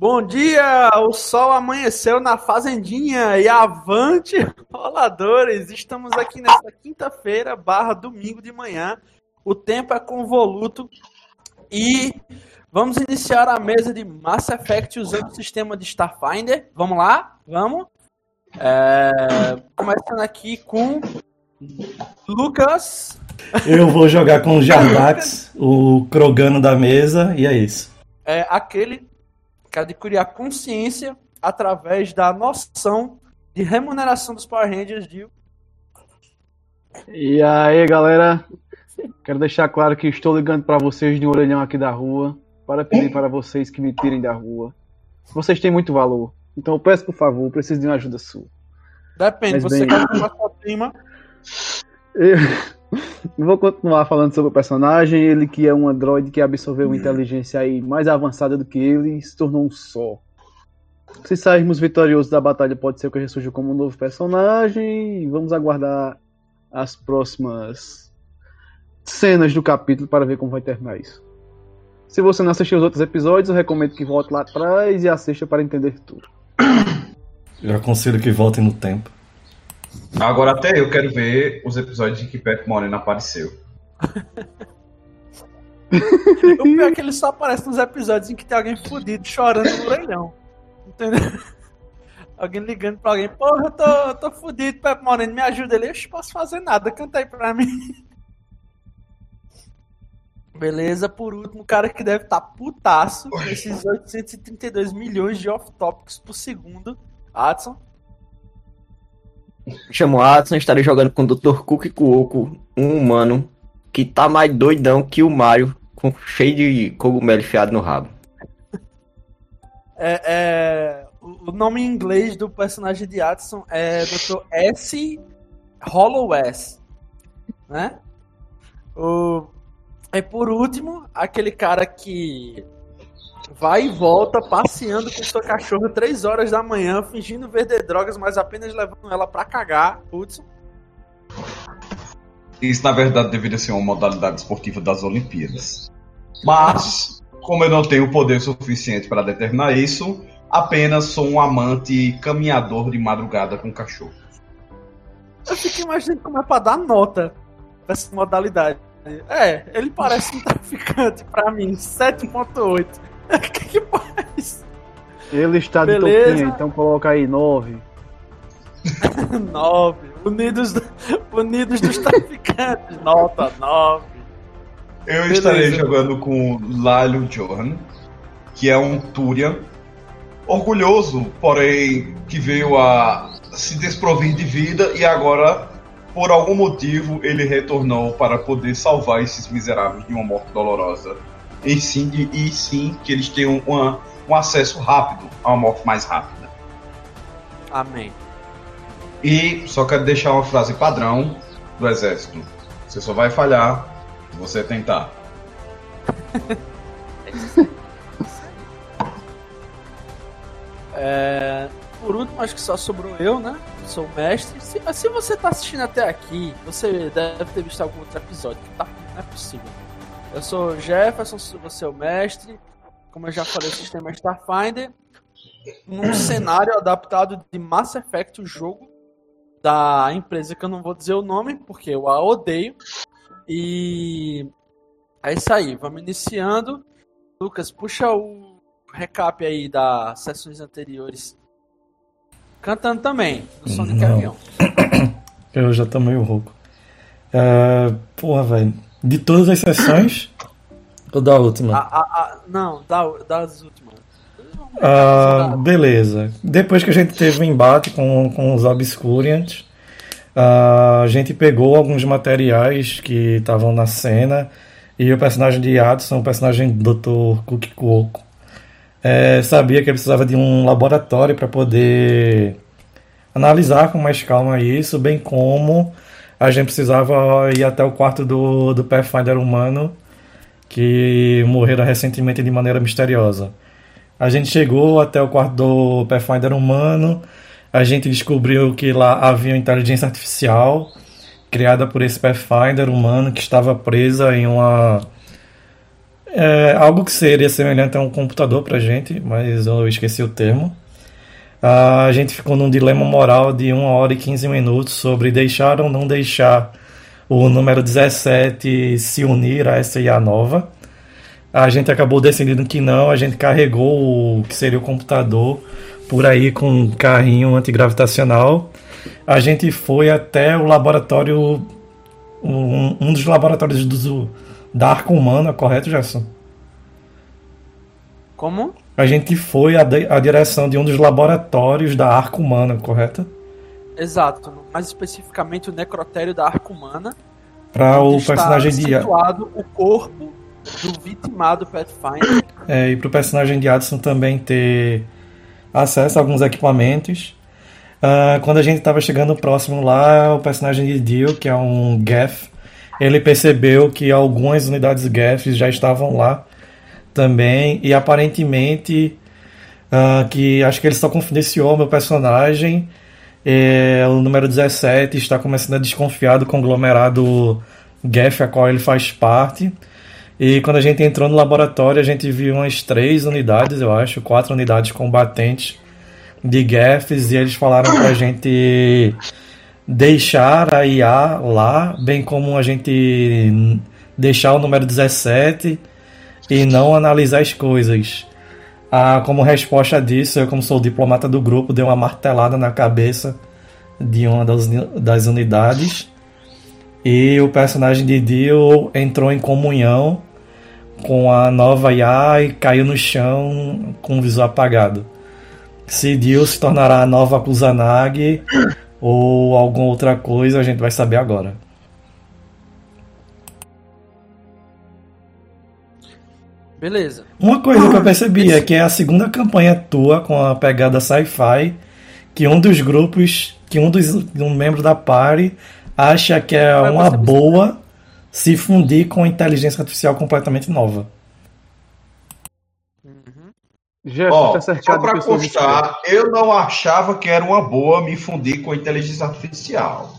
Bom dia! O sol amanheceu na fazendinha e avante, roladores! Estamos aqui nesta quinta-feira, barra domingo de manhã. O tempo é convoluto e vamos iniciar a mesa de Mass Effect usando o sistema de Starfinder. Vamos lá? Vamos? É... Começando aqui com Lucas. Eu vou jogar com o Jardax, o Krogano da mesa, e é isso. É aquele que adquirir a consciência através da noção de remuneração dos Power Rangers, Dio. E aí, galera? Quero deixar claro que estou ligando para vocês de um orelhão aqui da rua para pedir para vocês que me tirem da rua. Vocês têm muito valor. Então eu peço, por favor, preciso de uma ajuda sua. Depende, Mas, você bem... quer com a sua prima. Eu... Vou continuar falando sobre o personagem. Ele que é um androide que absorveu uma inteligência aí mais avançada do que ele e se tornou um só. Se sairmos vitoriosos da batalha, pode ser que ele ressurja como um novo personagem. Vamos aguardar as próximas cenas do capítulo para ver como vai terminar isso. Se você não assistiu os outros episódios, eu recomendo que volte lá atrás e assista para entender tudo. Eu aconselho que volte no tempo. Agora até eu quero ver os episódios em que Pet Moreno apareceu. o pior é que ele só aparece nos episódios em que tem alguém fudido chorando no orelhão. Entendeu? Alguém ligando pra alguém, porra, eu tô, eu tô fudido, Pepe Moreno, me ajuda ele. Eu não posso fazer nada, canta aí pra mim. Beleza, por último, o cara que deve estar tá putaço nesses 832 milhões de off-topics por segundo. Adson. Chamo Adson, estarei jogando com o Dr. Cook Cuoco, um humano que tá mais doidão que o Mario, com, cheio de cogumelo enfiado no rabo. É, é, o nome em inglês do personagem de Adson é Dr. S. Hollow S. Né? O, e por último, aquele cara que vai e volta passeando com sua cachorra três horas da manhã, fingindo vender drogas, mas apenas levando ela para cagar, Hudson. Isso, na verdade, deveria ser uma modalidade esportiva das Olimpíadas. Mas, como eu não tenho poder suficiente para determinar isso, apenas sou um amante caminhador de madrugada com cachorro. Eu fico imaginando como é pra dar nota essa modalidade. É, ele parece um traficante pra mim, 7.8. que que faz? Ele está de Beleza. topinha, então coloca aí 9. 9. Unidos, Unidos dos traficantes, nota 9. Eu Beleza. estarei jogando com Lálio Johan, que é um Túria orgulhoso, porém que veio a se desprover de vida e agora, por algum motivo, ele retornou para poder salvar esses miseráveis de uma morte dolorosa e sim, de, e sim que eles tenham uma, um acesso rápido a uma morte mais rápida. Amém. E só quero deixar uma frase padrão do exército: você só vai falhar se você tentar. é, por último, acho que só sobrou eu, né? Sou o mestre. Se, se você tá assistindo até aqui, você deve ter visto algum outro episódio. Tá, não é possível. Eu sou Jefferson, você é o mestre. Como eu já falei, o sistema é Starfinder. Num cenário adaptado de Mass Effect, o jogo da empresa que eu não vou dizer o nome, porque eu a odeio. E é isso aí, vamos iniciando. Lucas, puxa o recap aí das sessões anteriores. Cantando também, do Sonic Avião. Eu já tô meio rouco. Uh, porra, velho. De todas as sessões? ou da última? A, a, a, não, da, das últimas. Ah, beleza. Depois que a gente teve o um embate com, com os Obscuriant, a gente pegou alguns materiais que estavam na cena e o personagem de Adson, o personagem do Dr. Cook Cuoco, é, sabia que ele precisava de um laboratório para poder analisar com mais calma isso, bem como a gente precisava ir até o quarto do, do Pathfinder humano, que morreram recentemente de maneira misteriosa. A gente chegou até o quarto do Pathfinder humano, a gente descobriu que lá havia uma inteligência artificial criada por esse Pathfinder humano que estava presa em uma é, algo que seria semelhante a um computador pra gente, mas eu esqueci o termo. A gente ficou num dilema moral de 1 hora e 15 minutos sobre deixar ou não deixar o número 17 se unir a essa IA nova. A gente acabou decidindo que não, a gente carregou o que seria o computador por aí com um carrinho antigravitacional. A gente foi até o laboratório, um, um dos laboratórios do, da Arca Humana, correto, Gerson? Como? A gente foi à, à direção de um dos laboratórios da Arca Humana, correto? Exato, mais especificamente o necrotério da Arca Humana. Para o personagem de situado o corpo do vitimado Pathfinder. É, e para o personagem de Addison também ter acesso a alguns equipamentos. Uh, quando a gente estava chegando próximo lá, o personagem de Dio, que é um Geth, ele percebeu que algumas unidades Geth já estavam lá também e aparentemente uh, que acho que ele só confidenciou meu personagem. É, o número 17 está começando a desconfiar do conglomerado Geth a qual ele faz parte. E quando a gente entrou no laboratório a gente viu umas três unidades eu acho quatro unidades combatentes de Geths e eles falaram pra gente deixar a IA lá bem como a gente deixar o número 17 e não analisar as coisas. Ah, como resposta disso, eu, como sou diplomata do grupo, dei uma martelada na cabeça de uma das, das unidades. E o personagem de Dio entrou em comunhão com a nova IA e caiu no chão com o visual apagado. Se Dio se tornará a nova Kusanagi ou alguma outra coisa, a gente vai saber agora. Beleza. Uma coisa que eu percebi é que é a segunda campanha tua com a pegada sci-fi que um dos grupos, que um dos um membro da party acha que é uma boa se fundir com inteligência artificial completamente nova. Uhum. Ó, tá só para constar, eu não achava que era uma boa me fundir com inteligência artificial.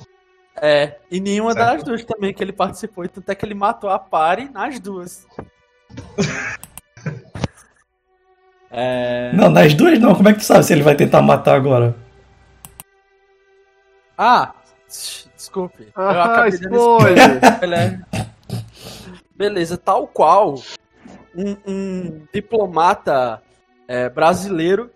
É, e nenhuma certo. das duas também que ele participou, tanto é que ele matou a pare nas duas. É... Não, nas duas não. Como é que tu sabe se ele vai tentar matar agora? Ah, desculpe. Ah, eu acabei spoiler. Beleza, tal qual um, um diplomata é, brasileiro,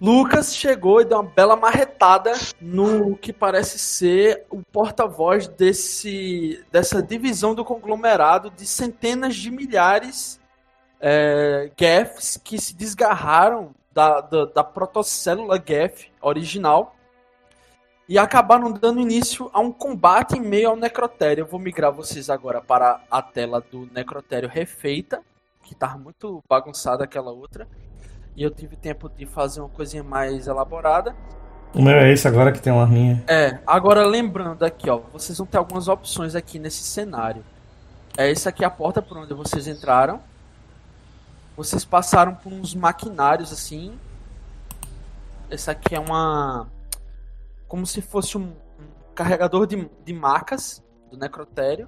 Lucas chegou e deu uma bela marretada no que parece ser o porta-voz desse dessa divisão do conglomerado de centenas de milhares é, GEFs que se desgarraram da, da, da protocélula GEF original e acabaram dando início a um combate em meio ao necrotério. Eu vou migrar vocês agora para a tela do necrotério refeita, que estava muito bagunçada aquela outra. E eu tive tempo de fazer uma coisinha mais elaborada. O meu é esse agora que tem uma arminha. É, agora lembrando aqui, ó, vocês vão ter algumas opções aqui nesse cenário. É essa aqui a porta por onde vocês entraram vocês passaram por uns maquinários assim. Esse aqui é uma. Como se fosse um, um carregador de, de macas do necrotério.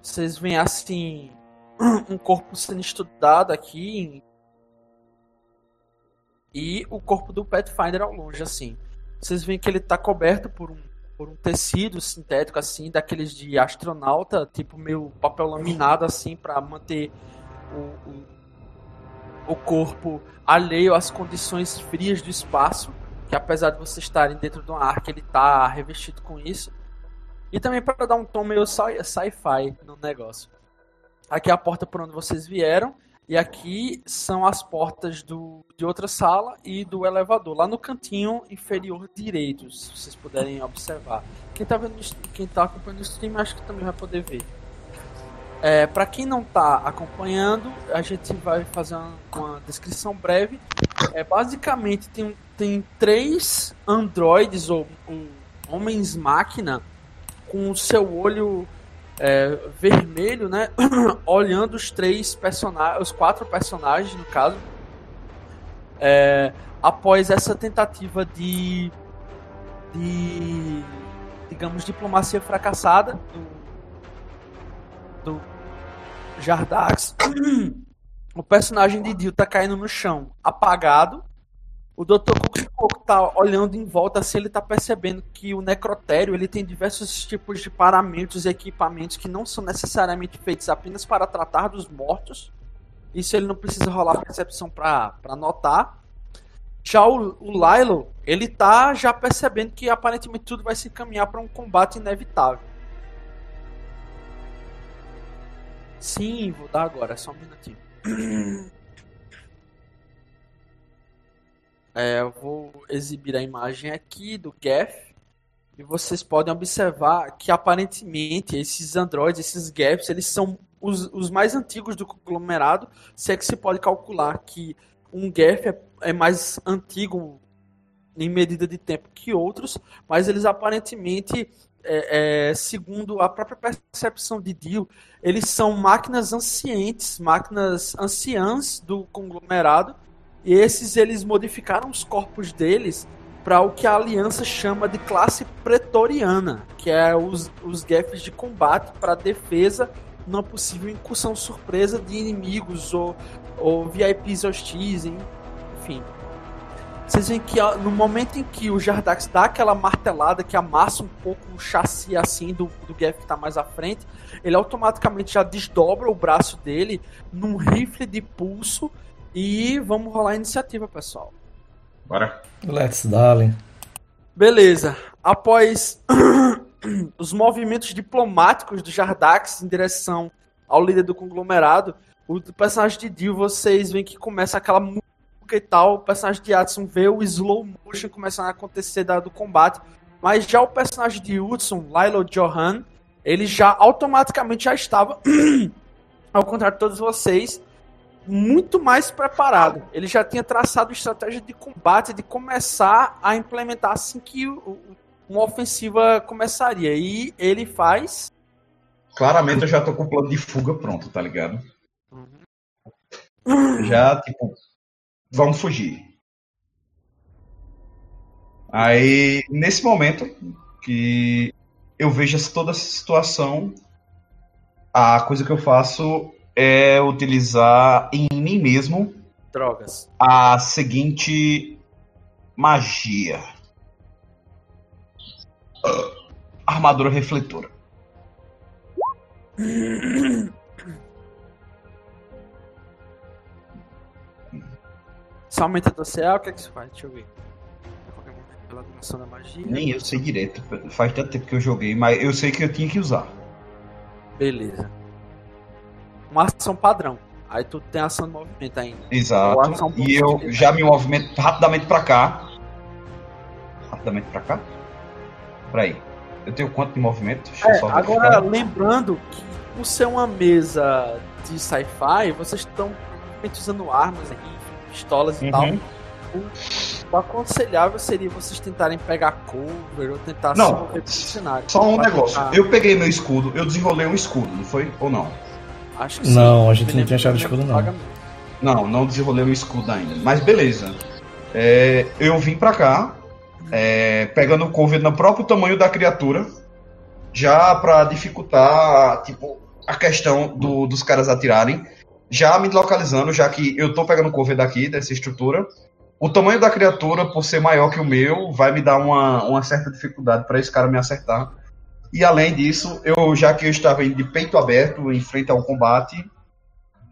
Vocês veem assim. Um corpo sendo estudado aqui. E o corpo do Pathfinder ao longe, assim. Vocês veem que ele está coberto por um, por um tecido sintético, assim, daqueles de astronauta, tipo meio papel laminado, assim, para manter o, o o corpo alheio às condições frias do espaço, que apesar de vocês estarem dentro de uma arca, ele está revestido com isso. E também para dar um tom meio sci-fi no negócio. Aqui é a porta por onde vocês vieram. E aqui são as portas do, de outra sala e do elevador, lá no cantinho inferior direito, se vocês puderem observar. Quem está vendo, quem tá acompanhando o stream, acho que também vai poder ver. É, para quem não está acompanhando, a gente vai fazer uma, uma descrição breve. É, basicamente, tem, tem três androides ou um, homens-máquina com o seu olho é, vermelho, né? olhando os três personagens, os quatro personagens, no caso. É, após essa tentativa de, de digamos, diplomacia fracassada do, do Jardax, o personagem de Dio tá caindo no chão, apagado. O Dr. Cook tá olhando em volta, assim, ele tá percebendo que o necrotério, ele tem diversos tipos de paramentos e equipamentos que não são necessariamente feitos apenas para tratar dos mortos. Isso ele não precisa rolar percepção para notar. Já o, o Lilo, ele tá já percebendo que aparentemente tudo vai se encaminhar para um combate inevitável. Sim, vou dar agora, só um minutinho. É, eu vou exibir a imagem aqui do Geth e vocês podem observar que aparentemente esses androides, esses Gaps, eles são os, os mais antigos do conglomerado, se é que se pode calcular que um Geth é, é mais antigo em medida de tempo que outros, mas eles aparentemente é, é, segundo a própria percepção de Dio, eles são máquinas ancientes, máquinas anciãs do conglomerado, e esses eles modificaram os corpos deles para o que a aliança chama de classe pretoriana, que é os, os gaffes de combate para defesa numa possível incursão surpresa de inimigos ou, ou VIPs hostis, enfim. Vocês veem que no momento em que o Jardax dá aquela martelada que amassa um pouco o chassi assim do, do que está mais à frente, ele automaticamente já desdobra o braço dele num rifle de pulso e vamos rolar a iniciativa, pessoal. Bora. Let's darling. Beleza. Após os movimentos diplomáticos do Jardax em direção ao líder do conglomerado, o personagem de Dio, vocês veem que começa aquela música e tal, o personagem de Adson vê o slow motion começando a acontecer do combate, mas já o personagem de Hudson, Lilo Johan, ele já automaticamente já estava, ao contrário de todos vocês, muito mais preparado. Ele já tinha traçado estratégia de combate, de começar a implementar assim que uma ofensiva começaria. E ele faz. Claramente eu já tô com o plano de fuga pronto, tá ligado? Já, tipo, vamos fugir. Aí, nesse momento que eu vejo toda essa situação, a coisa que eu faço é utilizar em mim mesmo drogas. A seguinte magia. armadura refletora. Só aumenta do céu, o que é que isso faz? Deixa eu ver. Pela duração da magia. Nem eu sei direito. Faz tanto tempo que eu joguei, mas eu sei que eu tinha que usar. Beleza uma ação padrão. Aí tu tem ação de movimento ainda. Exato. E eu já me movimento rapidamente pra cá. Rapidamente pra cá? Peraí. Eu tenho quanto de movimento? É, agora, lembrando que por ser uma mesa de sci-fi, vocês estão usando armas aí, pistolas e uhum. tal. O, o, aconselhável seria vocês tentarem pegar cover ou tentar não, se cenário. Só um negócio. Tentar... Eu peguei meu escudo, eu desenrolei um escudo, não foi? Ou não? Acho que não, sim. a gente não tinha chave de escudo, não. Não, não desenrolei o escudo ainda. Mas beleza. É, eu vim pra cá, é, pegando o cover no próprio tamanho da criatura, já pra dificultar, tipo, a questão do, dos caras atirarem. Já me localizando, já que eu tô pegando cover daqui, dessa estrutura. O tamanho da criatura, por ser maior que o meu, vai me dar uma, uma certa dificuldade para esse cara me acertar. E além disso, eu já que eu estava de peito aberto em frente ao combate,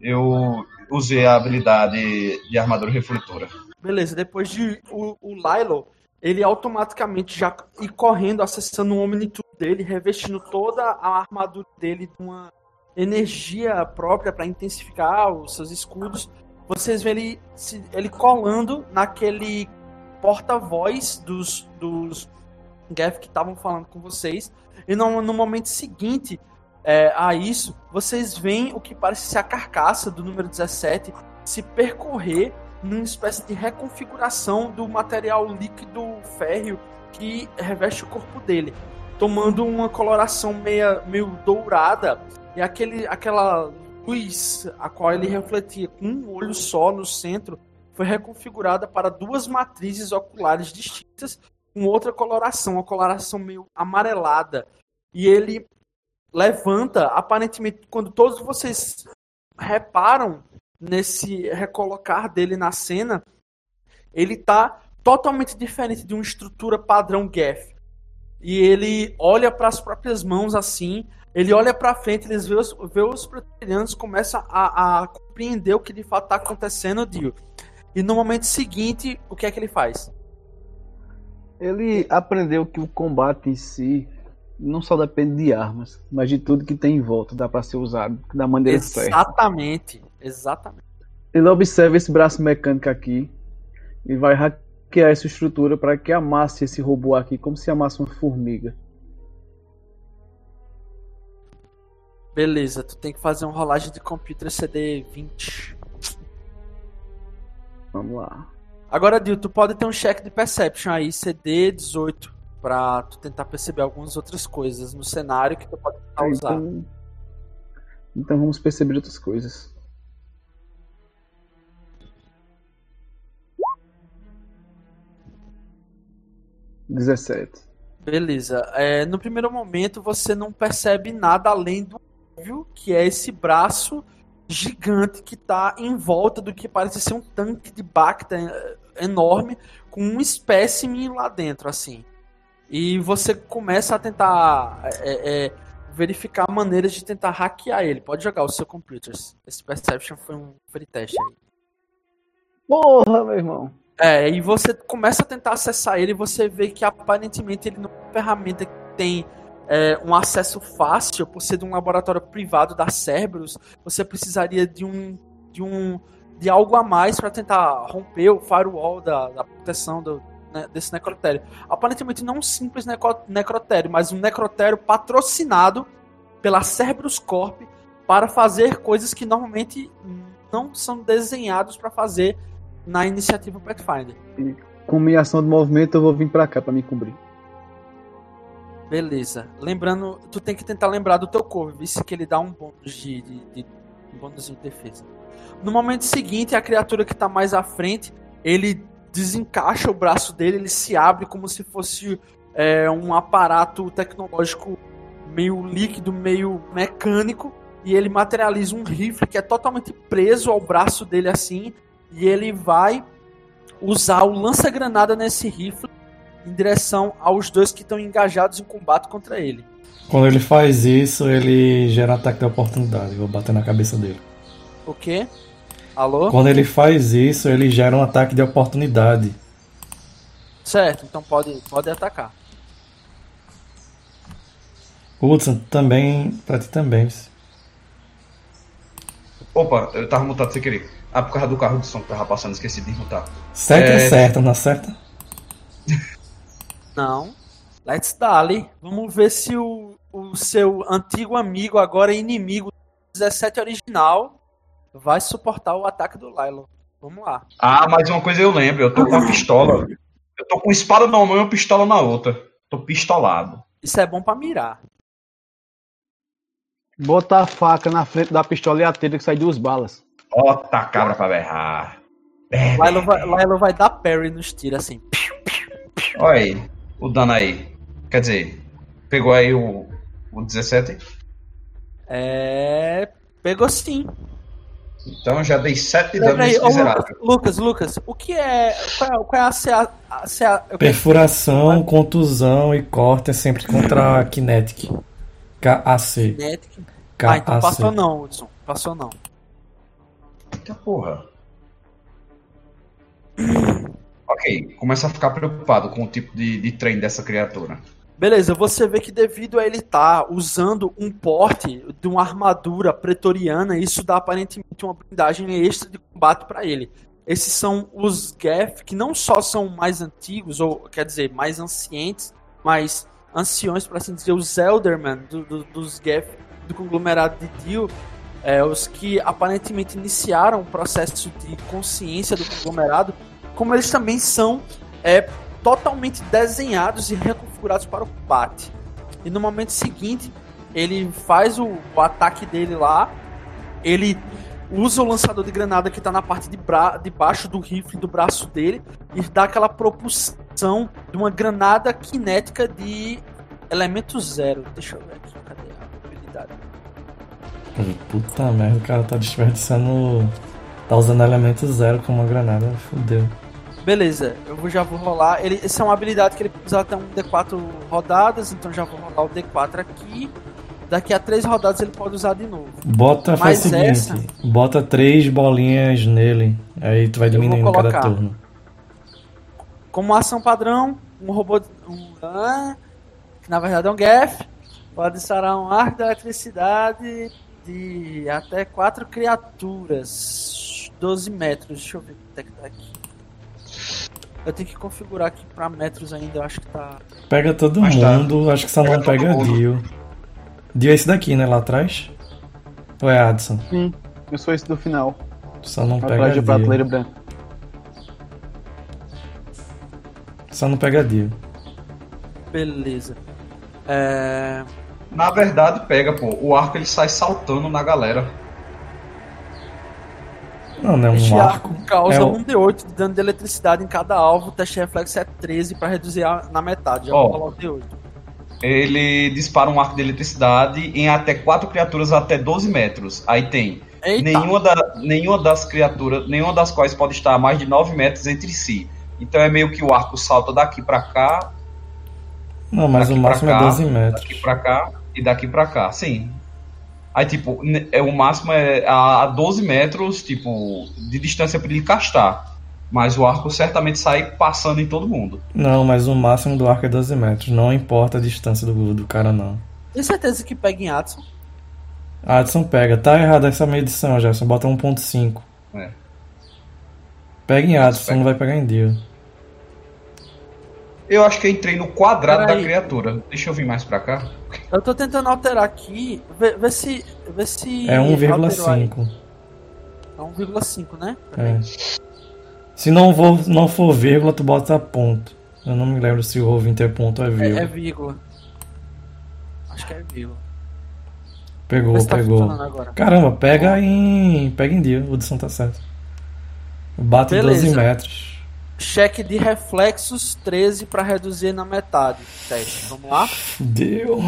eu usei a habilidade de armadura refletora. Beleza, depois de o, o Lilo, ele automaticamente já ir correndo, acessando o Omnitude dele, revestindo toda a armadura dele de uma energia própria para intensificar os seus escudos. Vocês veem ele, ele colando naquele porta-voz dos, dos Geth que estavam falando com vocês. E no, no momento seguinte é, a isso, vocês veem o que parece ser a carcaça do número 17 se percorrer numa espécie de reconfiguração do material líquido férreo que reveste o corpo dele, tomando uma coloração meia, meio dourada e aquele, aquela luz a qual ele refletia com um olho só no centro foi reconfigurada para duas matrizes oculares distintas com outra coloração, uma coloração meio amarelada, e ele levanta, aparentemente, quando todos vocês reparam nesse recolocar dele na cena, ele tá totalmente diferente de uma estrutura padrão Geth. E ele olha para as próprias mãos assim, ele olha para frente, eles vê os, vê os preterianos começam a, a, compreender o que de fato está acontecendo, Dio. E no momento seguinte, o que é que ele faz? Ele aprendeu que o combate em si não só depende de armas, mas de tudo que tem em volta, dá para ser usado da maneira exatamente, certa. Exatamente, exatamente. Ele observa esse braço mecânico aqui e vai hackear essa estrutura para que amasse esse robô aqui como se amasse uma formiga. Beleza, tu tem que fazer um rolagem de computer CD 20. Vamos lá. Agora, Dil, tu pode ter um check de perception aí, CD 18, pra tu tentar perceber algumas outras coisas no cenário que tu pode tentar É, usar. então, então vamos perceber outras coisas. Dezessete. Beleza. É, no primeiro momento você não percebe nada além do óbvio, que é esse braço gigante que está em volta do que parece ser um tanque de Bacta enorme com um espécime lá dentro, assim. E você começa a tentar é, é, verificar maneiras de tentar hackear ele. Pode jogar o seu computers. Esse Perception foi um free test aí. Porra, meu irmão. É, e você começa a tentar acessar ele e você vê que aparentemente ele não é uma ferramenta que tem é, um acesso fácil, por ser de um laboratório privado da Cerberus, você precisaria de um de um de algo a mais para tentar romper o firewall da, da proteção do, né, desse necrotério. Aparentemente não um simples necro, necrotério, mas um necrotério patrocinado pela Cerberus Corp para fazer coisas que normalmente não são desenhados para fazer na iniciativa Pathfinder. E com minha ação de movimento eu vou vir pra cá pra me cobrir. Beleza. Lembrando, tu tem que tentar lembrar do teu corpo, visto que ele dá um bônus de, de, de um bônus de defesa. No momento seguinte, a criatura que tá mais à frente, ele desencaixa o braço dele, ele se abre como se fosse é, um aparato tecnológico meio líquido, meio mecânico, e ele materializa um rifle que é totalmente preso ao braço dele assim, e ele vai usar o lança-granada nesse rifle em direção aos dois que estão engajados em combate contra ele. Quando ele faz isso, ele gera ataque de oportunidade. Vou bater na cabeça dele. O quê? Alô? Quando ele faz isso, ele gera um ataque de oportunidade. Certo, então pode, pode atacar. Hudson, também. Pra ti também. Opa, eu tava mutado sem querer. Ah, por causa do carro de som que tava passando, esqueci de mutar. Certo É. certo, não acerta? Não. Let's dali. Vamos ver se o, o seu antigo amigo, agora inimigo do 17 original, vai suportar o ataque do Lilo. Vamos lá. Ah, mas uma coisa eu lembro, eu tô com a pistola. Eu tô com espada numa mão e uma pistola na outra. Tô pistolado. Isso é bom pra mirar. Bota a faca na frente da pistola e atira que sai duas balas. Bota a cabra pra berrar. Lilo vai, Lilo vai dar parry nos tiros assim. Olha aí, o dano aí. Quer dizer, pegou aí o, o 17? É. Pegou sim. Então já dei 7 danos ô, miserável. Lucas, Lucas, o que é. Qual é, qual é a CA. a CA eu- Perfuração, contusão e corte é sempre contra a Kinetic. KAC. Kinetic. Ah, então KAC. passou não, Hudson. Passou não. Eita porra. ok, começa a ficar preocupado com o tipo de, de trem dessa criatura. Beleza, você vê que devido a ele estar usando um porte de uma armadura pretoriana, isso dá aparentemente uma blindagem extra de combate para ele. Esses são os Geth, que não só são mais antigos, ou quer dizer, mais ancientes, mas anciões, por assim dizer, os Elderman do, do, dos Geth do conglomerado de Dio, é, os que aparentemente iniciaram o processo de consciência do conglomerado, como eles também são é, totalmente desenhados e reconfigurados para o combate. E no momento seguinte, ele faz o, o ataque dele lá, ele usa o lançador de granada que está na parte de, bra de baixo do rifle do braço dele e dá aquela propulsão de uma granada cinética de elemento zero. Deixa eu ver aqui, cadê a habilidade? Puta merda, o cara tá desperdiçando. Tá usando elemento zero como uma granada, fodeu. Beleza, eu já vou rolar. Ele, essa é uma habilidade que ele precisa ter um D4 rodadas, então já vou rolar o D4 aqui. Daqui a três rodadas ele pode usar de novo. Bota, faz o seguinte, essa... bota três bolinhas nele, aí tu vai diminuindo cada turno. Como ação padrão, um robô. Um, ah, que na verdade é um GEF, pode disparar um arco de eletricidade de até quatro criaturas. 12 metros. Deixa eu ver quanto é que tá aqui. Eu tenho que configurar aqui pra metros ainda, eu acho que tá. Pega todo Mas tá. mundo, tá. acho que só pega não pega Dio. Dio é esse daqui, né? Lá atrás? Ou é Adson? Sim, eu sou esse do final. Só não atrás pega de prateleira branca. Só não pega Dio. Beleza. É... Na verdade, pega, pô. O arco ele sai saltando na galera. Não, não é um este arco. arco causa é 1d8 de dano de eletricidade em cada alvo. O teste de reflexo é 13 para reduzir a, na metade. Já oh, vou D8. Ele dispara um arco de eletricidade em até 4 criaturas até 12 metros. Aí tem nenhuma, da, nenhuma das criaturas, nenhuma das quais pode estar a mais de 9 metros entre si. Então é meio que o arco salta daqui para cá. Não, mas o máximo é cá, é 12 metros. Daqui pra cá e daqui pra cá, sim. Aí, tipo, é, o máximo é a 12 metros, tipo, de distância para ele castar. Mas o arco certamente sai passando em todo mundo. Não, mas o máximo do arco é 12 metros. Não importa a distância do, do cara, não. Tem certeza que pega em Adson? Adson pega. Tá errado essa medição, Jefferson. Bota 1.5. É. Pega em Adson, não vai pegar em Dio. Eu acho que eu entrei no quadrado da criatura. Deixa eu vir mais pra cá. Eu tô tentando alterar aqui. Vê, vê se. Vê se é 1,5. É 1,5, né? É. Se não for, não for vírgula, tu bota ponto. Eu não me lembro se o ovo interponto é vírgula. É, é vírgula. Acho que é vírgula. Pegou, tá pegou. Caramba, pega em. Pega em dia, o Hudson tá certo. Bate Beleza. 12 metros. Cheque de reflexos 13 para reduzir na metade. Teste. Vamos lá? Deu.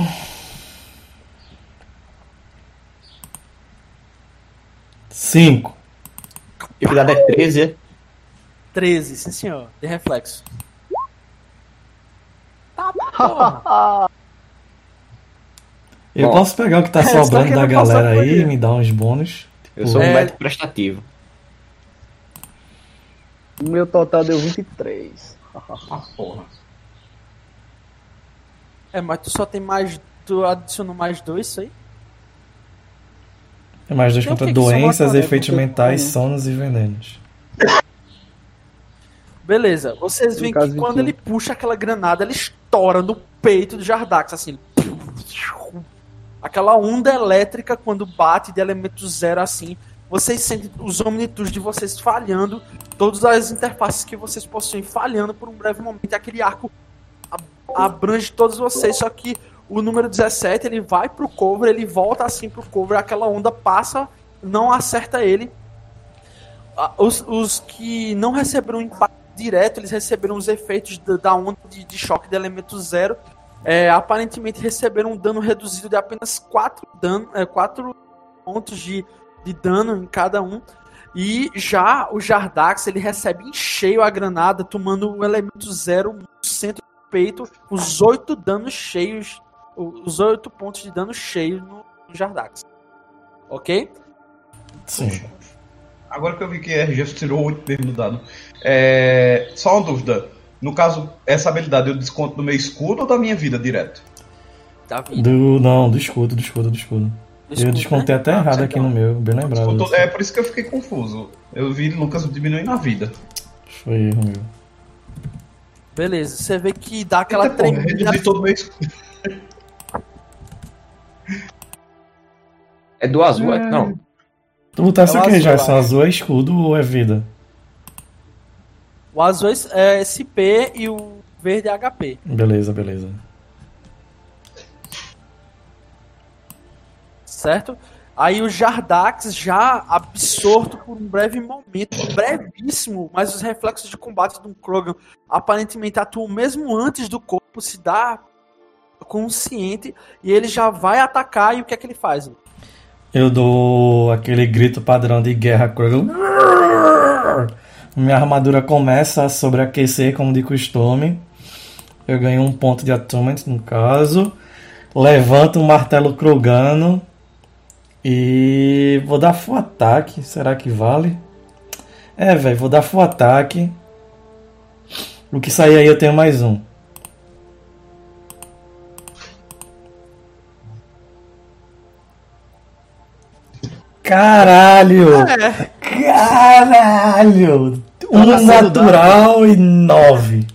Cinco. E cuidado é 13, é? 13, sim senhor. De reflexo. Tá porra. Eu Bom, posso pegar o que tá sobrando da galera aí e me dar uns bônus? Eu sou um é... médico prestativo. O meu total deu 23. ah, porra. É, mas tu só tem mais. Tu adicionou mais dois, isso aí? É mais dois contra doenças, efeitos mentais, sonos e venenos. Beleza, vocês veem que quando ele puxa aquela granada, ela estoura no peito do Jardax, assim. Aquela onda elétrica quando bate de elemento zero assim vocês sentem os omnitus de vocês falhando, todas as interfaces que vocês possuem falhando por um breve momento, aquele arco abrange todos vocês, só que o número 17 ele vai pro cover, ele volta assim pro cover, aquela onda passa, não acerta ele. Os, os que não receberam impacto direto, eles receberam os efeitos da onda de, de choque de elemento zero. É, aparentemente receberam um dano reduzido de apenas 4 dano, é, 4 pontos de de dano em cada um. E já o Jardax ele recebe em cheio a granada, tomando o elemento zero no centro do peito, os oito danos cheios, os oito pontos de dano cheio no, Jardax. Ok? Sim. Agora que eu vi que a RG tirou oito mesmo do dado. É... Só uma dúvida. No caso, essa habilidade eu desconto do meu escudo ou da minha vida direto? Da vida. Do, não, do escudo, do escudo, do escudo. Eu descontei até ah, errado aqui no meu, bem lembrado. É por isso que eu fiquei confuso. Eu vi Lucas diminuir na vida. Foi erro meu. Beleza, você vê que dá aquela Eita, tremida. todo mês. É do azul, é. é... não. Tu botasse é o que, já? Só azul é escudo ou é vida? O azul é SP e o verde é HP. Beleza, beleza. Certo? Aí o Jardax já absorto por um breve momento, brevíssimo, mas os reflexos de combate do Krogan aparentemente atuam mesmo antes do corpo se dar consciente e ele já vai atacar e o que é que ele faz? Eu dou aquele grito padrão de guerra Krogan. Minha armadura começa a sobreaquecer como de costume. Eu ganho um ponto de attunement no caso. Levanto um martelo Krogano. E vou dar full ataque. Será que vale? É, velho, vou dar full ataque. O que sair aí eu tenho mais um. Caralho! Caralho! Um Tá sendo natural e nove.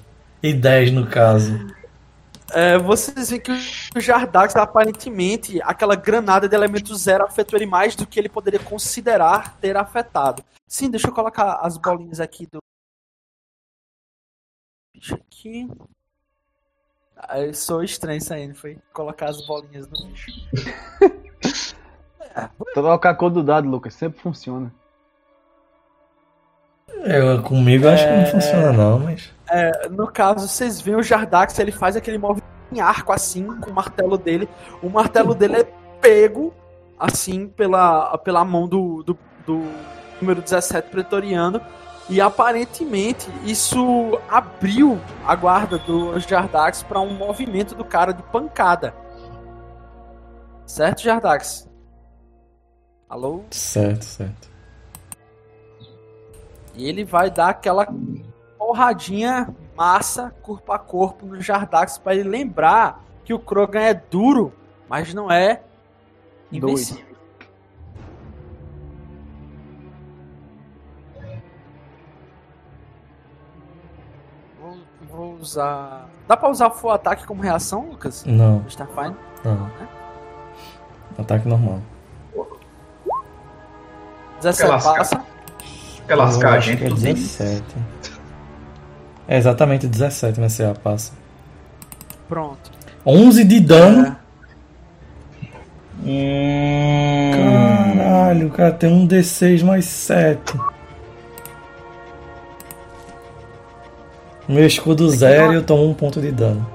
E dez no caso. É, vocês veem que o Jardax, aparentemente, aquela granada de elemento zero afetou ele mais do que ele poderia considerar ter afetado. Sim, deixa eu colocar as bolinhas aqui do. Bicho aqui. Ah, eu sou estranho isso aí, não foi? Colocar as bolinhas no bicho. Troca a cor do dado, Lucas. Sempre funciona. Eu, comigo acho que não funciona não, mas. É, no caso, vocês veem o Jardax, ele faz aquele movimento em arco assim, com o martelo dele. O martelo dele é pego, assim, pela, pela mão do, do, do número 17 pretoriano. E aparentemente isso abriu a guarda do Jardax para um movimento do cara de pancada. Certo, Jardax? Alô? Certo, certo. E ele vai dar aquela porradinha massa, corpo a corpo no Jardax para ele lembrar que o Krogan é duro, mas não é invencível. Vou, vou usar. Dá pra usar full ataque como reação, Lucas? Não, Starfire? não. Ataque normal. 17 Aquelas passa. Quer lascar a gente que é tudinho? 17. É exatamente 17, mas você passa. Pronto. 11 de dano. É, Hum, Caralho, cara tem um D6 mais 7. Meu escudo zero e eu tomo um ponto de dano.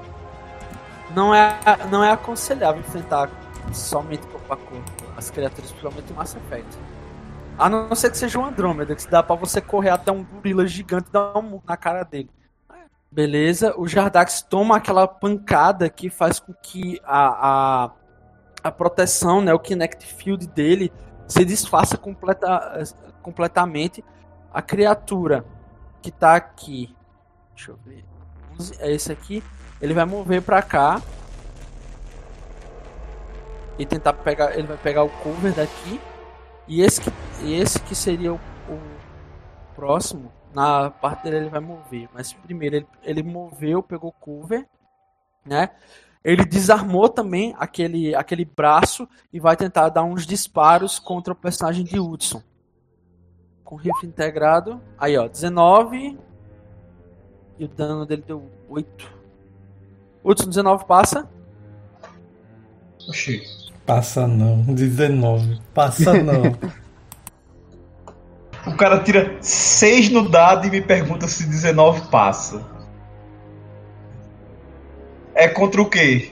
não, é, não é aconselhável enfrentar somente corpo a corpo as criaturas, principalmente o Mass Effect. A não ser que seja um Andrômeda, que dá pra você correr até um gorila gigante e dar um murro na cara dele. Beleza, o Jardax toma aquela pancada que faz com que a, a, a proteção, né, o Kinect Field dele se desfaça completa, completamente. A criatura que tá aqui, deixa eu ver, é esse aqui, ele vai mover pra cá e tentar pegar, ele vai pegar o cover daqui. E esse que, e esse que seria o, o próximo na parte dele ele vai mover, mas primeiro ele, ele moveu, pegou o cover, né? Ele desarmou também aquele, aquele braço e vai tentar dar uns disparos contra o personagem de Hudson. Com rifle integrado. Aí, ó, 19. E o dano dele deu 8. Hudson, 19 passa. Oxi. Passa não, 19. Passa não. O cara tira 6 no dado e me pergunta se 19 passa. É contra o quê?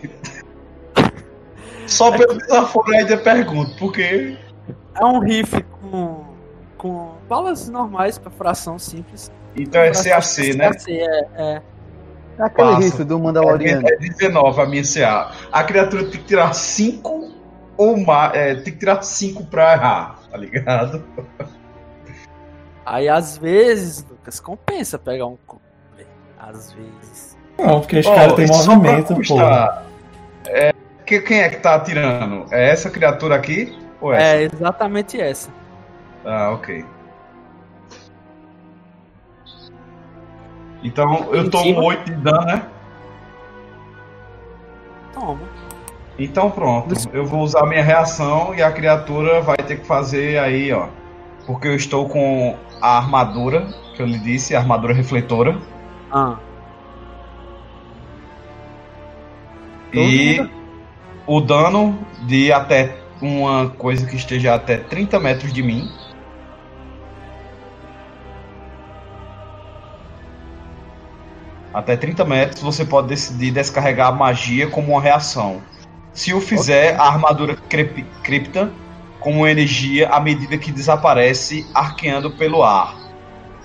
Só pelo desaforo ainda pergunto, porque. É um rifle com, com balas normais, perfuração simples. Então é CAC, né? CAC, é, é. É aquele Passa. rifle do Mandaloriano. É 19 a minha CA. A criatura tem que tirar 5 ou mais. É, tem que tirar 5 pra errar, tá ligado? Aí às vezes, Lucas, compensa pegar um. Às vezes. Não, porque os Ó, caras têm movimento, pô. é, que- quem é que tá atirando? É essa criatura aqui? Ou essa? É exatamente essa. Ah, ok. Então eu tomo cima? 8 de dano, né? Toma. Então pronto. Eu vou usar minha reação e a criatura vai ter que fazer aí, ó. Porque eu estou com a armadura, que eu lhe disse, a armadura refletora. Ah. E o dano de até uma coisa que esteja até 30 metros de mim. Até 30 metros você pode decidir descarregar a magia como uma reação. Se o fizer, a armadura cripta como energia à medida que desaparece, arqueando pelo ar,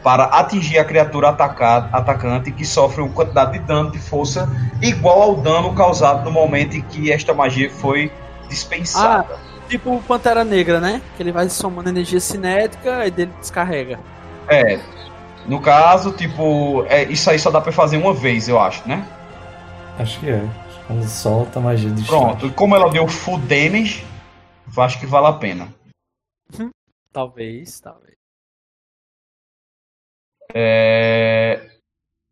para atingir a criatura atacada, atacante que sofre uma quantidade de dano de força igual ao dano causado no momento em que esta magia foi dispensada. Ah, tipo Pantera Negra, né? Que ele vai somando energia cinética e dele descarrega. É. No caso, tipo, é, isso aí só dá pra fazer uma vez, eu acho, né? Acho que é. Quando solta a magia de Pronto, e como ela deu full damage, acho que vale a pena. Talvez, talvez. É...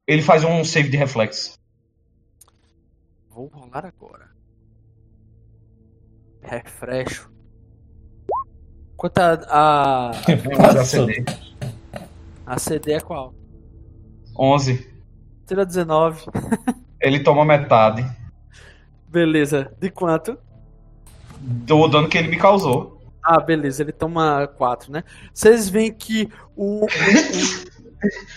Ele faz um save de reflexo. Vou rolar agora. Refresco. Quanto a. A, A CD. a CD é qual? 11. Tira 19. Ele toma metade Beleza. De quanto? Do dano que ele me causou. Ah, beleza. Ele toma 4, né? Vocês veem que o.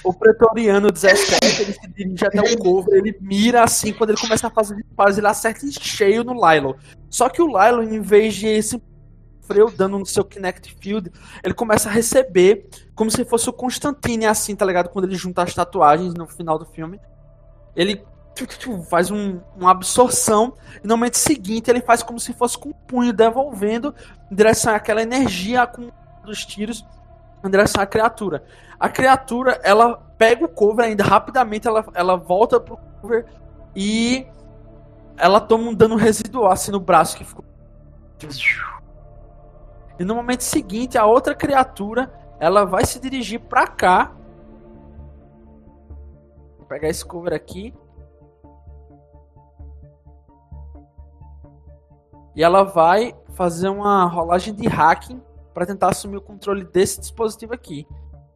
o, o, pretoriano 17 ele se dirige até o cover, ele mira assim, quando ele começa a fazer fazer ele acerta em cheio no Lilo. Só que o Lilo, em vez de sofrer o dano no seu Kinect Field, ele começa a receber como se fosse o Constantine, assim, tá ligado? Quando ele junta as tatuagens no final do filme. Ele faz um, uma absorção e no momento seguinte ele faz como se fosse com o punho devolvendo em direção àquela energia com dos tiros em direção à criatura. A criatura, ela pega o cover ainda rapidamente, ela, ela volta pro cover e ela toma um dano residual assim no braço que ficou. E no momento seguinte, a outra criatura, ela vai se dirigir pra cá. Vou pegar esse cover aqui. E ela vai fazer uma rolagem de hacking para tentar assumir o controle desse dispositivo aqui,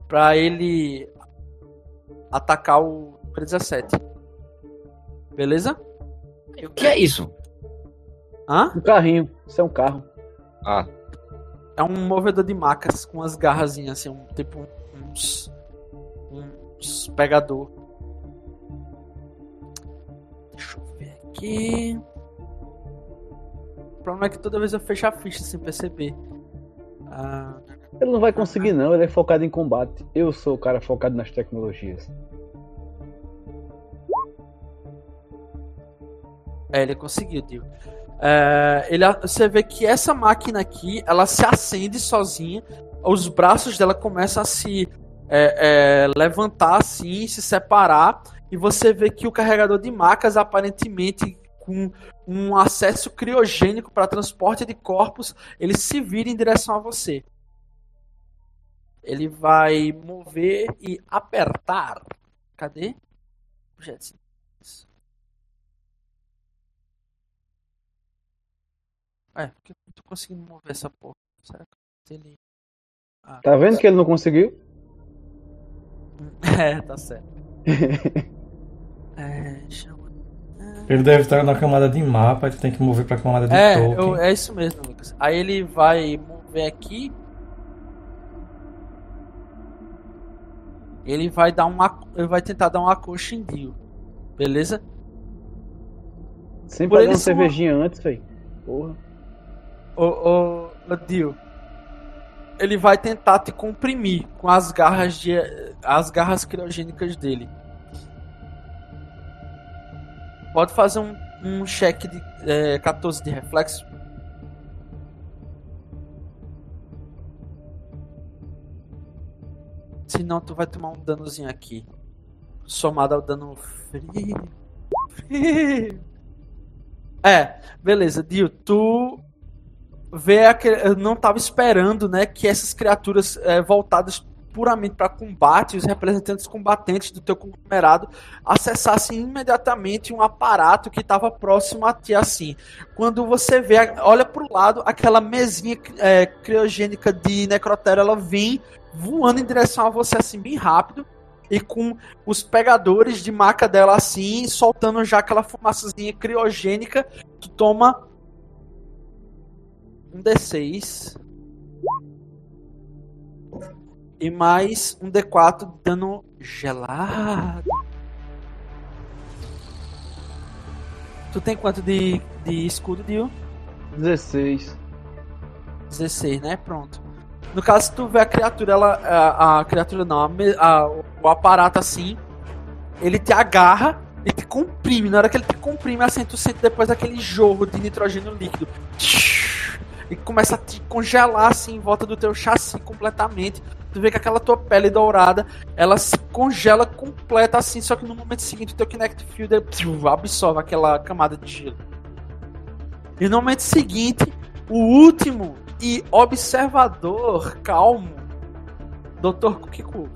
para ele atacar o número 17. Beleza? O que é isso? Hã? Um carrinho. Isso é um carro. Ah, É um movedor de macas com as garrazinhas assim, um tipo uns uns pegador. Deixa eu ver aqui. O problema é que toda vez eu fecho a ficha sem perceber. Ah, Ele não vai conseguir, não. Ele é focado em combate. Eu sou o cara focado nas tecnologias. É, ele conseguiu, Dio. É, ele, você vê que essa máquina aqui, ela se acende sozinha, os braços dela começam a se é, é, levantar assim, se separar, e você vê que o carregador de macas, aparentemente com um acesso criogênico para transporte de corpos, ele se vira em direção a você. Ele vai mover e apertar. Cadê? Jetson. É, porque eu não tô conseguindo mover essa porra. Será que ele. Ah, Tá vendo que ele não conseguiu? É, tá certo. é, chama. Ele deve estar na camada de mapa, e tu tem que mover pra camada de É, token. eu- é isso mesmo, Lucas. Aí ele vai mover aqui. Ele vai dar um ac- ele vai tentar dar um Dio. Beleza? Sem Por ele uma ser uma- cervejinha antes, velho. Porra. Ô, ô, ô Dio. Ele vai tentar te comprimir com as garras de as garras criogênicas dele. Pode fazer um, um cheque de é, 14 de reflexo. Senão tu vai tomar um danozinho aqui. Somado ao dano frio. É, beleza, Dio, tu vê aquele, eu não tava esperando, né, que essas criaturas é, voltadas puramente para combate, os representantes combatentes do teu conglomerado acessassem imediatamente um aparato que estava próximo a ti assim. Quando você vê, olha pro lado, aquela mesinha é, criogênica de necrotério, ela vem voando em direção a você assim bem rápido e com os pegadores de maca dela assim, soltando já aquela fumaçazinha criogênica, tu toma um D6 e mais um D4 dano gelado. Tu tem quanto de, de escudo, Dio? 16. 16, né? Pronto. No caso, se tu vê a criatura, ela. A, a criatura não, a, a, o aparato assim, ele te agarra e te comprime. Na hora que ele te comprime, assim, tu sente depois aquele jorro de nitrogênio líquido. E começa a te congelar assim em volta do teu chassi completamente. Tu vê que aquela tua pele dourada, ela se congela completa assim, só que no momento seguinte o teu Kinect Field absorve aquela camada de gelo. E no momento seguinte, o último e observador calmo, Dr. Kukiku.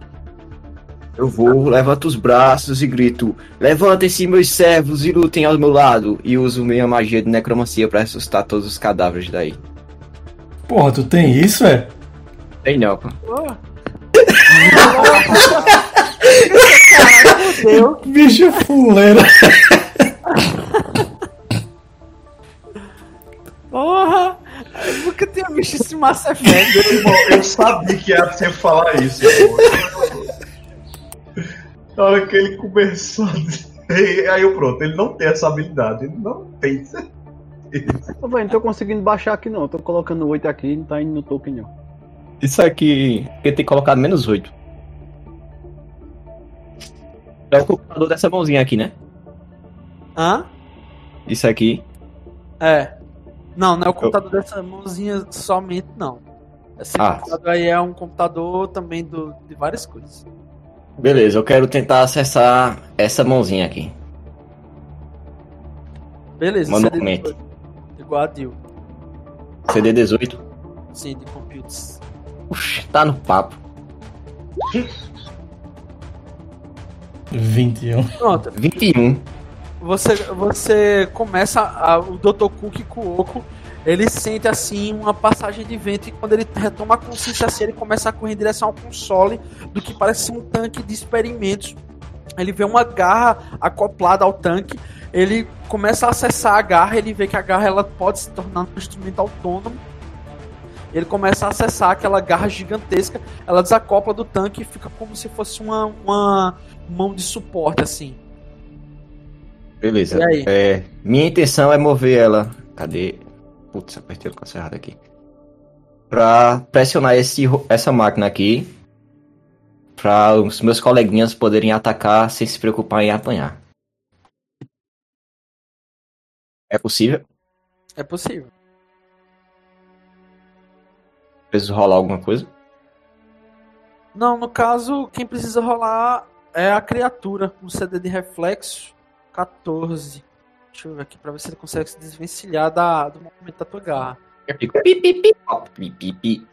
Eu vou, levanto os braços e grito: Levantem-se, meus servos, e lutem ao meu lado. E uso minha magia de necromancia para ressuscitar todos os cadáveres daí. Porra, tu tem isso, é? Tem não, pô. Caralho, Bicho fuleiro. Porra! Eu nunca tinha visto esse Mass Effect. Eu sabia que ia você falar isso. Na hora que ele começou. Aí eu pronto, ele não tem essa habilidade. Ele não tem. Ô, velho, não tô conseguindo baixar aqui não. Tô colocando 8 aqui não tá indo no token não. Isso aqui. Eu tenho colocado menos 8. É o computador dessa mãozinha aqui, né? Hã? Isso aqui. É. Não, não é o computador dessa mãozinha somente, não. Esse Ah. computador aí é um computador também do, de várias coisas. Beleza, eu quero tentar acessar essa mãozinha aqui. Beleza, Manualmente. CD18. Igual a Dil. CD18. Sim, de computers. Ux, tá no papo. 21. Pronto, 21. você, você começa a, o Dr. Cook Kuoko, ele sente assim uma passagem de vento e quando ele retoma a consciência assim, ele começa a correr em direção ao console do que parece ser um tanque de experimentos. Ele vê uma garra acoplada ao tanque, ele começa a acessar a garra, ele vê que a garra ela pode se tornar um instrumento autônomo. Ele começa a acessar aquela garra gigantesca, ela desacopla do tanque e fica como se fosse uma, uma mão de suporte assim. Beleza. É, minha intenção é mover ela. Cadê? Putz, apertei o canto errado aqui. Pra pressionar esse, essa máquina aqui. Pra os meus coleguinhas poderem atacar sem se preocupar em apanhar. É possível? É possível. Preciso rolar alguma coisa? Não, no caso, quem precisa rolar é a criatura. Um CD de reflexo 14. Deixa eu ver aqui pra ver se ele consegue se desvencilhar da, do movimento da tua garra. Eu fico pi, pi, pi, ó, pi, pi, pi.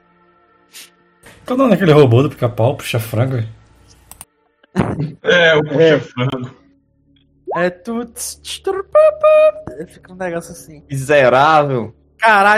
Qual o nome daquele robô do pica-pau, puxa frango? é? É, o puxa frango. É tu. Ele fica um negócio assim. Miserável.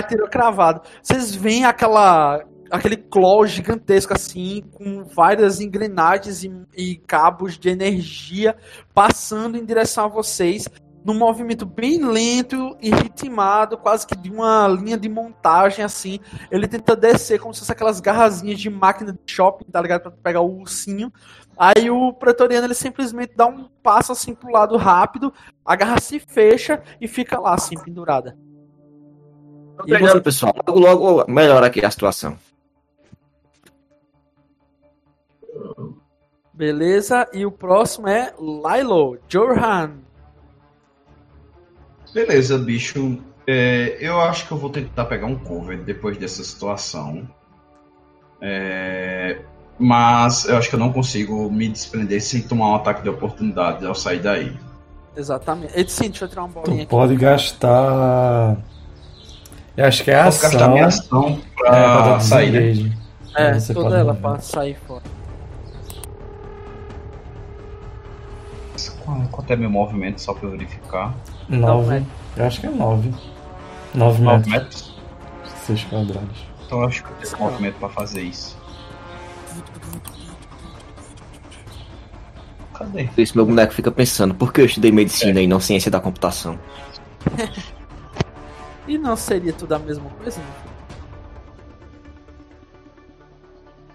Tirou cravado. Vocês veem aquela. aquele claw gigantesco assim, com várias engrenagens e, e cabos de energia passando em direção a vocês. Num movimento bem lento e ritmado, quase que de uma linha de montagem assim. Ele tenta descer como se fosse aquelas garrazinhas de máquina de shopping, tá ligado? Pra pegar o ursinho. Aí o pretoriano ele simplesmente dá um passo assim pro lado rápido, a garra se fecha e fica lá assim, pendurada. Tô E treinando, você- pessoal. Logo, logo melhora aqui a situação. Beleza? E o próximo é Lilo, Jorhan. Beleza, bicho. É, eu acho que eu vou tentar pegar um cover depois dessa situação. É, mas eu acho que eu não consigo me desprender sem tomar um ataque de oportunidade ao sair daí. Exatamente. Ele sim, deixa eu tirar uma bolinha Tu aqui. pode gastar. Eu acho que é Posso gastar ação. minha ação É, pra dar pra sair, né? É, você toda pode ela pra sair fora. Qu- Quanto é meu movimento, só pra eu verificar? Nove. Não, Eu acho que é nove. Nove 9 metros. metros? Seis quadrados. Então eu acho que eu tenho movimento pra fazer isso. Cadê? Isso, meu boneco fica pensando, por que eu estudei medicina e não ciência da computação? E não seria tudo a mesma coisa?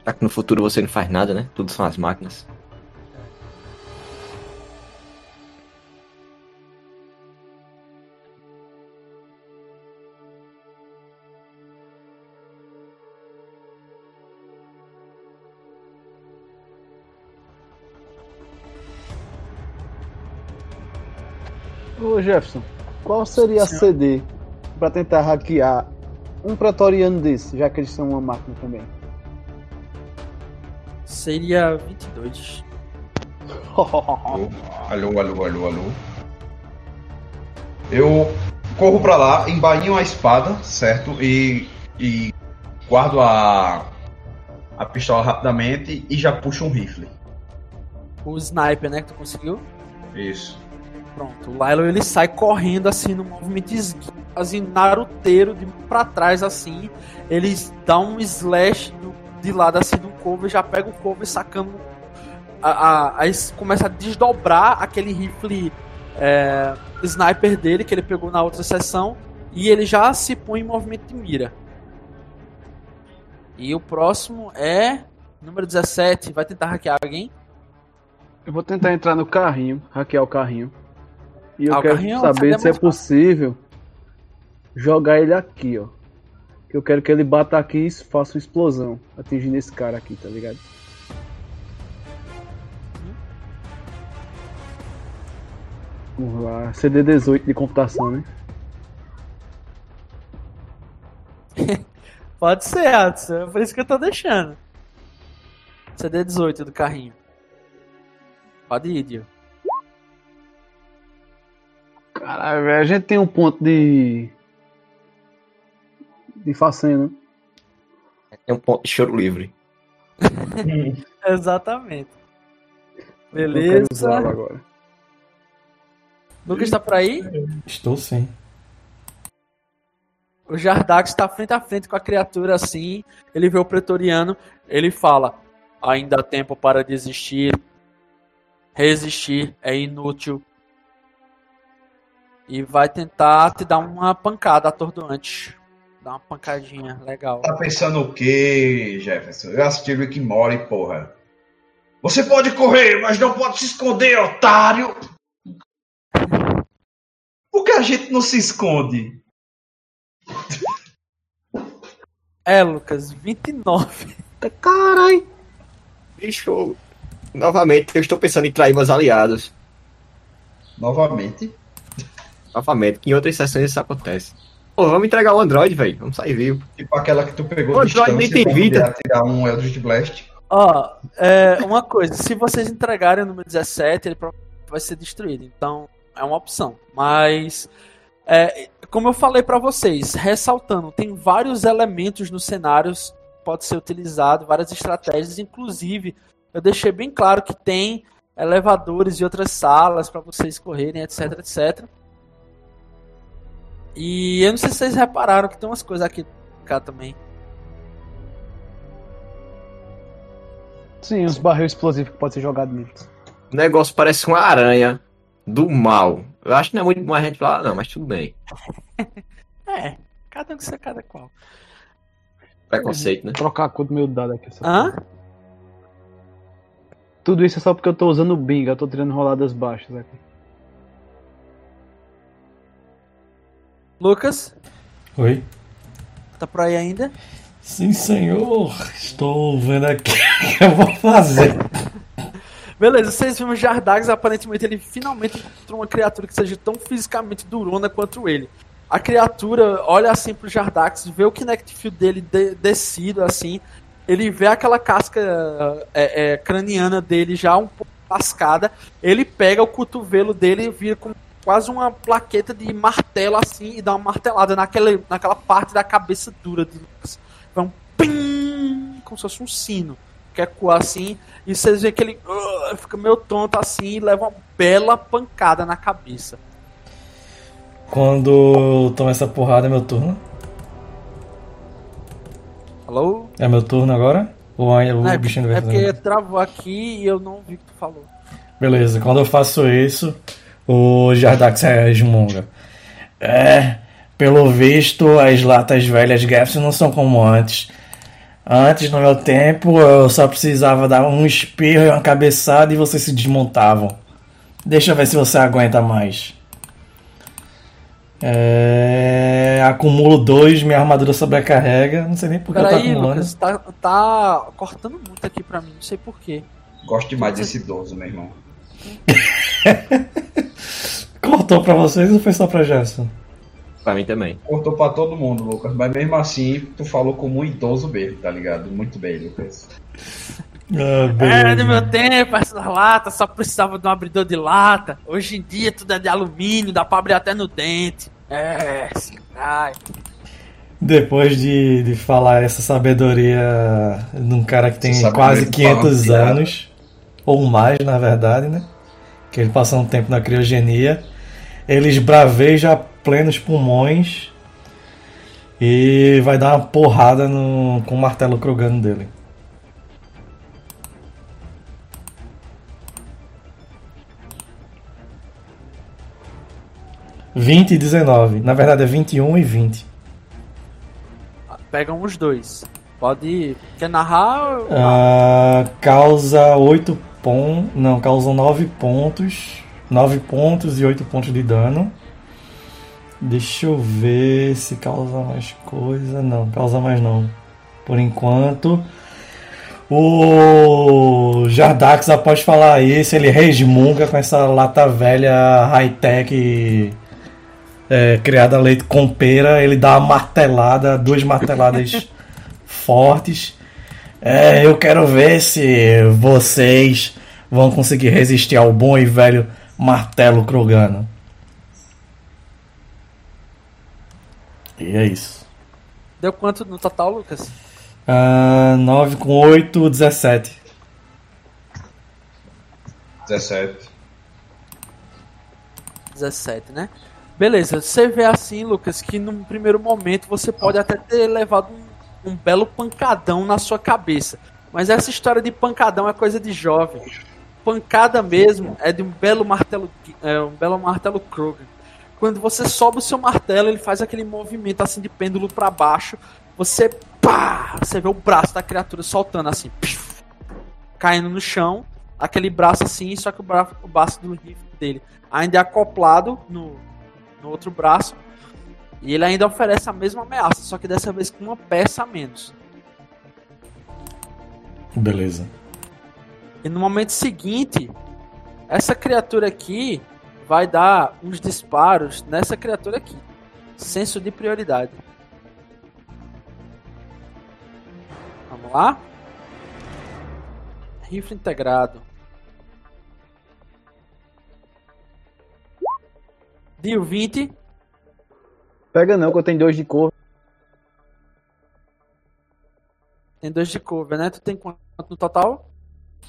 Já que no futuro você não faz nada, né? Tudo são as máquinas. Ô Jefferson, qual seria a CD para tentar hackear um pretoriano desse, já que eles são uma máquina também? Seria 22. alô, alô, alô, alô. Eu corro pra lá, embainho a espada, certo? E, e guardo a, a pistola rapidamente e já puxo um rifle. O sniper, né, que tu conseguiu? Isso. Pronto, o Lilo ele sai correndo assim no movimento assim, naruteiro de pra trás assim. Ele dá um slash do, de lado assim do cover, já pega o cover sacando. A, a, a, começa a desdobrar aquele rifle é, sniper dele que ele pegou na outra sessão e ele já se põe em movimento de mira. E o próximo é número 17, vai tentar hackear alguém? Eu vou tentar entrar no carrinho, hackear o carrinho. E eu ah, quero é saber se é possível jogar ele aqui, ó. Que eu quero que ele bata aqui e faça uma explosão, atingindo esse cara aqui, tá ligado? Vamos lá, CD18 de computação, né? Pode ser, Adson. É por isso que eu tô deixando. CD18 do carrinho. Pode ir, Dio. Caralho, velho, a gente tem um ponto de. De né? Tem um ponto de choro livre. Exatamente. Beleza. agora. Lucas está por aí? Estou sim. O Jardax está frente a frente com a criatura assim. Ele vê o pretoriano. Ele fala: Ainda há tempo para desistir. Resistir é inútil. E vai tentar te dar uma pancada atordoante. Dá uma pancadinha legal. Tá pensando o quê, Jefferson? Eu assisti Rick Mori, porra. Você pode correr, mas não pode se esconder, otário! Por que a gente não se esconde? É, Lucas, 29. Caralho! Bicho, novamente eu estou pensando em trair meus aliados. Novamente? Novamente, que em outras sessões isso acontece. Pô, vamos entregar o Android, velho. Vamos sair vivo. Tipo aquela que tu pegou o Android nem tem vida. tirar um Eldritch Blast. Ó, é, uma coisa, se vocês entregarem o número 17, ele vai ser destruído. Então, é uma opção. Mas, é, como eu falei para vocês, ressaltando, tem vários elementos nos cenários pode ser utilizado, várias estratégias, inclusive eu deixei bem claro que tem elevadores e outras salas para vocês correrem, etc, etc. E eu não sei se vocês repararam que tem umas coisas aqui cá também. Sim, os barril explosivos que pode ser jogado neles. O negócio parece uma aranha do mal. Eu acho que não é muito mais gente falar, não, mas tudo bem. é, cada um que ser cada qual. Preconceito, né? Trocar a cor do meu dado aqui. Hã? Tudo isso é só porque eu tô usando o Bing, eu tô tirando roladas baixas aqui. Lucas? Oi? Tá por aí ainda? Sim, senhor. Estou vendo aqui o que eu vou fazer. Beleza, vocês viram Jardags, aparentemente ele finalmente encontrou uma criatura que seja tão fisicamente durona quanto ele. A criatura olha assim pro Jardax, vê o Kinect Field dele de descido assim, ele vê aquela casca é, é, craniana dele já um pouco lascada, ele pega o cotovelo dele e vira com quase uma plaqueta de martelo assim e dá uma martelada naquela, naquela parte da cabeça dura de Lucas. Vai um pim, como se fosse um sino que ecoar assim, e vocês veem que ele uh, fica meio tonto assim e leva uma bela pancada na cabeça. Quando toma essa porrada é meu turno. Alô? É meu turno agora? Ou o é, bichinho vai É porque travou aqui e eu não vi o que tu falou. Beleza, quando eu faço isso, o Jardax resmunga. É, pelo visto, as latas velhas Gaffs não são como antes. Antes, no meu tempo, eu só precisava dar um espirro e uma cabeçada e vocês se desmontavam. Deixa eu ver se você aguenta mais. É... Acumulo dois, minha armadura sobrecarrega. Não sei nem por que eu tô acumulando. Lucas, tá, tá cortando muito aqui pra mim, não sei porquê. Gosto demais desse idoso, meu irmão. Cortou pra vocês ou foi só pra Gerson? Pra mim também. Cortou pra todo mundo, Lucas. Mas mesmo assim, tu falou como um idoso mesmo, tá ligado? Muito bem, Lucas. Ah, Era do beleza. meu tempo, essas latas só precisava de um abridor de lata. Hoje em dia tudo é de alumínio, dá pra abrir até no dente. É, ai. Depois de, de falar essa sabedoria num cara que tem quase sabedoria 500 balanceada. anos, ou mais na verdade, né? Que ele passou um tempo na criogenia. Ele esbraveja plenos pulmões e vai dar uma porrada no, com o martelo crugano dele. Vinte e 19. Na verdade é 21 e 20. Pegam os dois. Pode. Quer narrar? Ah, causa 8 pontos. Não, causam 9 pontos. 9 pontos e 8 pontos de dano. Deixa eu ver se causa mais coisa. Não, causa mais não. Por enquanto. O Jardax, após falar isso, ele resmunga com essa lata velha high-tech é, criada leite com pera. Ele dá uma martelada, duas marteladas fortes. É, eu quero ver se vocês vão conseguir resistir ao bom e velho martelo Krogano. E é isso. Deu quanto no total, Lucas? Ah, 9 com 8, 17. 17. 17, né? Beleza, você vê assim, Lucas, que num primeiro momento você pode até ter levado um, um belo pancadão na sua cabeça. Mas essa história de pancadão é coisa de jovem. Pancada mesmo é de um belo martelo, é, um belo martelo Kroger. Quando você sobe o seu martelo, ele faz aquele movimento assim de pêndulo para baixo. Você pá, você vê o braço da criatura soltando assim, piu, caindo no chão, aquele braço assim, só que o braço, o braço do rifle dele ainda é acoplado no, no outro braço. E ele ainda oferece a mesma ameaça, só que dessa vez com uma peça a menos. Beleza. E no momento seguinte, essa criatura aqui vai dar uns disparos nessa criatura aqui. Senso de prioridade. Vamos lá? Rifle integrado. Deu 20. Pega não, que eu tenho dois de cor. Tem dois de cover, né? Tu tem quanto no total?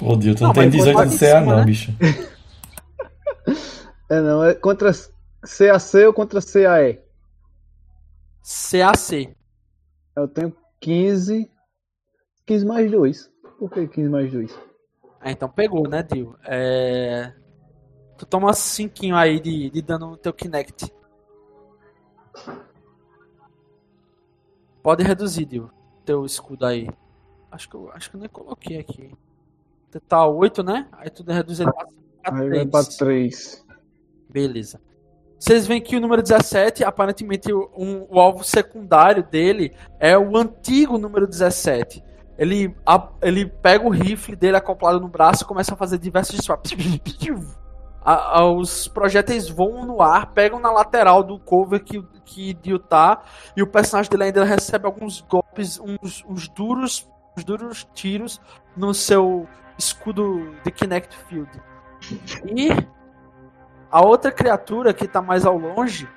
Ô, Dio, tu Não, não, tem mas 18 pode de CA, não, né? bicho. É não, é contra CAC ou contra CAE? CAC. Eu tenho 15. 15 mais 2. Por que 15 mais 2? Ah, então pegou, né, Dio? É... Tu toma 5 aí de, de dano no teu Kinect. Pode reduzir, Dio. Teu escudo aí. Acho que eu, acho que eu nem coloquei aqui. Tá 8, né? Aí tu reduz ele pra Aí vai 3. pra 3. Beleza. Vocês veem que o número 17, aparentemente o- um- o alvo secundário dele é o antigo número 17. Ele, a- ele pega o rifle dele acoplado no braço e começa a fazer diversos disparos. A- a- os projéteis voam no ar, pegam na lateral do cover que, que Dio tá, e o personagem dele ainda recebe alguns golpes, uns, uns duros, uns duros tiros no seu escudo de Kinect Field. E a outra criatura que tá mais ao longe.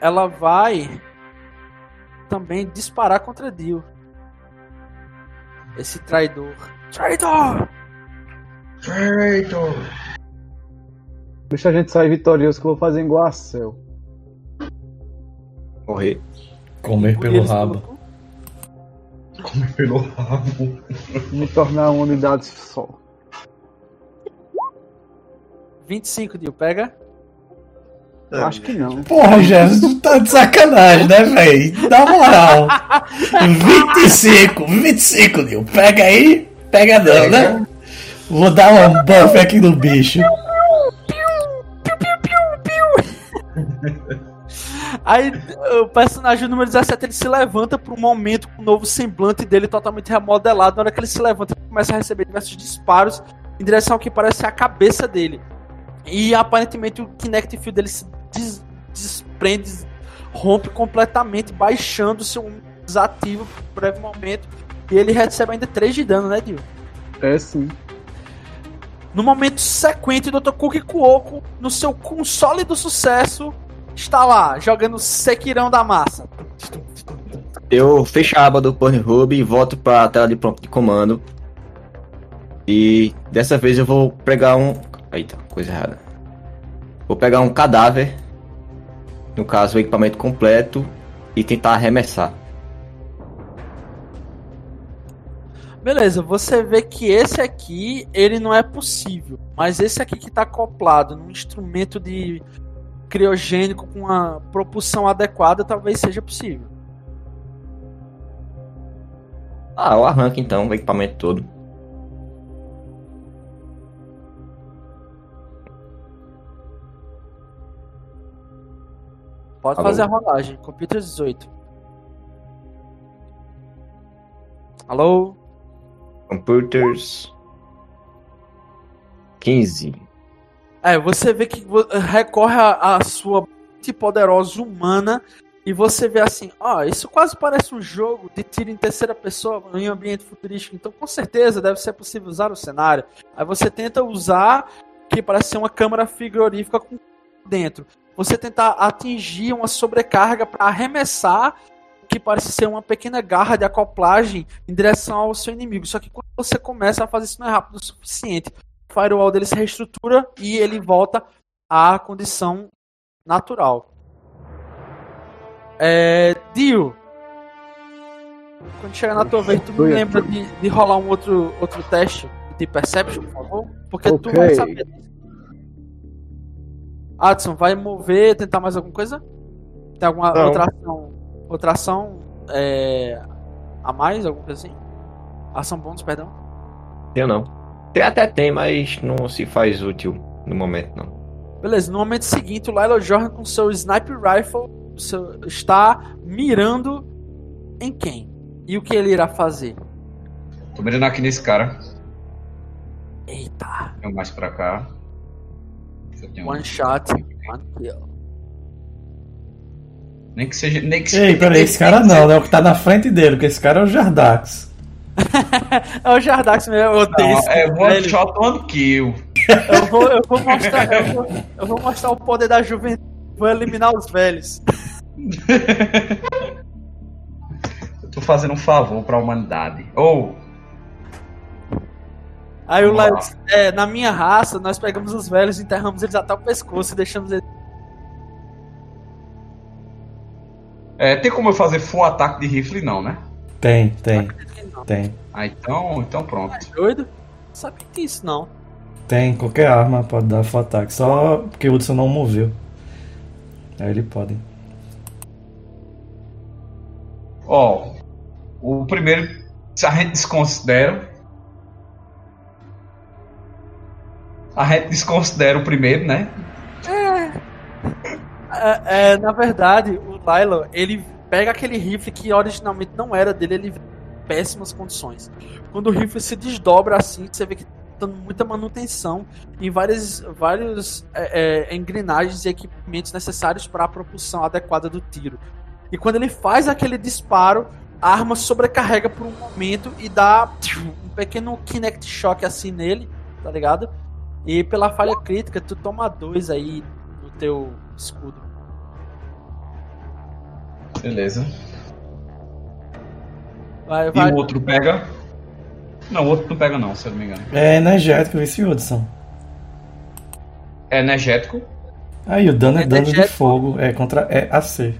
Ela vai também disparar contra Dio. Esse traidor. Traidor! Feito! Deixa a gente sair vitorioso que eu vou fazer igual a Cell. Morrer. Comer pelo rabo. colocou- Come pelo rabo. Me tornar uma unidade só. 25, Dio, pega. Acho que não. Porra, Jesus, tu tá de sacanagem, né, velho? Dá moral. 25, 25, Nil. Pega aí, pega não, né? Vou dar um buff aqui no bicho. Aí o personagem número 17 ele se levanta por um momento com o novo semblante dele totalmente remodelado. Na hora que ele se levanta, ele começa a receber diversos disparos em direção ao que parece a cabeça dele. E aparentemente o Kinect Field dele se des desprende, rompe completamente, baixando-se um desativo por breve momento. E ele recebe ainda 3 de dano, né, Dio? É sim. No momento sequente, o Dr. Cook Kuoko, no seu console do sucesso, está lá, jogando Sekirão da massa. Eu fecho a aba do Pornhub e volto para a tela de prompt de comando. E dessa vez eu vou pegar um. Eita, coisa errada. Vou pegar um cadáver, no caso o equipamento completo, e tentar arremessar. Beleza, você vê que esse aqui, ele não é possível. Mas esse aqui que está acoplado num instrumento de criogênico com uma propulsão adequada, talvez seja possível. Ah, eu arranco então o equipamento todo. Pode Alô? fazer a rolagem. Computer 18. Alô? Computers. 15. É, você vê que recorre à sua poderosa humana e você vê assim, ó, isso quase parece um jogo de tiro em terceira pessoa em um ambiente futurístico, então com certeza deve ser possível usar o cenário. Aí você tenta usar que parece ser uma câmara frigorífica com dentro. Você tenta atingir uma sobrecarga para arremessar que parece ser uma pequena garra de acoplagem em direção ao seu inimigo. Só que quando você começa a fazer isso não é rápido o suficiente o firewall dele se reestrutura e ele volta à condição natural. É, Dio, quando chegar na tua vez, tu me lembra de, de rolar um outro, outro teste de Perception, por favor? Porque tu Ok. vai saber. Adson, vai mover, tentar mais alguma coisa? Tem alguma Não. outra ação, outra ação é, a mais, alguma coisa assim? Ação bônus, perdão. Eu não. Tem, até tem, mas não se faz útil no momento, não. Beleza, no momento seguinte, o Lilo Jordan com seu sniper rifle seu- está mirando em quem? E o que ele irá fazer? Tô mirando aqui nesse cara. Eita, Tenho mais pra cá. Eu one shot, one kill. Nem que seja. Nem que seja. Ei, peraí, esse cara não, né? O que tá na frente dele, porque esse cara é o Jardax. É o Jardax mesmo, eu odeio Não, esse é one shot, one kill. Eu vou, eu vou mostrar, eu vou, eu vou mostrar o poder da juventude. Vou eliminar os velhos. Eu tô fazendo um favor pra humanidade. Ou. Aí o Lilo, é, na minha raça, nós pegamos os velhos, enterramos eles até o pescoço e deixamos eles. É, tem como eu fazer full ataque de rifle? Não, né? Tem, tem, tem. Ah, então, então pronto. doido? Sabe o que é isso, não? Tem, qualquer arma pode dar full ataque. Só porque o Hudson não moveu. Aí ele pode. Ó, o primeiro, se a gente desconsidera. A gente desconsidera o primeiro, né? É, é, na verdade, Lilo, ele pega aquele rifle que originalmente não era dele, ele vê em péssimas condições. Quando o rifle se desdobra assim, você vê que tá muita manutenção em várias, vários é, é, engrenagens e equipamentos necessários para a propulsão adequada do tiro. E quando ele faz aquele disparo, a arma sobrecarrega por um momento e dá um pequeno Kinect Shock assim nele, tá ligado? E pela falha crítica, tu toma dois aí no teu escudo. Beleza. Vai, E vai. o outro pega. Não, o outro não pega, não, se eu não me engano. É energético esse Hudson. É energético. Aí o dano é dano de fogo. É contra é AC.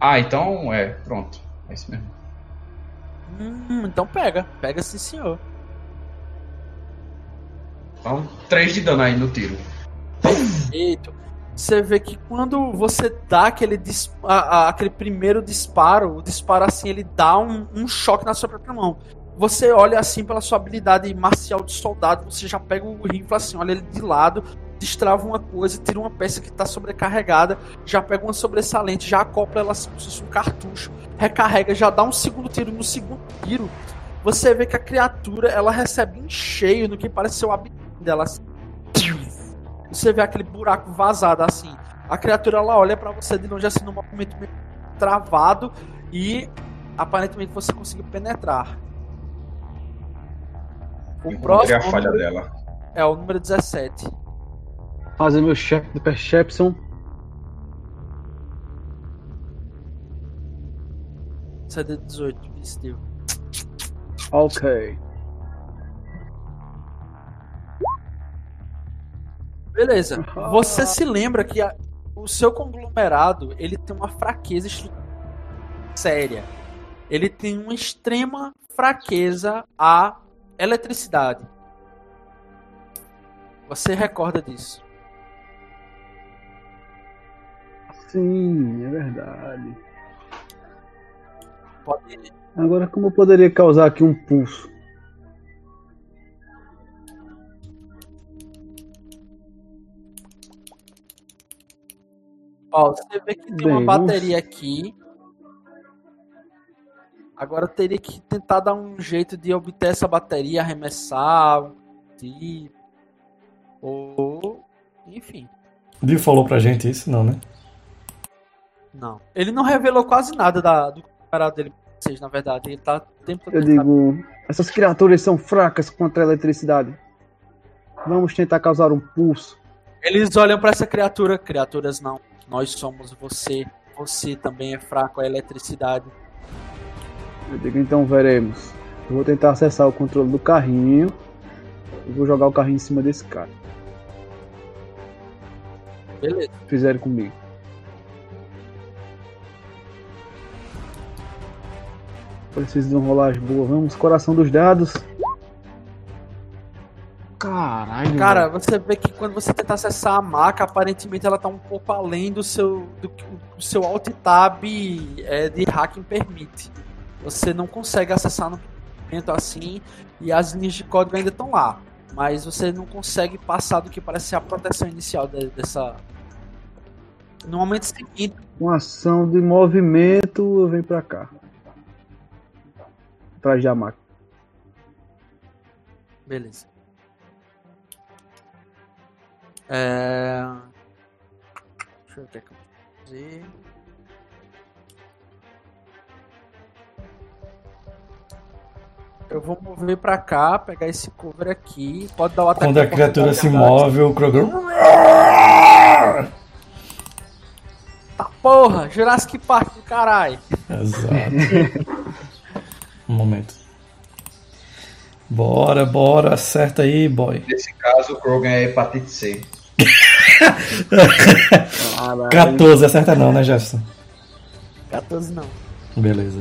Ah, então é, pronto. É isso mesmo. Hum, então pega. Pega sim, senhor. Então, 3 de dano aí no tiro. Perfeito. Você vê que quando você dá aquele, a- a- aquele primeiro disparo, o disparo assim, ele dá um, um choque na sua própria mão. Você olha assim pela sua habilidade marcial de soldado, você já pega o rifle assim, olha ele de lado, destrava uma coisa, tira uma peça que está sobrecarregada, já pega uma sobressalente, já acopla ela assim, como se fosse um cartucho, recarrega, já dá um segundo tiro. No segundo tiro, você vê que a criatura ela recebe em cheio no que parece ser o abdômen dela. Assim. Você vê aquele buraco vazado assim. A criatura ela olha para você de longe assim num movimento meio travado e aparentemente você conseguiu penetrar. O próximo a falha dela. É o número 17. Fazer meu chefe de perception. CD 18, Steel. Ok. Beleza. Você se lembra que a, o seu conglomerado ele tem uma fraqueza séria. Ele tem uma extrema fraqueza à eletricidade. Você recorda disso? Sim, é verdade. Pode... Agora, como eu poderia causar aqui um pulso? Ó, você vê que tem Bem, uma bateria aqui. Agora teria que tentar dar um jeito de obter essa bateria, arremessar, tipo, ou enfim. Dio falou pra gente isso, não, né? Não. Ele não revelou quase nada da, do comparado dele pra vocês, na verdade. Ele tá tempo Eu digo, essas criaturas são fracas contra a eletricidade. Vamos tentar causar um pulso. Eles olham para essa criatura, criaturas não. Nós somos você. Você também é fraco à eletricidade. Eu digo, então veremos. Eu vou tentar acessar o controle do carrinho. E vou jogar o carrinho em cima desse cara. Beleza. Fizeram comigo. Preciso de um rolagem boa. Vamos, coração dos dados. Caralho. Cara, você vê que quando você tenta acessar a maca, aparentemente ela tá um pouco além do seu do, do seu alt tab é, de hacking permite. Você não consegue acessar no momento assim e as linhas de código ainda estão lá, mas você não consegue passar do que parece ser a proteção inicial de, dessa no momento seguinte. Uma ação de movimento, eu venho pra cá. Atrás da maca. Beleza. É... Deixa eu ver o que, é que eu vou fazer. Eu vou mover pra cá, pegar esse cover aqui. Pode dar o ataque. Quando a criatura se move, o Kroger. Tá porra! Jurassic Park do caralho! Exato. um momento. Bora, bora, acerta aí, boy. Nesse caso, o Krogan é hepatite C. 14, acerta não, né, Jefferson? 14 não. Beleza.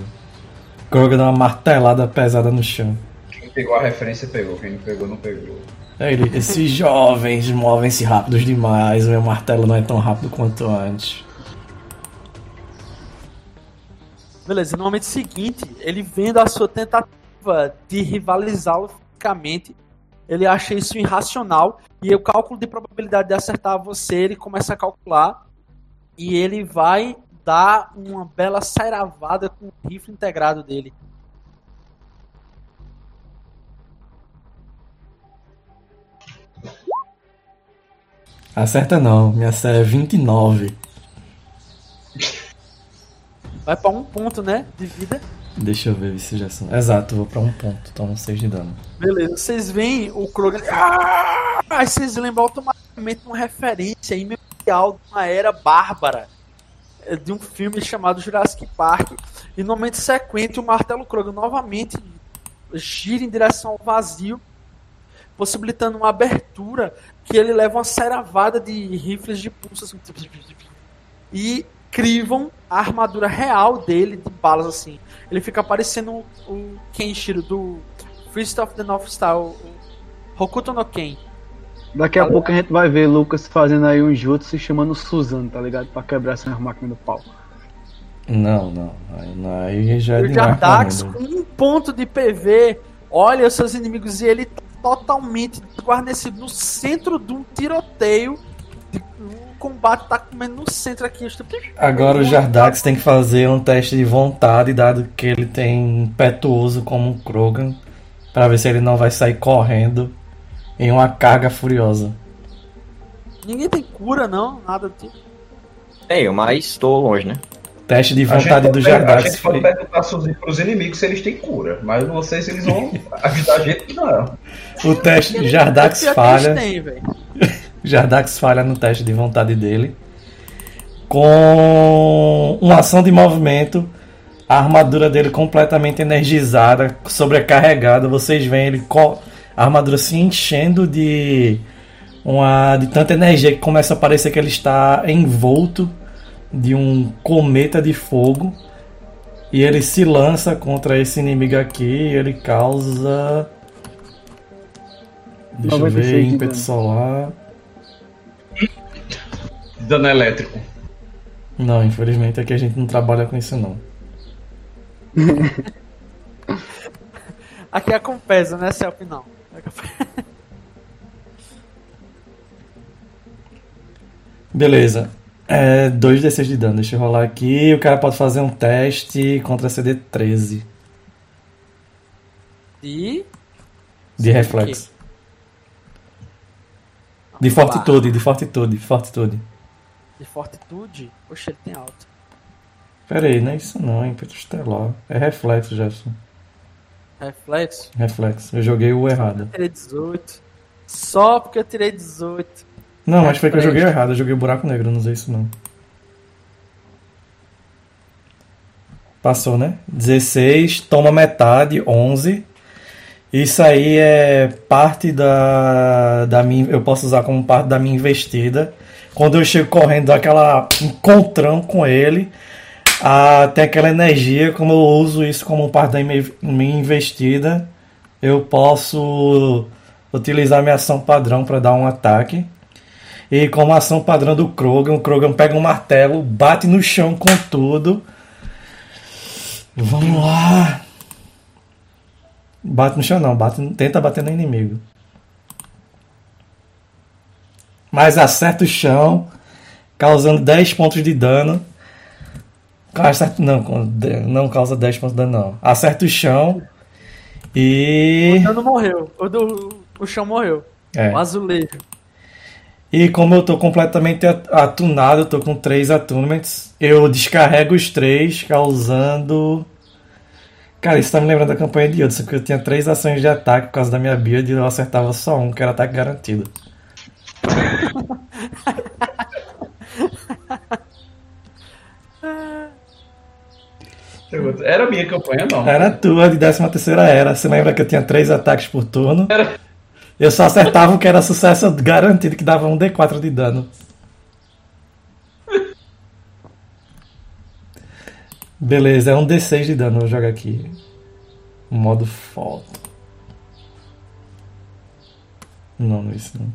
Krogan dá uma martelada pesada no chão. Quem pegou a referência pegou, quem não pegou, não pegou. É, ele, esses jovens movem-se rápidos demais, o meu martelo não é tão rápido quanto antes. Beleza, no momento seguinte, ele vendo a sua tentativa de rivalizá-lo fisicamente, ele acha isso irracional e o cálculo de probabilidade de acertar você, ele começa a calcular e ele vai dar uma bela sairavada com o rifle integrado dele. Acerta não, minha série é 29. Vai pra um ponto, né? De vida. Deixa eu ver se já são. Exato, vou pra um ponto. Toma 6 de dano. Beleza, vocês veem o Krogan. Ah! Aí vocês lembram automaticamente uma referência imemorial de uma era bárbara. É, de um filme chamado Jurassic Park. E no momento sequente, o martelo Krogan novamente gira em direção ao vazio, possibilitando uma abertura que ele leva uma seravada de rifles de pulso. Assim, e crivam a armadura real dele de balas assim. Ele fica parecendo o Kenshiro do Fist of the North Star, o Hokuto no Ken. Daqui a tá pouco a gente vai ver Lucas fazendo aí um jutsu e chamando Suzano, tá ligado? Pra quebrar essa máquina do pau. Não, não. Aí, aí já é de Dax com um ponto de PV, olha os seus inimigos e ele tá totalmente guarnecido no centro de um tiroteio de um combate tá comendo no centro aqui. eu estou- Agora o Jardax tem que fazer um teste de vontade, dado que ele tem impetuoso como um Krogan, pra ver se ele não vai sair correndo em uma carga furiosa. Ninguém tem cura, não? Nada do tipo. Tenho, mas tô longe, né? Teste de vontade do pode- A Jardax. gente pode perguntar para os inimigos se eles têm cura, mas não sei se eles vão ajudar a gente, não. O teste Jardax falha. velho. Jardax falha no teste de vontade dele. Com uma ação de movimento, a armadura dele completamente energizada, sobrecarregada. Vocês veem ele a armadura se enchendo de uma de tanta energia que começa a parecer que ele está envolto de um cometa de fogo. E ele se lança contra esse inimigo aqui. Ele causa. Deixa eu 96 ver, ímpeto solar. Dano elétrico. Não, infelizmente aqui a gente não trabalha com isso não. Aqui é com pesa, né, Celp? Não. Beleza. É 2d6 de dano. Deixa eu rolar aqui. O cara pode fazer um teste contra CD13 E. de reflexo. De fortitude, de fortitude, fortitude. De fortitude? Oxe, ele tem alto. Pera aí, não é isso não, é ímpeto estelar. É reflexo, Jefferson. Reflexo. Reflexo. Eu joguei o errado. Eu tirei 18. Só porque eu tirei 18. Não, mas foi que eu Reflexo. joguei o errado. Eu joguei o buraco negro, não usei isso não. Passou, né? 16, toma metade, 11. Isso aí é parte da, da minha. Eu posso usar como parte da minha investida. Quando eu chego correndo, dou aquela encontrão com ele. Tem aquela energia, como eu uso isso como parte da minha investida, eu posso utilizar minha ação padrão para dar um ataque. E como ação padrão do Krogan, o Krogan pega um martelo, bate no chão com tudo. Vamos lá. Bate no chão não, bate, tenta bater no inimigo. Mas acerta o chão, causando 10 pontos de dano. Acerta, não, não causa 10 pontos de dano não. Acerta o chão e... O dano morreu. O, do, o chão morreu. É. O azulejo. E como eu tô completamente at- atunado, eu tô com três attunements, eu descarrego os três, causando. Cara, isso tá me lembrando da campanha de Hudson, que eu tinha três ações de ataque por causa da minha build e eu acertava só um, que era ataque garantido. Era minha campanha, não. Era tua de 13 terceira era. Você lembra que eu tinha três ataques por turno? Era. Eu só acertava o que era sucesso garantido, que dava um D4 de dano. Beleza, é um D6 de dano, vou jogar aqui. Modo foto. Não, não é isso não.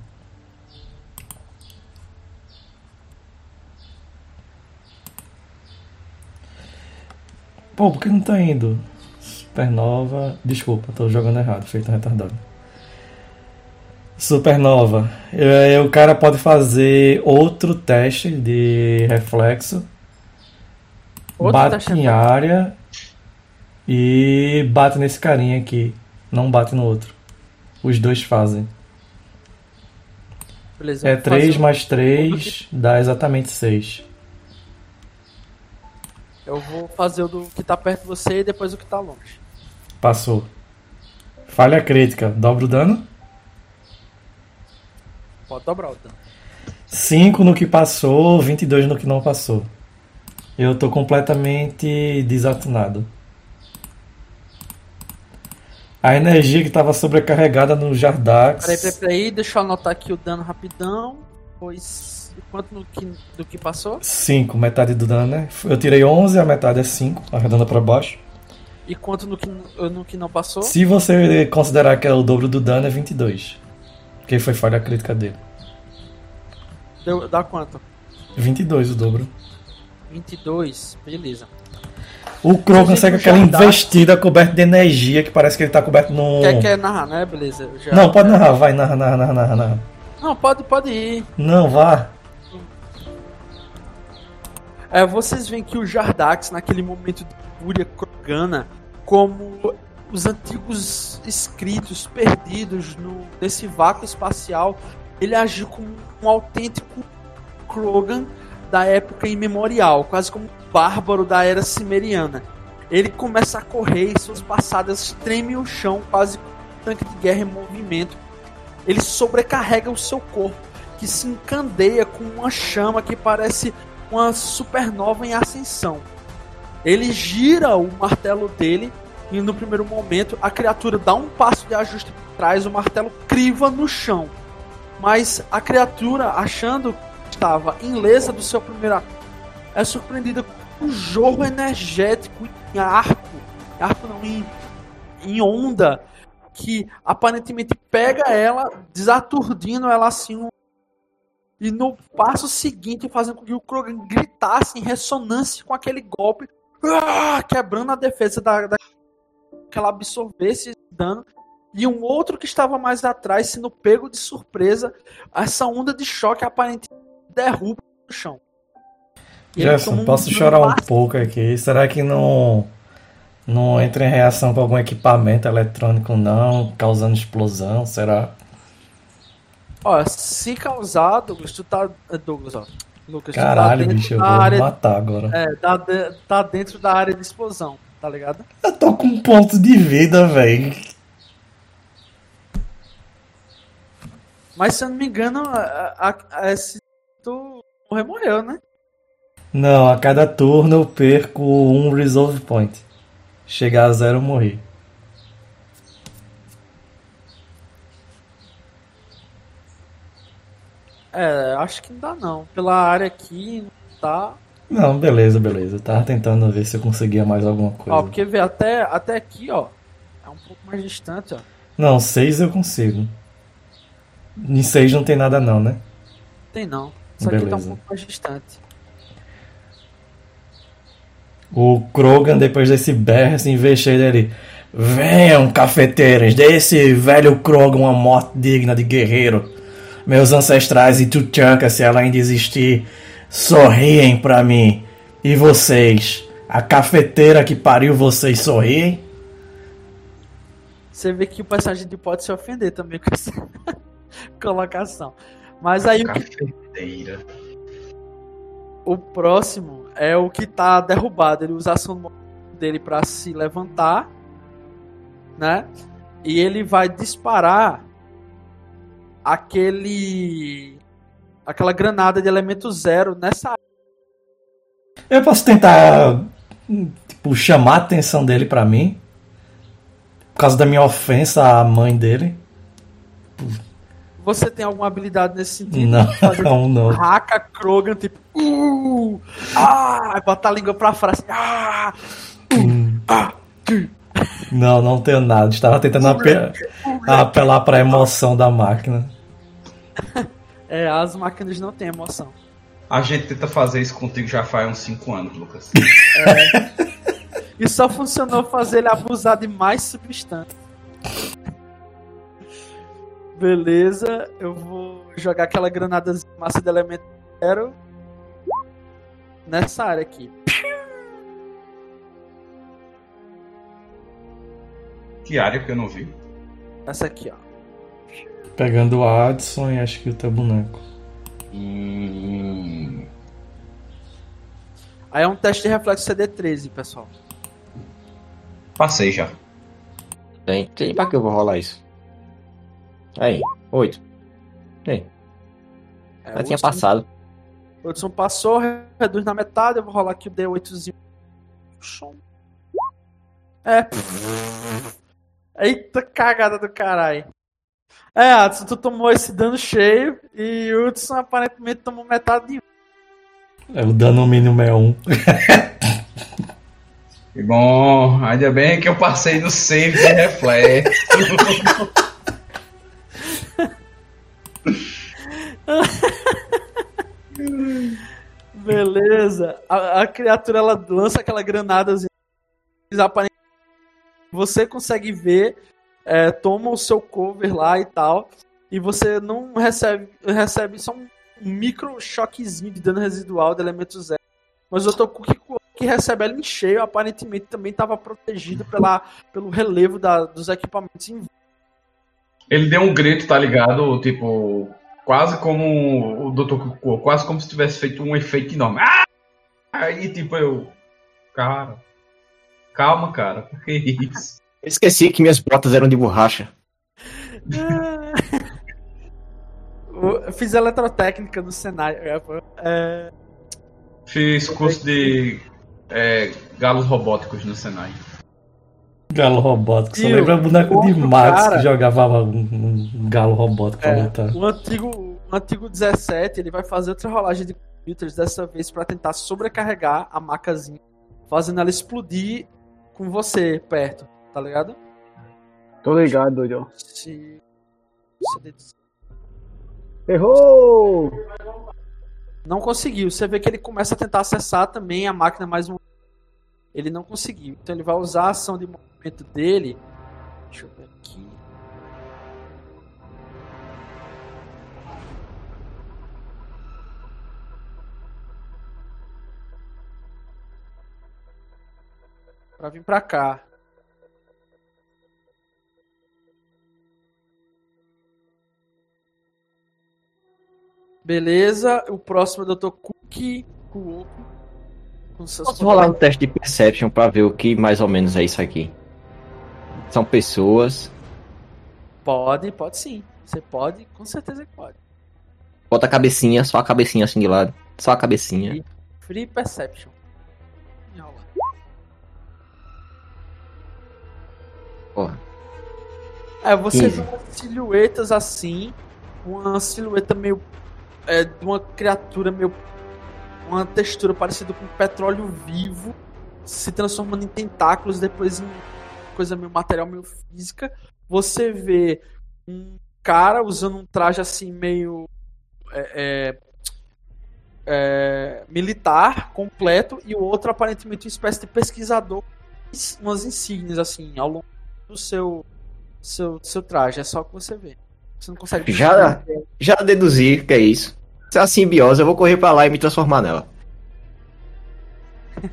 Pô, por que não tá indo? Supernova. Desculpa, tô jogando errado, feito retardado. Supernova. O cara pode fazer outro teste de reflexo. Outro bate em área e bate nesse carinha aqui. Não bate no outro. Os dois fazem. Beleza. É vou 3 fazer um- mais 3 dá exatamente 6. Eu vou fazer o do que tá perto de você e depois o que tá longe. Passou. Falha crítica. Dobra o dano. Pode dobrar o dano. 5 no que passou, 22 no que não passou. Eu tô completamente desatunado. A energia que estava sobrecarregada no Jardax. Peraí, peraí, peraí. Deixa eu anotar aqui o dano rapidão. Pois. Quanto no que, do que passou? 5, metade do dano, né? Eu tirei 11, a metade é 5, arredondando para baixo. E quanto no que, no que não passou? Se você considerar que é o dobro do dano, é 22. Porque foi falha crítica dele. Deu, dá quanto? 22 o dobro. 22. Beleza. O Crow Gente, consegue aquela investida coberta de energia que parece que ele tá coberto num. Quer, quer narrar, né? Beleza. já- Não, pode narrar, vai, narra, narra, narra, narra. Não, pode, pode ir. Não, vá. É, vocês veem que o Jardax, naquele momento de fúria crogana, como os antigos escritos perdidos no, nesse vácuo espacial, ele agiu como um autêntico Krogan da época imemorial, quase como um bárbaro da era cimeriana. Ele começa a correr e suas passadas tremem o chão, quase como um tanque de guerra em movimento. Ele sobrecarrega o seu corpo, que se encandeia com uma chama que parece uma supernova em ascensão. Ele gira o martelo dele e no primeiro momento a criatura dá um passo de ajuste para trás, o martelo criva no chão. Mas a criatura, achando que estava ilesa do seu primeiro ataque, é surpreendida com um jorro energético em arco, arco não, em, em onda, que aparentemente pega ela, desaturdindo ela assim e no passo seguinte fazendo com que o Krogan gritasse em ressonância com aquele golpe, ah, quebrando a defesa da, da que ela absorvesse esse dano. E um outro que estava mais atrás, sendo pego de surpresa, essa onda de choque aparentemente derruba no chão. Jefferson, um posso chorar um pouco aqui? Será que não não entra em reação com algum equipamento eletrônico não, causando explosão? Será? Ó, se causar, Douglas, tu tá. É, Douglas, ó. Lucas, Caralho, tá bicho, eu vou área, matar agora. É, tá, tá dentro da área de explosão, tá ligado? Eu tô com um ponto de vida, velho. Mas se eu não me engano, a, a, a, se tu morrer, morreu, né? Não, a cada turno eu perco um Resolve Point. Chegar a zero, eu morri. É, acho que não dá não. Pela área aqui, tá. Não, beleza, beleza. Eu tava tentando ver se eu conseguia mais alguma coisa. Ó, porque vê, até, até aqui, ó. É um pouco mais distante, ó. Não, seis eu consigo. Em seis não tem nada não, né? Tem não. Beleza. aqui tá um pouco mais distante. O Krogan, depois desse berro, assim, cheio dele. Venham, cafeteiros, dê esse velho Krogan uma morte digna de guerreiro. Meus ancestrais e Tuchanka, se ela ainda existir, sorriem para mim. E vocês? A cafeteira que pariu vocês sorriem? Você vê que o personagem pode se ofender também com essa colocação. Mas aí cafeteira. o próximo é o que tá derrubado. Ele usa a ação dele para se levantar, né? E ele vai disparar aquele aquela granada de elemento zero nessa Eu posso tentar tipo, chamar a atenção dele para mim por causa da minha ofensa à mãe dele. Você tem alguma habilidade nesse sentido? Não, não, não. Haka Krogan, tipo, uh, ah, botar a língua pra fora assim, ah, uh, ah, uh. Não, não tenho nada. Estava tentando ape apelar para a emoção da máquina. é, as máquinas não têm emoção. A gente tenta fazer isso contigo já faz uns 5 anos, Lucas. É. E só funcionou fazer ele abusar de mais substância. Beleza, eu vou jogar aquela granada massa de elemento zero nessa área aqui. Que área que eu não vi? Essa aqui, ó. Pegando o Adson e acho que o teu boneco. Hum. Aí é um teste de reflexo CD13, pessoal. Passei já. Tem, tem pra que eu vou rolar isso? Aí, oito. Tem. É, Já tinha passado. O Hudson passou, reduz na metade, eu vou rolar aqui o D8zinho. É. Eita cagada do caralho. É, Adson, tu tomou esse dano cheio e o Hudson aparentemente tomou metade de É, o dano mínimo é um. e bom, ainda bem que eu passei no save de reflexo. Beleza. A, a, criatura ela lança aquela granada aparentemente você consegue ver é, toma o seu cover lá e tal, e você não recebe, recebe só um micro choquezinho de dano residual do elemento zero. mas o. Cook que recebe ela em cheio, aparentemente também estava protegido pela, pelo relevo da, dos equipamentos em Ele deu um grito, tá ligado? Tipo, quase como o Dr. Cook, quase como se tivesse feito um efeito enorme. Ah! Aí, tipo, eu. Cara. Calma, cara, por que isso? Eu esqueci que minhas botas eram de borracha. Eu fiz eletrotécnica no cenário. É... Fiz curso de é, galos robóticos no Senai. Galo robótico. Você lembra o boneco de Max cara, que jogava um, um galo robótico é, pra lutar. O antigo, o antigo 17 ele vai fazer outra rolagem de computers dessa vez para tentar sobrecarregar a macazinha, fazendo ela explodir com você perto, tá ligado? Tô ligado. Se... Errou! Não conseguiu. Você vê que ele começa a tentar acessar também a máquina mais um. Ele não conseguiu. Então ele vai usar a ação de movimento dele. Pra vir pra cá. Beleza, o próximo é o Dr. Cookie Kuoko. Posso rolar um teste de Perception pra ver o que mais ou menos é isso aqui? São pessoas. Pode, pode sim. Você pode, com certeza que pode. Bota a cabecinha, só a cabecinha assim de lado. Só a cabecinha. Free Perception. Porra. É, você 15. vê silhuetas assim, uma silhueta meio é, de uma criatura meio. uma textura parecida com petróleo vivo, se transformando em tentáculos, depois em coisa meio material, meio física. Você vê um cara usando um traje assim meio. É, é, é, militar completo e o outro aparentemente uma espécie de pesquisador umas insígnias assim ao longo do seu seu seu traje é só o que você vê você não consegue. Já, já deduzi que é isso. Se é a simbiose, eu vou correr pra lá e me transformar nela.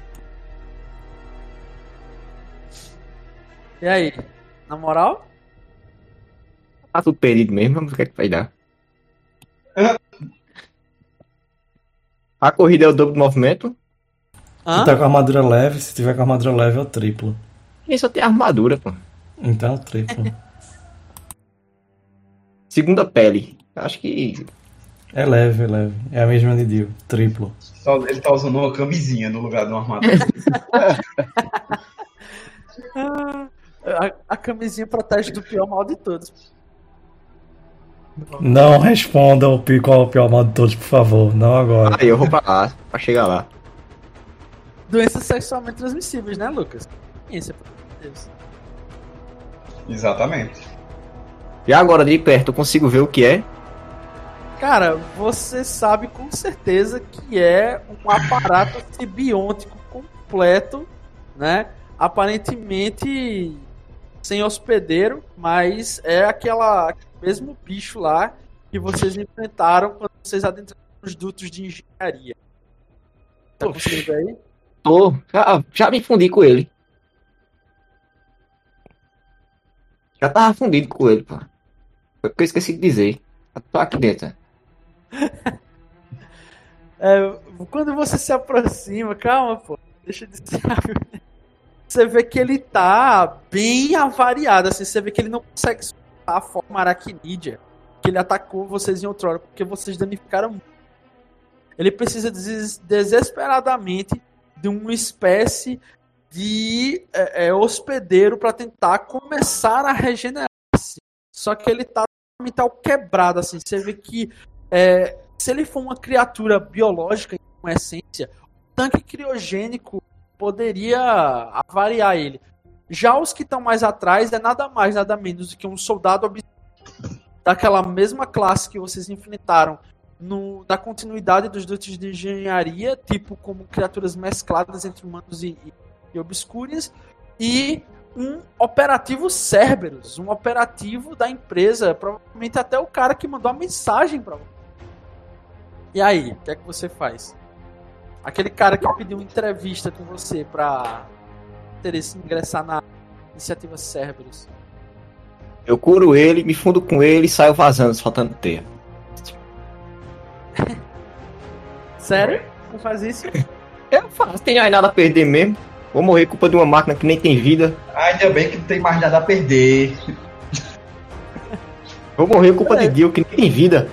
E aí? Na moral? Tá tudo perdido mesmo, vamos ver o que, é que vai dar. A corrida é o dobro do movimento. Hã? tá com armadura leve, se tiver com armadura leve é o triplo. E só tem armadura, pô. Então é triplo. Segunda pele. Acho que. É leve, é leve. É a mesma de Dio, triplo. Ele tá usando uma camisinha no lugar de uma armadura. a, a camisinha protege do pior mal de todos. Não respondam qual é o pior mal de todos, por favor. Não agora. Aí eu vou pra lá, pra chegar lá. Doenças sexualmente transmissíveis, né, Lucas? Isso, Deus. Exatamente. E agora de perto eu consigo ver o que é? Cara, você sabe com certeza que é um aparato simbiótico completo, né? Aparentemente sem hospedeiro, mas é aquela mesmo bicho lá que vocês enfrentaram quando vocês adentraram nos dutos de engenharia. Tá conseguindo aí? Tô, já, já me fundi com ele. Já tava fundido com ele, pô. Foi porque eu esqueci de dizer. Tô aqui dentro. É, quando você se aproxima, calma, pô. Deixa de ser. Você vê que ele tá bem avariado, assim. Você vê que ele não consegue soltar a forma aracnídea que ele atacou vocês em outrora, porque vocês danificaram muito. Ele precisa des desesperadamente de uma espécie de é, é, hospedeiro para tentar começar a regenerar-se. Só que ele tá mental quebrado, assim. Você vê que é, se ele for uma criatura biológica em essência, o tanque criogênico poderia avariar ele. Já os que estão mais atrás é nada mais, nada menos do que um soldado daquela mesma classe que vocês enfrentaram no, na continuidade dos dutos de engenharia, tipo como criaturas mescladas entre humanos e, e, e obscúrias, e um operativo Cerberus, um operativo da empresa, provavelmente até o cara que mandou a mensagem para você. E aí, o que é que você faz? Aquele cara que pediu uma entrevista com você pra interesse em ingressar na iniciativa Cerberus. Eu curo ele, me fundo com ele e saio vazando, faltando teia. Sério? Não faz isso? Eu faço, tem mais nada a perder mesmo. Vou morrer culpa de uma máquina que nem tem vida. Ainda bem que não tem mais nada a perder. Vou morrer culpa é. de Dio que nem tem vida.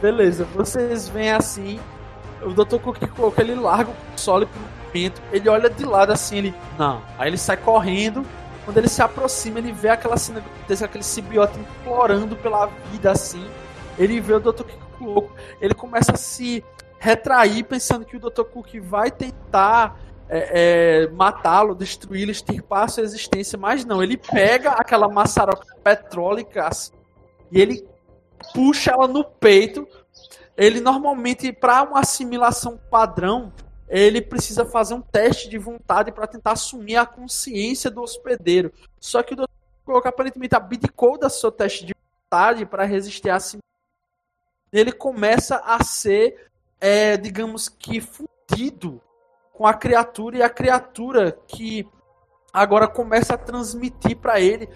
Beleza, vocês vêm assim. O Dr. Cookie Cook ele larga o console pro momento. Ele olha de lado assim, ele. Não. Aí ele sai correndo. Quando ele se aproxima, ele vê aquela cena desse aquele simbiote implorando pela vida assim. Ele vê o Dr. Louco. Ele começa a se retrair, pensando que o Dr. Cook vai tentar é, é, matá-lo, destruí-lo, extirpar a sua existência, mas não, ele pega aquela maçaroca petrólica assim, e ele puxa ela no peito. Ele normalmente, para uma assimilação padrão, ele precisa fazer um teste de vontade para tentar assumir a consciência do hospedeiro. Só que o Dr. Cook aparentemente abdicou da seu teste de vontade para resistir a assimilação. Ele começa a ser é, digamos que, fundido com a criatura e a criatura que agora começa a transmitir para ele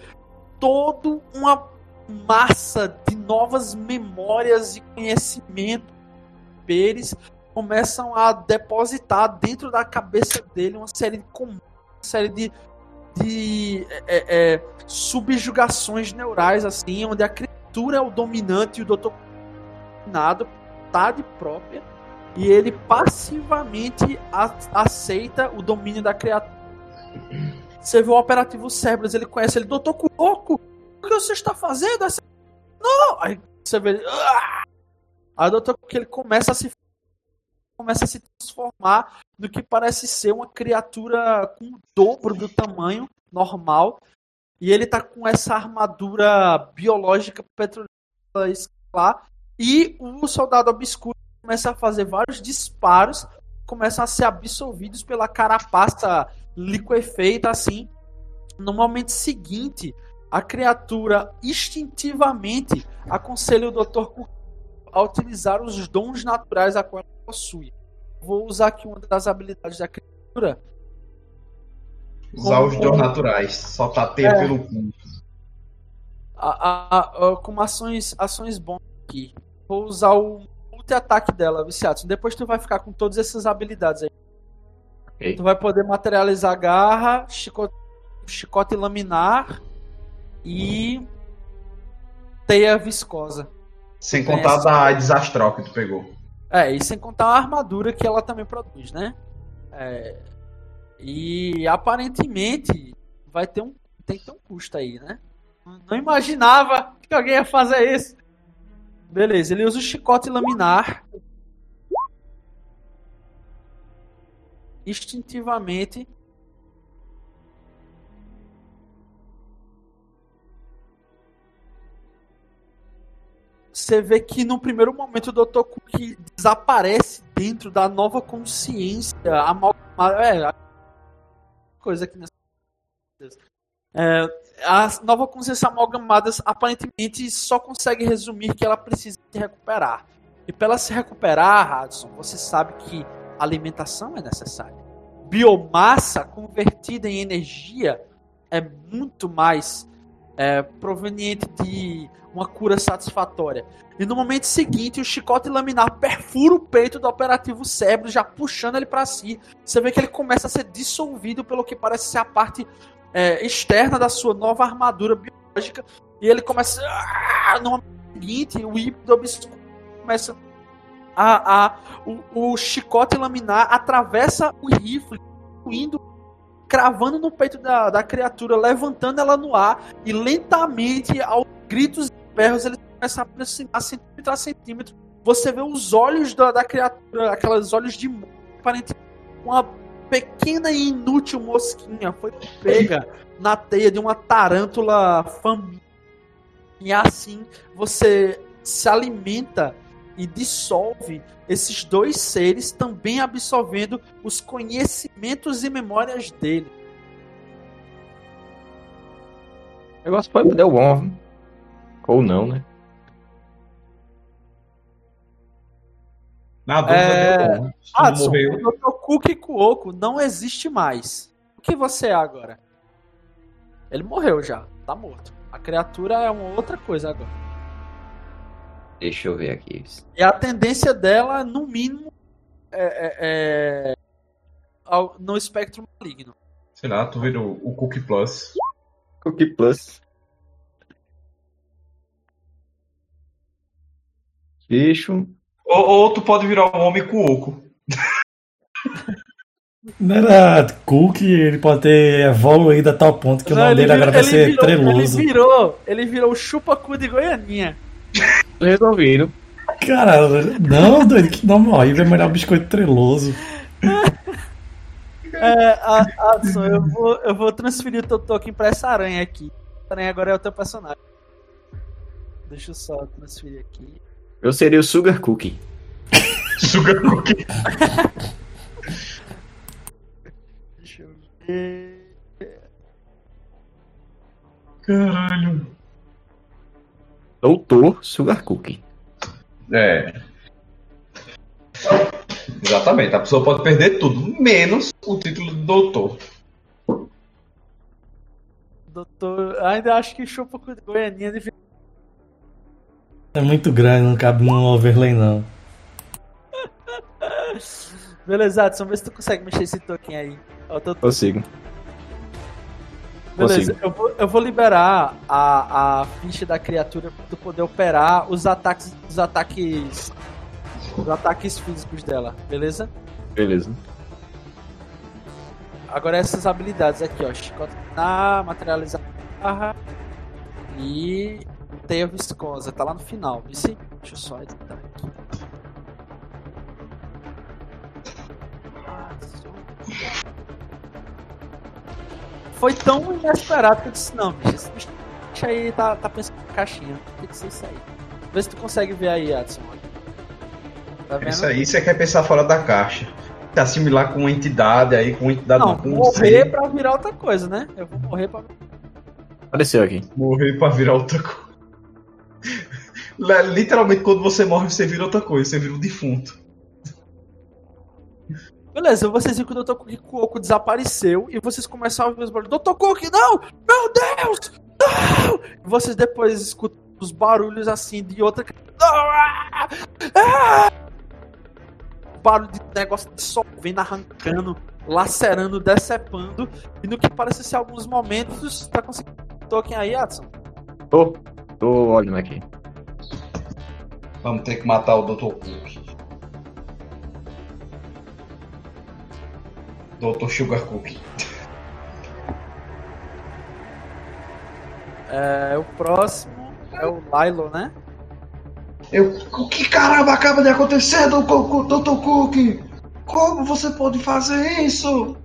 toda uma massa de novas memórias e conhecimento. Eles começam a depositar dentro da cabeça dele uma série de uma série de, de é, é, subjugações neurais assim, onde a criatura é o dominante e o doutor dominado vontade própria e ele passivamente aceita o domínio da criatura. Você vê o operativo Cerberus, ele conhece ele, doutor Cuoco, o que você está fazendo? Não! Aí você vê. Ah! Aí o doutor que ele começa a se começa a se transformar no que parece ser uma criatura com o dobro do tamanho normal. E ele tá com essa armadura biológica petrolífera lá. E o soldado obscuro começa a fazer vários disparos, começam a ser absorvidos pela carapaça liquefeita assim. No momento seguinte, a criatura instintivamente aconselha o Dr. a utilizar os dons naturais a qual ela possui. Vou usar aqui uma das habilidades da criatura. Usar os dons naturais, só tateia é, pelo cu. A, a, a, como ações, ações bons aqui. Vou usar o multi-ataque dela, viciado. Depois tu vai ficar com todas essas habilidades aí. Okay. Tu vai poder materializar garra, chicote, chicote laminar e teia viscosa. Sem contar da desastral que tu pegou. É, e sem contar a armadura que ela também produz, né? É, e aparentemente vai ter um tem que ter um custo aí, né? Não imaginava que alguém ia fazer isso. Beleza, ele usa o chicote laminar. Instintivamente. Você vê que no primeiro momento o Dr. Cook desaparece dentro da nova consciência amalgamada. É, coisa aqui nessa. É, a nova consciência amalgamadas aparentemente só consegue resumir que ela precisa se recuperar. E para ela se recuperar, Radisson, você sabe que alimentação é necessária. Biomassa convertida em energia é muito mais é, proveniente de uma cura satisfatória. E no momento seguinte, o chicote laminar perfura o peito do operativo cérebro, já puxando ele para si. Você vê que ele começa a ser dissolvido pelo que parece ser a parte é, externa da sua nova armadura biológica. E ele começa. Ah, no seguinte, o híbrido obscuro começa a. a o, o, chicote laminar atravessa o rifle, indo, cravando no peito da, da criatura, levantando ela no ar e lentamente, aos gritos e berros, ele começa a aproximar centímetro a centímetro. Você vê os olhos da, da criatura, aqueles olhos de aparentemente uma pequena e inútil mosquinha foi pega na teia de uma tarântula faminta. E assim você se alimenta e dissolve esses dois seres, também absorvendo os conhecimentos e memórias dele. O negócio foi deu bom. Ou não, né? Na dúvida, É... bom. Adson, morreu. o Dr. Cookie Cuoco não existe mais. O que você é agora? Ele morreu já, tá morto. A criatura é uma outra coisa agora. Deixa eu ver aqui. E a tendência dela, no mínimo, é, é- é ao- no espectro maligno. Sei lá, tu vira o, o Cookie Plus. Cookie Plus. Bicho. Ou, ou tu pode virar um homem cuoco. Não era Cook, ele pode ter evoluído a tal ponto que o Não, nome ele dele agora vai ser virou- Treloso. Ele virou, ele virou o chupacu de Goianinha. Resolvido. Caralho, não, doido, que nome horrível, é melhor biscoito treloso. É, a- Adson, eu vou, eu vou transferir o teu token pra essa aranha aqui. Essa aranha agora é o teu personagem. Deixa eu só transferir aqui. Eu seria o Sugar Cookie. Sugar Cookie. Deixa eu ver. Caralho. Doutor Sugar Cookie. É. Exatamente, a pessoa pode perder tudo, menos o título de doutor. Doutor, ainda acho que chupacu de Goianinha devia. É muito grande, não cabe num overlay não. Beleza, Adson, vê se tu consegue mexer esse token aí. Ó, o teu Consigo. Beleza, Consigo. eu vou, eu vou liberar a, a ficha da criatura pra tu poder operar os ataques. Os ataques. Os ataques físicos dela, beleza? Beleza. Agora essas habilidades aqui, ó. Chicote na materializar barra e teia viscosa. Tá lá no final. Vice? Deixa eu só editar aqui. Foi tão inesperado que eu disse, não, bicho, esse bicho aí tá, tá pensando na caixinha. Tem que ser isso aí. Vê se tu consegue ver aí, Adson. Tá vendo? Isso aí, você quer pensar fora da caixa. Se assimilar com uma entidade aí, com uma entidade Não, um morrer ser, pra virar outra coisa, né? Eu vou morrer pra Apareceu aqui. morrer pra virar outra coisa. Literalmente, quando você morre, você vira outra coisa, você vira um defunto. Beleza, vocês viram que o Dr. Cuoco desapareceu e vocês começaram a ouvir os barulhos. Dr. Cook, não! Meu Deus! Não! E vocês depois escutam os barulhos assim de outra. Ah! Ah! Barulho de negócio de sol vendo arrancando, lacerando, decepando. E no que parece ser alguns momentos, tá conseguindo token aí, Adson? Tô. Tô olhando aqui. Vamos ter que matar o Dr. Cook. Dr. Sugar Cookie. É, o próximo é o Lilo, né? Eu, o que caramba acaba de acontecer, Dr. Cook? Como você pode fazer isso?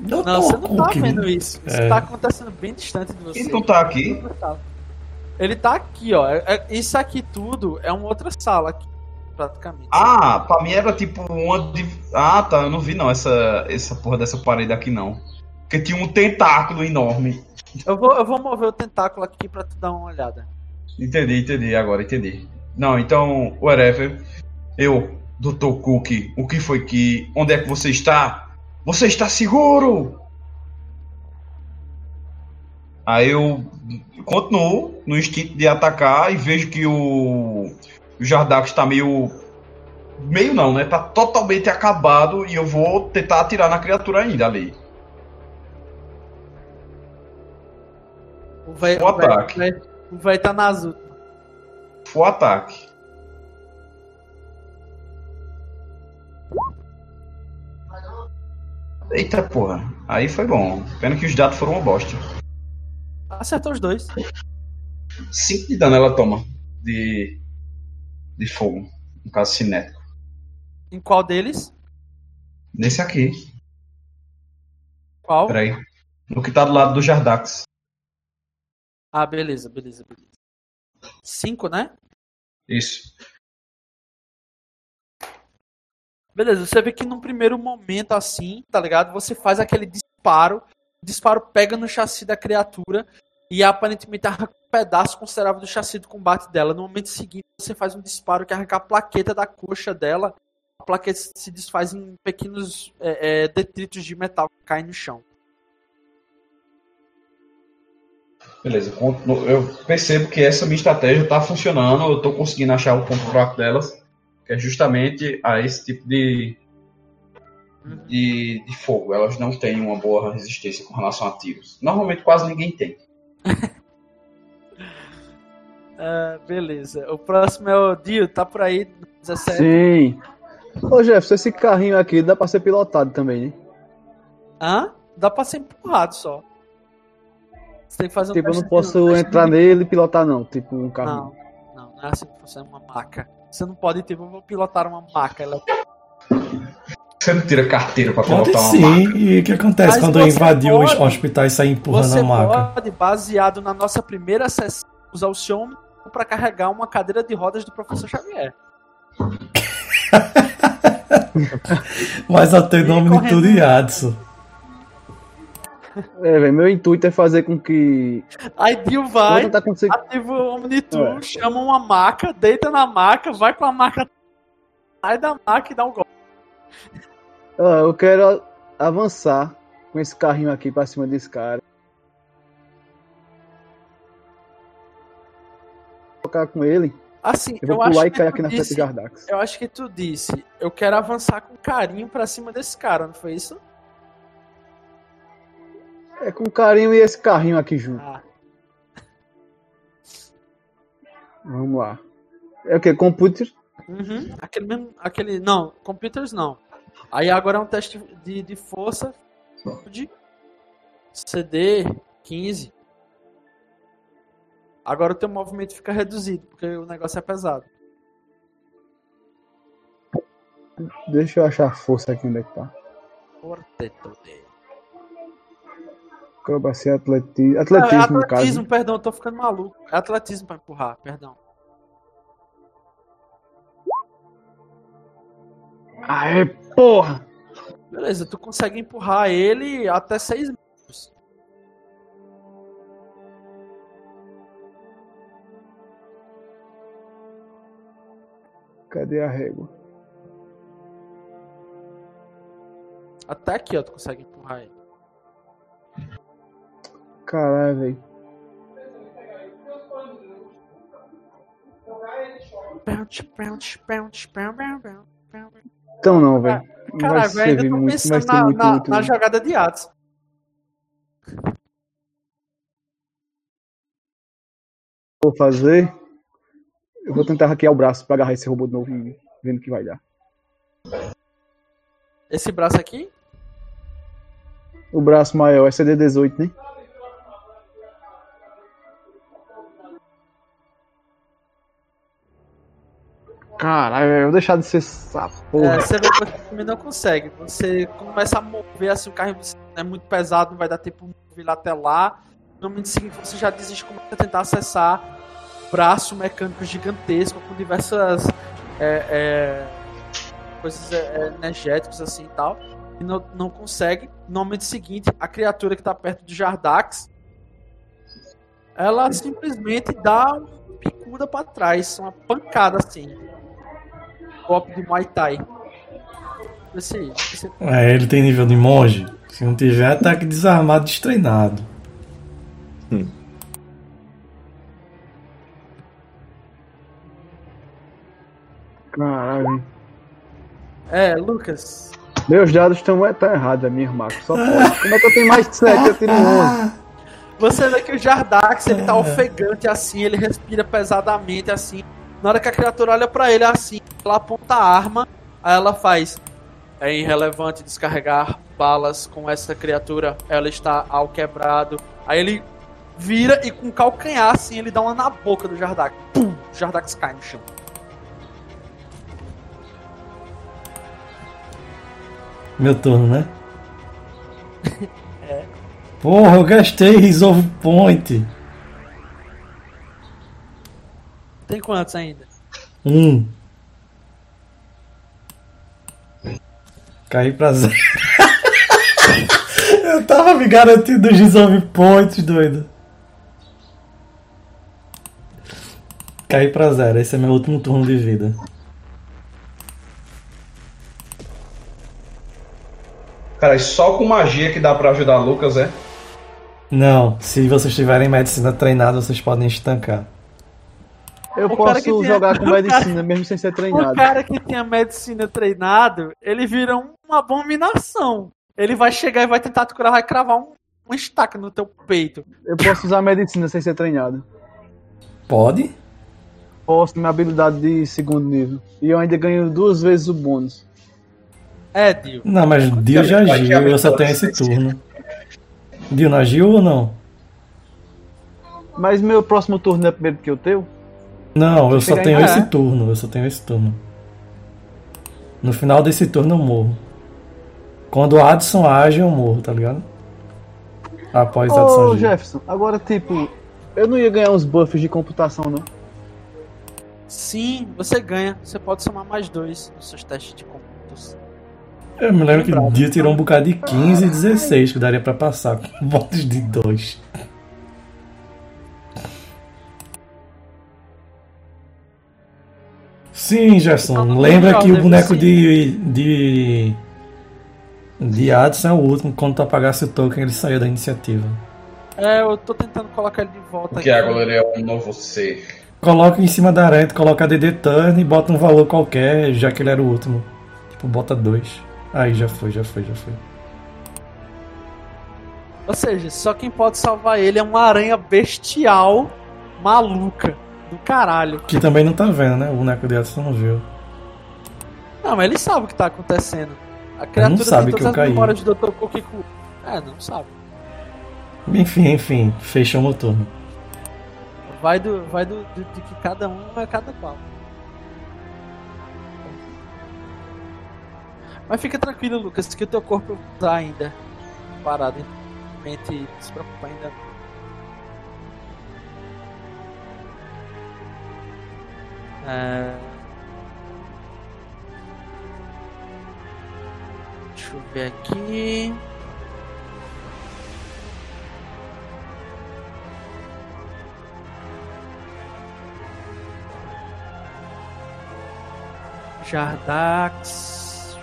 Não, você não tá vendo isso. Isso É. tá acontecendo bem distante de você. Ele não tá aqui? Ele tá aqui, ó. É- é- Isso aqui tudo é uma outra sala aqui, praticamente. Ah, pra mim era tipo uma. de- Ah, tá, eu não vi não essa, essa porra dessa parede aqui não. Porque tinha um tentáculo enorme. Eu, vou, eu vou mover o tentáculo aqui pra tu dar uma olhada. Entendi, entendi, agora entendi. Não, então, whatever. Eu, Dr. Cook, o que foi que. Onde é que você está? Você está seguro? Aí eu continuo no instinto de atacar e vejo que o, o está meio. Meio não, né? Tá totalmente acabado e eu vou tentar atirar na criatura ainda ali. O O o ataque. o véi- O véi tá na azul. Full ataque. Eita porra, aí foi bom. Pena que os dados foram uma bosta. Acertou os dois. 5 de dano ela toma de, de fogo, no caso cinético. Em qual deles? Nesse aqui, Qual? peraí. No que tá do lado do Jardax. Ah, beleza, beleza, beleza. Cinco, né? Isso. Beleza, você vê que num primeiro momento assim, tá ligado? Você faz aquele disparo, o disparo pega no chassi da criatura e aparentemente arranca um pedaço considerável do chassi do combate dela. No momento seguinte, você faz um disparo que arranca a plaqueta da coxa dela, a plaquete se desfaz em pequenos é, é, detritos de metal que caem no chão. Beleza, eu percebo que essa minha estratégia está funcionando, eu estou conseguindo achar o ponto fraco delas, que é justamente a esse tipo de, de, de fogo. Elas não têm uma boa resistência com relação a tiros. Normalmente quase ninguém tem. uh, beleza. O próximo é o Dio, tá por aí, 17. Sim. Ô Jefferson, esse carrinho aqui dá pra ser pilotado também, né? Hã? Dá pra ser empurrado só. Você tem que fazer um Tipo, eu não posso entrar nele e pilotar, não. Tipo, um carro. Não, não, não é assim que funciona uma maca. Você não pode, tipo, eu vou pilotar uma maca. Ela... Você não tira carteira pra pilotar pode, uma sim. maca. E o que acontece Mas quando invadiu os hospitais e sai empurrando a maca? Você pode, baseado na nossa primeira sessão, usar o seu para carregar uma cadeira de rodas do professor Xavier. Mas até o nome de tudo Adson. É, véio, meu intuito é fazer com que. Aí Dio vai, tá conseguindo... ativa o Omnitool, é. chama uma maca, deita na maca, vai com a maca, sai da maca e dá um golpe. Ah, eu quero avançar com esse carrinho aqui pra cima desse cara. Tocar com ele. Assim, eu vou eu pular e cair aqui na frente do Gardax. Eu acho que tu disse, eu quero avançar com carinho pra cima desse cara, não foi isso? É com carinho e esse carrinho aqui junto. Ah. Vamos lá. É o que? Computer? Uhum. Aquele mesmo. Aquele. Não, computers não. Aí agora é um teste de, de força de CD 15. Agora o teu movimento fica reduzido, porque o negócio é pesado. Deixa eu achar a força aqui onde é que tá. Forte today. Acrobacia atletismo. Atletismo, é, atletismo, caso. perdão, eu tô ficando maluco. É atletismo pra empurrar, perdão. Aê, porra! Beleza, tu consegue empurrar ele até 6 metros. Cadê a régua? Até aqui, ó, tu consegue empurrar ele. Caralho, velho. Então não, velho. Caralho, velho, ainda tô pensando na, muito, na, muito, na jogada de Atos. Vou fazer. Eu vou tentar hackear o braço pra agarrar esse robô de novo e vendo o que vai dar. Esse braço aqui? O braço maior é CD18, né? Caralho, eu vou deixar de ser essa porra. É, você vê que não consegue. Você começa a mover assim, o carro é muito pesado, não vai dar tempo de mover até lá. No momento seguinte você já desiste começa a tentar acessar braço mecânico gigantesco com diversas é, é, coisas é, energéticas assim e tal. E não, não consegue. No momento seguinte, a criatura que está perto de Jardax ela simplesmente dá uma picuda para trás, uma pancada assim golpe de Muay Thai. Esse, esse... É, ele tem nível de monge? Se não tiver, ataque desarmado destreinado. Hum. Caralho. É, Lucas. Meus dados estão é, tá errados, é minha irmã. Só pode. Como é que eu tenho mais de 7? Eu tenho 11. Você vê que o Jardax, ele tá ofegante assim, ele respira pesadamente assim. Na hora que a criatura olha para ele assim, ela aponta a arma, aí ela faz. É irrelevante descarregar balas com essa criatura, ela está ao quebrado. Aí ele vira e com calcanhar assim, ele dá uma na boca do Jardak. Pum! O Jardax cai no chão. Meu turno, né? é. Porra, eu gastei Resolve Point. Tem quantos ainda? Um. Caí pra zero. Eu tava me garantindo os resolve points, doido. Caí pra zero. Esse é meu último turno de vida. Peraí, só com magia que dá pra ajudar Lucas, é? Não, se vocês tiverem medicina treinada, vocês podem estancar. Eu O cara posso jogar com medicina mesmo sem ser O treinado. cara que tem a medicina treinado, ele vira um- uma abominação. Ele vai chegar e vai tentar te curar, vai cravar um, uma estaca no teu peito. Eu posso usar medicina sem ser treinado. Pode? Posso, minha habilidade de segundo nível. E eu ainda ganho duas vezes o bônus. É, Dio. Não, mas Dio já que agiu, eu só tenho esse turno. Dio não agiu ou não? Mas meu próximo turno é primeiro que o teu? Não, eu só tenho esse turno, eu só tenho esse turno. No final desse turno eu morro. Quando o Adson age, eu morro, tá ligado? Após o Adson Ô, agir. Jefferson, agora tipo, eu não ia ganhar uns buffs de computação, não. Sim, você ganha. Você pode somar mais dois nos seus testes de computação. Eu me lembro que o Dio tirou um bocado de 15 e 16, que daria pra passar com bônus de 2. Sim, Gerson. Lembra que o boneco de. de. de Adson é o último. Quando tu apagasse o token, ele saiu da iniciativa. É, eu tô tentando colocar ele de volta Porque aqui. agora ele é um novo ser. Coloca em cima da aranha, tu coloca DD Turn e bota um valor qualquer, já que ele era o último. Tipo, bota 2. Aí já foi, já foi, já foi. Ou seja, só quem pode salvar ele é uma aranha bestial, maluca, do caralho. Que também não tá vendo, né? O boneco de Adson não viu. Não, mas ele sabe o que tá acontecendo. A criatura sabe tem que eu as caí. memórias do Dr. Kokiku. É, não sabe. Enfim, enfim, fechou o turno. Vai do. Vai do, do- de que cada um é cada qual. Mas fica tranquilo, Lucas, que o teu corpo tá ainda parado. Mente se preocupa ainda. É... Deixa eu ver aqui. Jardax.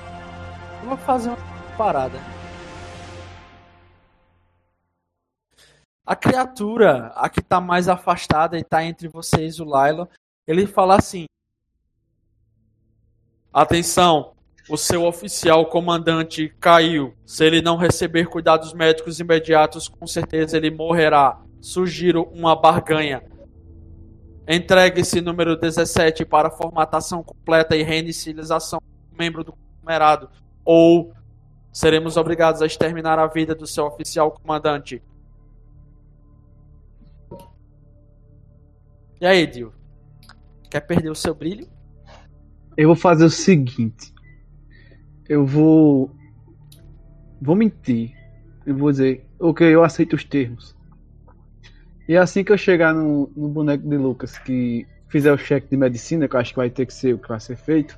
Eu vou fazer uma parada. A criatura, a que tá mais afastada e tá entre vocês, o Lilo, ele fala assim: Atenção, o seu oficial comandante caiu. Se ele não receber cuidados médicos imediatos, com certeza ele morrerá. Sugiro uma barganha. Entregue esse número 17 para formatação completa e reinicialização do membro do conglomerado, ou seremos obrigados a exterminar a vida do seu oficial comandante. E aí, Dio? Quer perder o seu brilho? Eu vou fazer o seguinte. Eu vou. Vou mentir. Eu vou dizer, ok, eu aceito os termos. E assim que eu chegar no, no boneco de Lucas que fizer o cheque de medicina, que eu acho que vai ter que ser o que vai ser feito,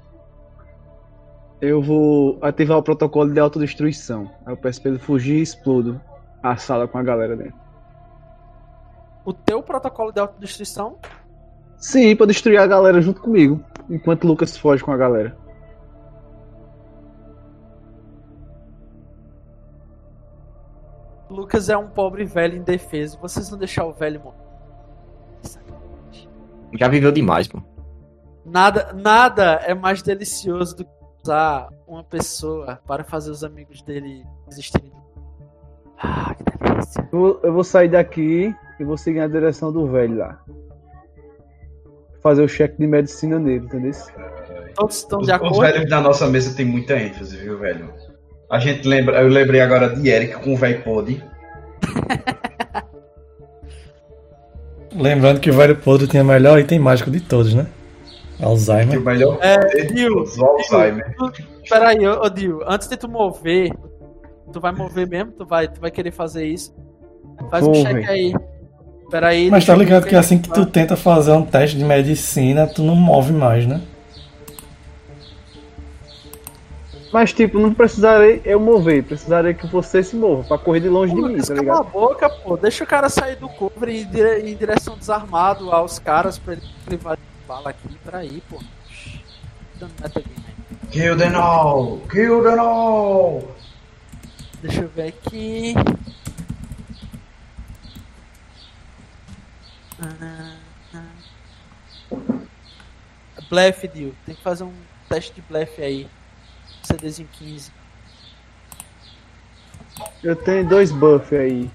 eu vou ativar o protocolo de autodestruição. Aí eu peço pra ele fugir e explodo a sala com a galera dentro. O teu protocolo de autodestruição Sim, pra destruir a galera junto comigo, enquanto o Lucas foge com a galera. Lucas é um pobre velho indefeso. Vocês vão deixar o velho morrer. Já viveu demais, pô. Nada, nada é mais delicioso do que usar uma pessoa para fazer os amigos dele desistirem. do- Ah, que delícia. Eu eu vou sair daqui e vou seguir na direção do velho lá. Fazer o cheque de medicina nele, entendeu? Todos estão Os, de os acordo? velhos da nossa mesa tem muita ênfase, viu, velho? A gente lembra, eu lembrei agora de Eric com o velho Pod. Lembrando que o velho podre tinha o melhor item mágico de todos, né? Que Alzheimer. o melhor É, Dio, dos Alzheimer. peraí, ô, ô Dio, antes de tu mover, tu vai mover mesmo? Tu vai, tu vai querer fazer isso? Faz um Vou, cheque aí. Peraí. Mas tá ligado ver que assim que tu tenta fazer um teste de medicina, tu não move mais, né? Mas, tipo, não precisarei eu mover, precisarei que você se mova pra correr de longe de mim, tá cala a ligado? boca, pô. Deixa o cara sair do cover e ir dire- em direção desarmado aos caras pra ele levar de bala aqui. Peraí, pô. Kill them all! Kill them all! Deixa eu ver aqui. Ah, ah. Blefe, Dio. Tem que fazer um teste de blefe aí. CDzinho 15. Eu tenho dois buffs aí.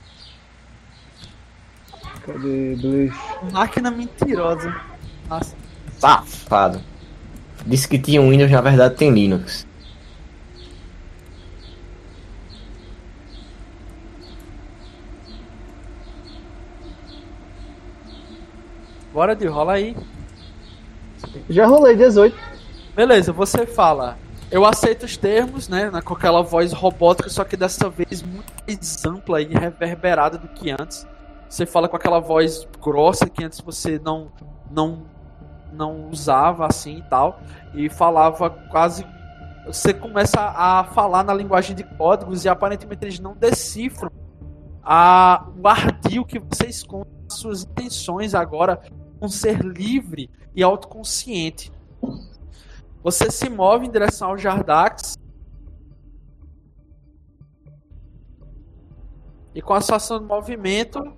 Cadê blefe? Máquina mentirosa. Nossa. Safado. Disse que tinha um Windows, na verdade tem Linux. Bora, Dio, rola aí. Já rolei 18. Beleza, você fala. Eu aceito os termos, né? Com aquela voz robótica, só que dessa vez muito mais ampla e reverberada do que antes. Você fala com aquela voz grossa que antes você não não não usava assim e tal, e falava quase você começa a falar na linguagem de códigos e aparentemente eles não decifram a, o ardil que você esconde as suas intenções agora um ser livre e autoconsciente. Você se move em direção ao Jardax. E com a sua ação de movimento.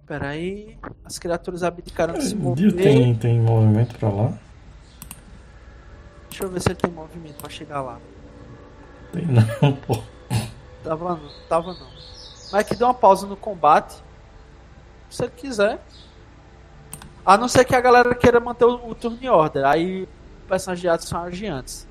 Espera aí. As criaturas abdicaram de se mover. Tem, tem movimento pra lá? Deixa eu ver se ele tem movimento pra chegar lá. Tem não, pô. Tava não, tava não. Mas que dê uma pausa no combate. Se ele quiser. A não ser que a galera queira manter o, o turno em order. Aí o personagem de Adson age antes.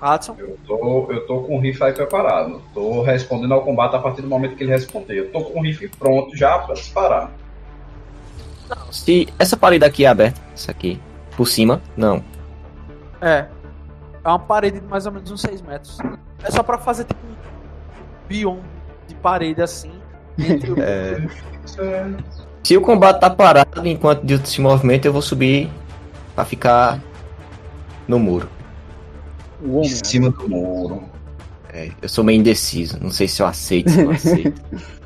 Adson? Eu tô, eu tô com o rifle aí preparado. Tô respondendo ao combate a partir do momento que ele responder. Eu tô com o rifle pronto já pra disparar. Se essa parede aqui é aberta, essa aqui, por cima, não. É. É uma parede de mais ou menos uns 6 metros. É só pra fazer tipo um biom de parede assim. Entre o... É. Se o combate tá parado enquanto Dilton se movimenta, eu vou subir pra ficar no muro. O Em cima do muro. É, eu sou meio indeciso, não sei se eu aceito, se eu aceito.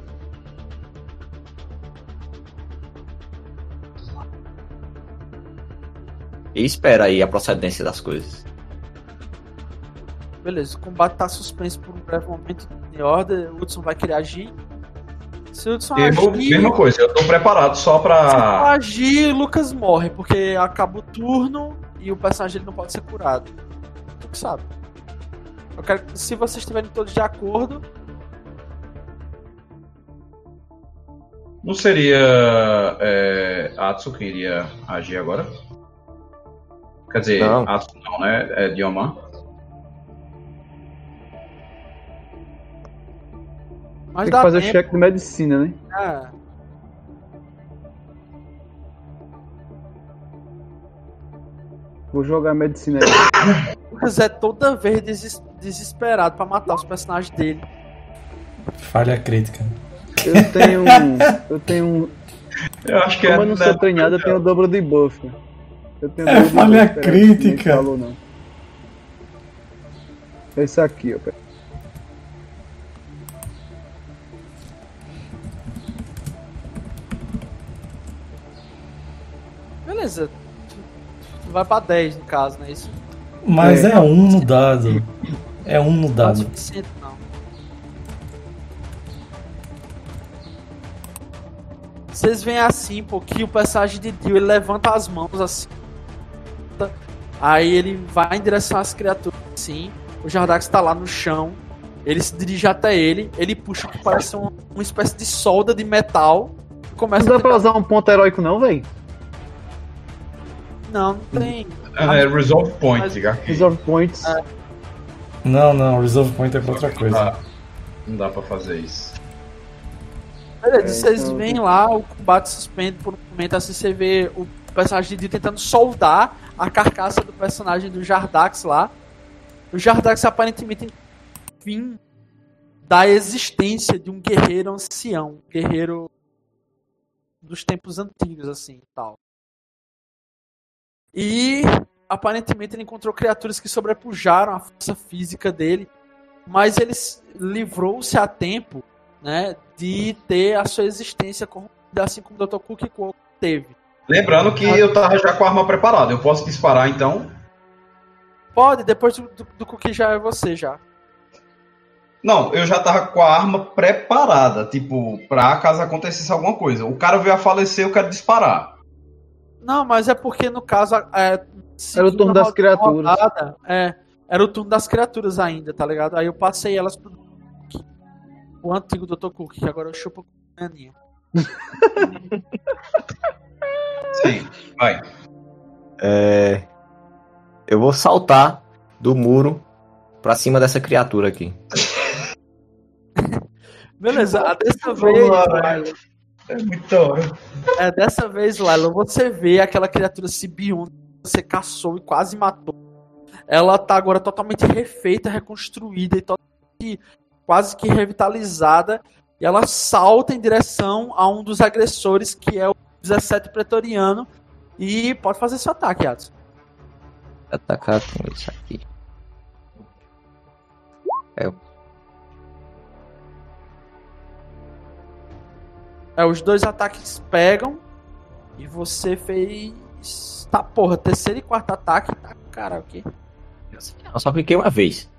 E espera aí a procedência das coisas. Beleza, o combate tá suspenso por um breve momento em ordem. O Hudson vai querer agir. Se o Hudson Mesmo, agir. mesma coisa, eu tô preparado só Se pra. agir, Lucas morre, porque acaba o turno e o personagem ele não pode ser curado. Tu que sabe. Eu quero que, se vocês estiverem todos de acordo, Não seria é, Atsu que iria agir agora? Quer dizer, Não. Atsu não, né? É Dioman. Mas Tem que fazer o tempo. cheque de medicina, né? É. Vou jogar medicina aí. O Lucas é toda vez deses- desesperado pra matar os personagens dele. Falha crítica. Eu tenho um. Eu tenho um. Eu acho que Como é. eu não sou treinado, eu tenho o dobro de buff. Eu tenho É, dobro de falha crítica. Falou, não. Esse aqui, ó. pera- Vai pra 10 no caso, não é isso? Mas É. é, um no dado. É um no Não é dado. suficiente, não. Vocês veem assim, pô, que o personagem de Dio ele levanta as mãos assim. Aí ele vai em direção às criaturas assim. O Jardax tá lá no chão. Ele se dirige até ele. Ele puxa o que parece uma, uma espécie de solda de metal. Começa Não a dá pra tentar... usar um ponto heróico, não, velho? Não, não tem. É, Resolve Point, Mas-. Resolve points. É. Não, não, Resolve Point é pra outra coisa. Ah, não dá pra fazer isso. Beleza, É, vocês então- veem lá, o combate suspende por um momento, assim você vê o personagem de Dio tentando soldar a carcaça do personagem do Jardax lá. O Jardax aparentemente fim da existência de um guerreiro ancião, um guerreiro dos tempos antigos, assim, tal. E aparentemente ele encontrou criaturas que sobrepujaram a força física dele, mas ele livrou-se a tempo né, de ter a sua existência corrompida, assim como o Dr. Cook teve. Lembrando que eu tava já com a arma preparada. Eu posso disparar então? Pode, depois do, do, do Cookie já é você já. Não, eu já tava com a arma preparada, tipo, pra caso acontecesse alguma coisa. O cara veio a falecer, eu quero disparar. Não, mas é porque no caso. É, Era o turno das criaturas. rodada, é, era o turno das criaturas ainda, tá ligado? Aí eu passei elas pro. O antigo Dr. Cook, que agora eu chupo com a Aninha. Sim, vai. É, eu vou saltar do muro pra cima dessa criatura aqui. Beleza, a dessa vez, É muito hora. é, dessa vez, Laila, você vê aquela criatura Sibion que você caçou e quase matou. Ela tá agora totalmente refeita, reconstruída e totalmente, quase que revitalizada. E ela salta em direção a um dos agressores, que é o 17 Pretoriano. E pode fazer seu ataque, Adson. Atacar com isso aqui. É, os dois ataques pegam. E você fez. Tá, porra, terceiro e quarto ataque. Tá, cara, o quê? Eu só cliquei uma vez.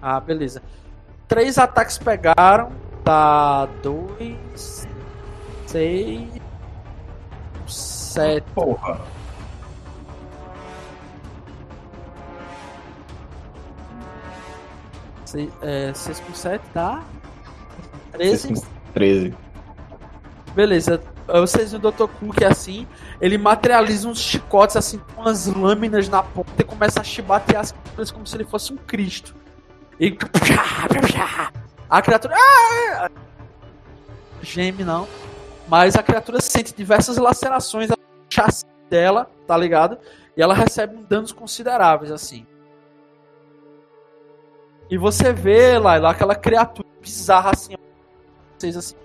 Ah, beleza. Três ataques pegaram. Tá. Dois. Seis. Sete. Porra. Seis, é, seis com sete, tá? Treze. 13. Beleza. Vocês o Dr. Cook assim, ele materializa uns chicotes assim, com umas lâminas na ponta e começa a chibatear as criaturas como se ele fosse um Cristo. E. A criatura. Ah! Geme não. Mas a criatura sente diversas lacerações no chassi dela, tá ligado? E ela recebe danos consideráveis, assim. E você vê lá, lá aquela criatura bizarra assim, vocês assim.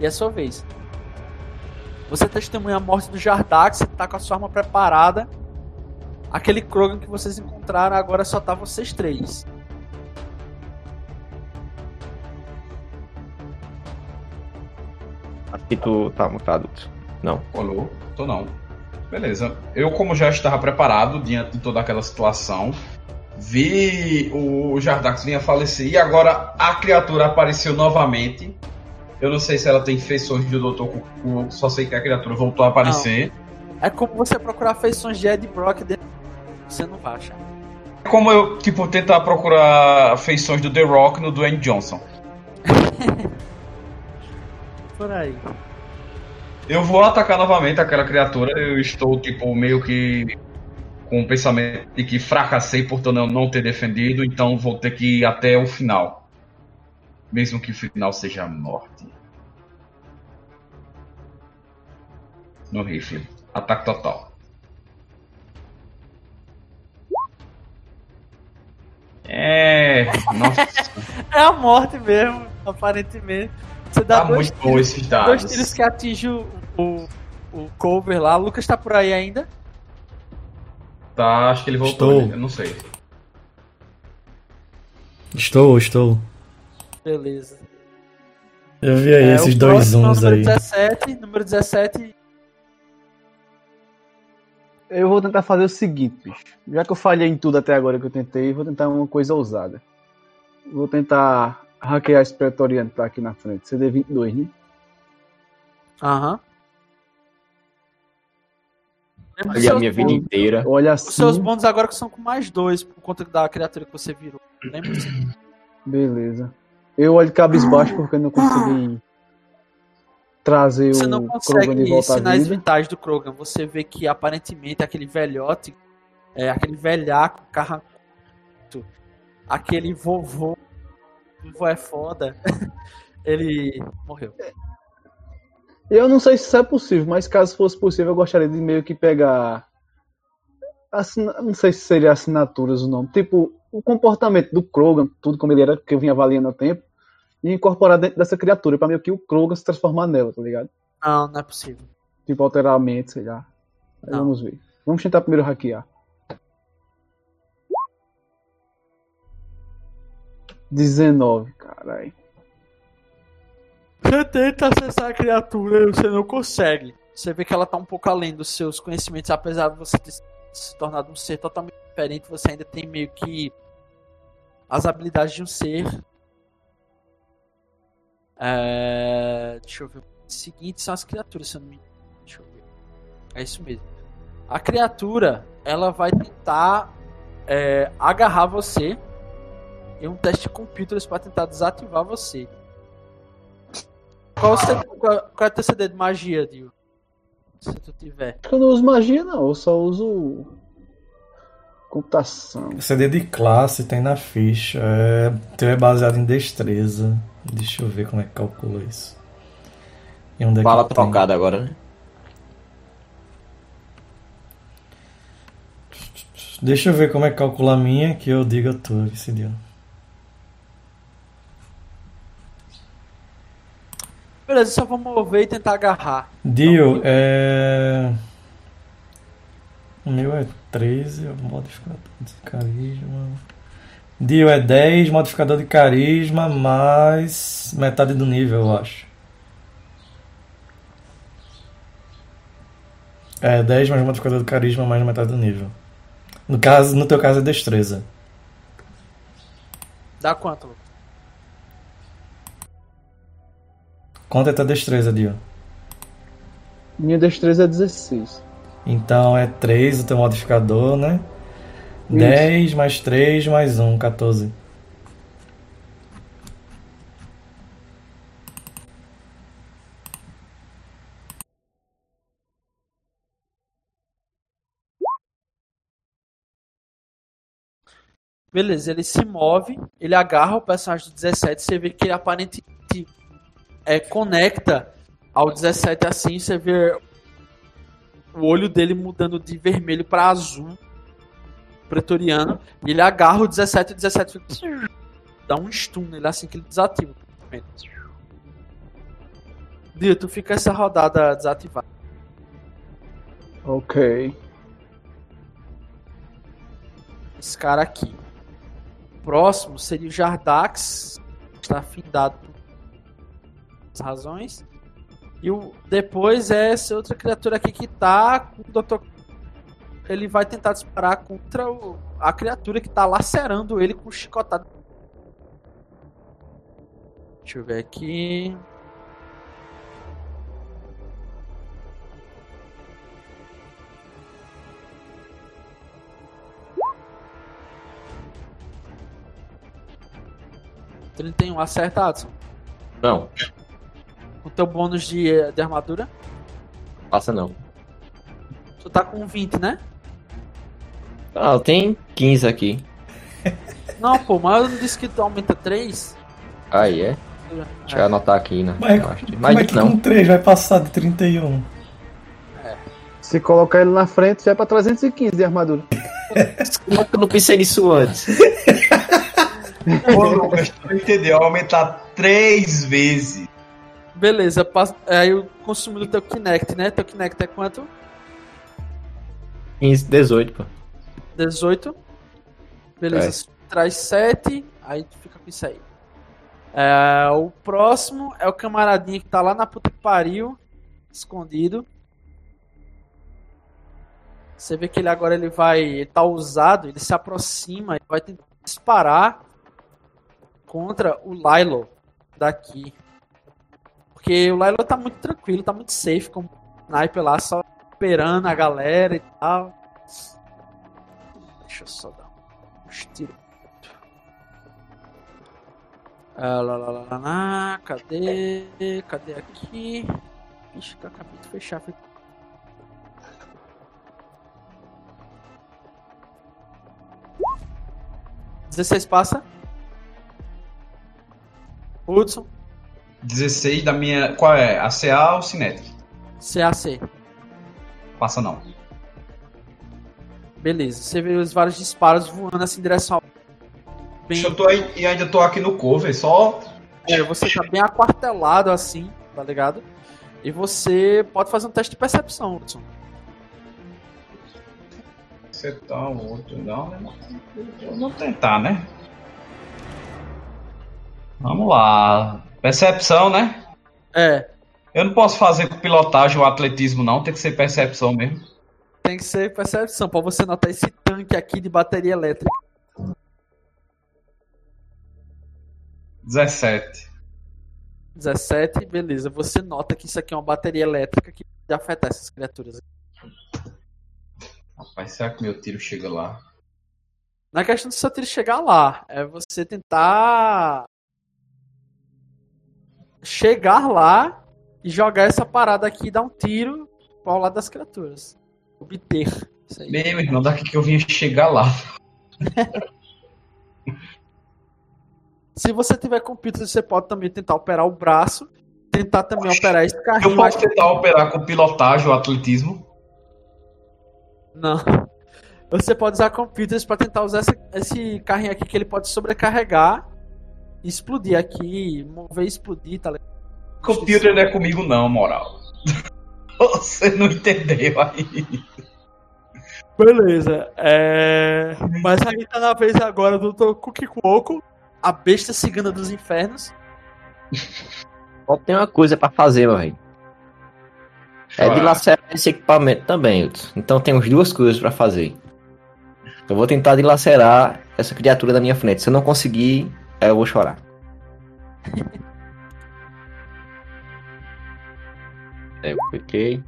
E é a sua vez. Você testemunha a morte do Jardak, você tá com a sua arma preparada. Aquele Krogan que vocês encontraram, agora só tá vocês três. Acho que tu tá mutado. Não. Olô, tô não. Beleza. Eu, como já estava preparado diante de toda aquela situação, vi o Jardax vinha falecer e agora a criatura apareceu novamente. Eu não sei se ela tem feições do Dr. Cucu, só sei que a criatura voltou a aparecer. É como você procurar feições de Ed Brock dentro. Você não vai achar. É como eu, tipo, tentar procurar feições do The Rock no Dwayne Johnson. Por aí. Eu vou atacar novamente aquela criatura. Eu estou, tipo, meio que com o pensamento de que fracassei por eu não ter defendido, então vou ter que ir até o final. Mesmo que o final seja a morte. No rifle. Ataque total. É. Nossa. É a morte mesmo, aparentemente. Você dá Tá dois, muito bom esses dois dados. tiros que atingem o, o, o cover lá. O Lucas tá por aí ainda? Tá, acho que ele voltou. Estou. Eu não sei. Estou, estou. Beleza. Eu vi aí É, esses o dois é uns número aí. 17, número 17. Eu vou tentar fazer o seguinte, bicho. Já que eu falhei em tudo até agora que eu tentei, vou tentar uma coisa ousada. Vou tentar hackear esse pretoriano que tá aqui na frente. CD22, né? Aham. Ali a minha vida bônus. inteira. Olha Os seus assim. bônus agora que são com mais dois, por conta da criatura que você virou. Lembra disso? Beleza. Eu olho cabisbaixo porque eu não consegui trazer Você não o Krogan de volta sinais vitais do Krogan. Você vê que aparentemente aquele velhote, é, aquele velhaco carrancudo, aquele vovô, vovô é foda, ele morreu. Eu não sei se isso é possível, mas caso fosse possível, eu gostaria de meio que pegar. assina- Não sei se seria assinaturas o nome. Tipo, o comportamento do Krogan, tudo como ele era, que eu vim avaliando há tempo, e incorporar dentro dessa criatura, pra meio que o Krogan se transformar nela, tá ligado? Não, não é possível. Tipo, alterar a mente, sei lá. Aí Não. vamos ver. Vamos tentar primeiro hackear. 19, caralho. Você tenta acessar a criatura e você não consegue. Você vê que ela tá um pouco além dos seus conhecimentos, apesar de você ter se tornado um ser totalmente diferente, você ainda tem meio que as habilidades de um ser. É... Deixa eu ver. O seguinte são as criaturas, se eu não me Deixa eu ver. É isso mesmo. A criatura, ela vai tentar é, agarrar você em um teste de computers para tentar desativar você. Qual, você, qual, é o teu CD de magia, Dio? Se tu tiver. Eu não uso magia, não. Eu só uso. Computação. CD de classe tem na ficha. É, teu é baseado em destreza. Deixa eu ver como é que calcula isso. E onde é Bala trocada agora, né? Deixa eu ver como é que calcula a minha, que eu digo a tua, esse dia. Beleza, só vou mover e tentar agarrar. Dio, então, é. O meu é 13, o modificador de carisma. Dio é 10, modificador de carisma, mais metade do nível, eu acho. É, 10 mais modificador de carisma, mais metade do nível. No, caso, no teu caso é destreza. Dá quanto? Quanto é tua destreza, Dio? Minha destreza é 16. Então é 3 o teu modificador, né? Isso. 10 mais 3 mais 1, 14. Beleza, ele se move, ele agarra o personagem do 17, você vê que ele aparentemente é, conecta ao 17 assim, você vê o olho dele mudando de vermelho para azul, pretoriano, e ele agarra o 17 e o 17 fica, dá um stun nele assim que ele desativa. Dito, fica essa rodada desativada. Ok. Esse cara aqui. Próximo seria o Jardax, está findado por razões. E o, depois é essa outra criatura aqui que tá com o Dr. Ele vai tentar disparar contra o, a criatura que tá lacerando ele com chicotado. Deixa eu ver aqui. Ele tem um acertado. Não. O teu bônus de, de armadura? Passa não. Tu tá com 20, né? Ah, tem 15 aqui. Não, pô, mas eu não disse que tu aumenta 3? Aí é? Deixa eu anotar aqui, né? Mas, mas é que não. com 3 vai passar de 31? É. Se colocar ele na frente, já é pra 315 de armadura. Como é que eu não pensei nisso antes? Pô, Lucas, tu entendeu? Aumentar 3 vezes. Beleza, aí o consumo do teu Kinect, né? Teu Kinect é quanto? 15, 18, pô. 18. Beleza, é. traz 7, aí tu fica com isso aí. É, o próximo é o camaradinho que tá lá na puta que pariu, escondido. Você vê que ele agora ele vai. Ele tá usado, ele se aproxima, ele vai tentar disparar contra o Lilo daqui. Porque o Lilo tá muito tranquilo, tá muito safe com o sniper lá, só esperando a galera e tal. Deixa eu só dar um tiro. Ah, lá, lá, lá, lá, cadê? Cadê aqui? Ixi, que eu acabei de fechar. Foi... Dezesseis passa. Hudson. 16 da minha. Qual é? A CA ou Cinetic? CAC. Passa não. Beleza, você vê os vários disparos voando assim em direção ao. Bem... Eu tô aí, e ainda tô aqui no cover, só. É, você tá bem aquartelado assim, tá ligado? E você pode fazer um teste de percepção, Hudson. Você tá outro, não, né? Vamos tentar, né? Vamos lá. Percepção, né? É. Eu não posso fazer com pilotagem ou atletismo, não. Tem que ser percepção mesmo. tem que ser percepção pra você notar esse tanque aqui de bateria elétrica. 17. 17, beleza. Você nota que isso aqui é uma bateria elétrica que pode afetar essas criaturas. Rapaz, será que meu tiro chega lá? Na questão do seu tiro chegar lá, é você tentar chegar lá e jogar essa parada aqui e dar um tiro ao lado das criaturas. Obter. Isso aí. Meu irmão, daqui que eu vinha chegar lá. Se você tiver computer, você pode também tentar operar o braço, tentar também operar esse carrinho. Eu posso tentar operar com pilotagem ou atletismo? Não. Você pode usar computers para tentar usar essa- esse carrinho aqui que ele pode sobrecarregar explodir aqui, mover e explodir, tá ligado? Computer não é comigo não, moral. Você não entendeu aí. Beleza. É... Mas aí tá na vez agora do Dr. Cookie Cuoco, a besta cigana dos infernos. Só tem uma coisa pra fazer, meu velho. É dilacerar esse equipamento também, Hudson. Então temos duas coisas pra fazer. Eu vou tentar dilacerar essa criatura da minha frente. Se eu não conseguir, eu vou chorar. É, eu cliquei.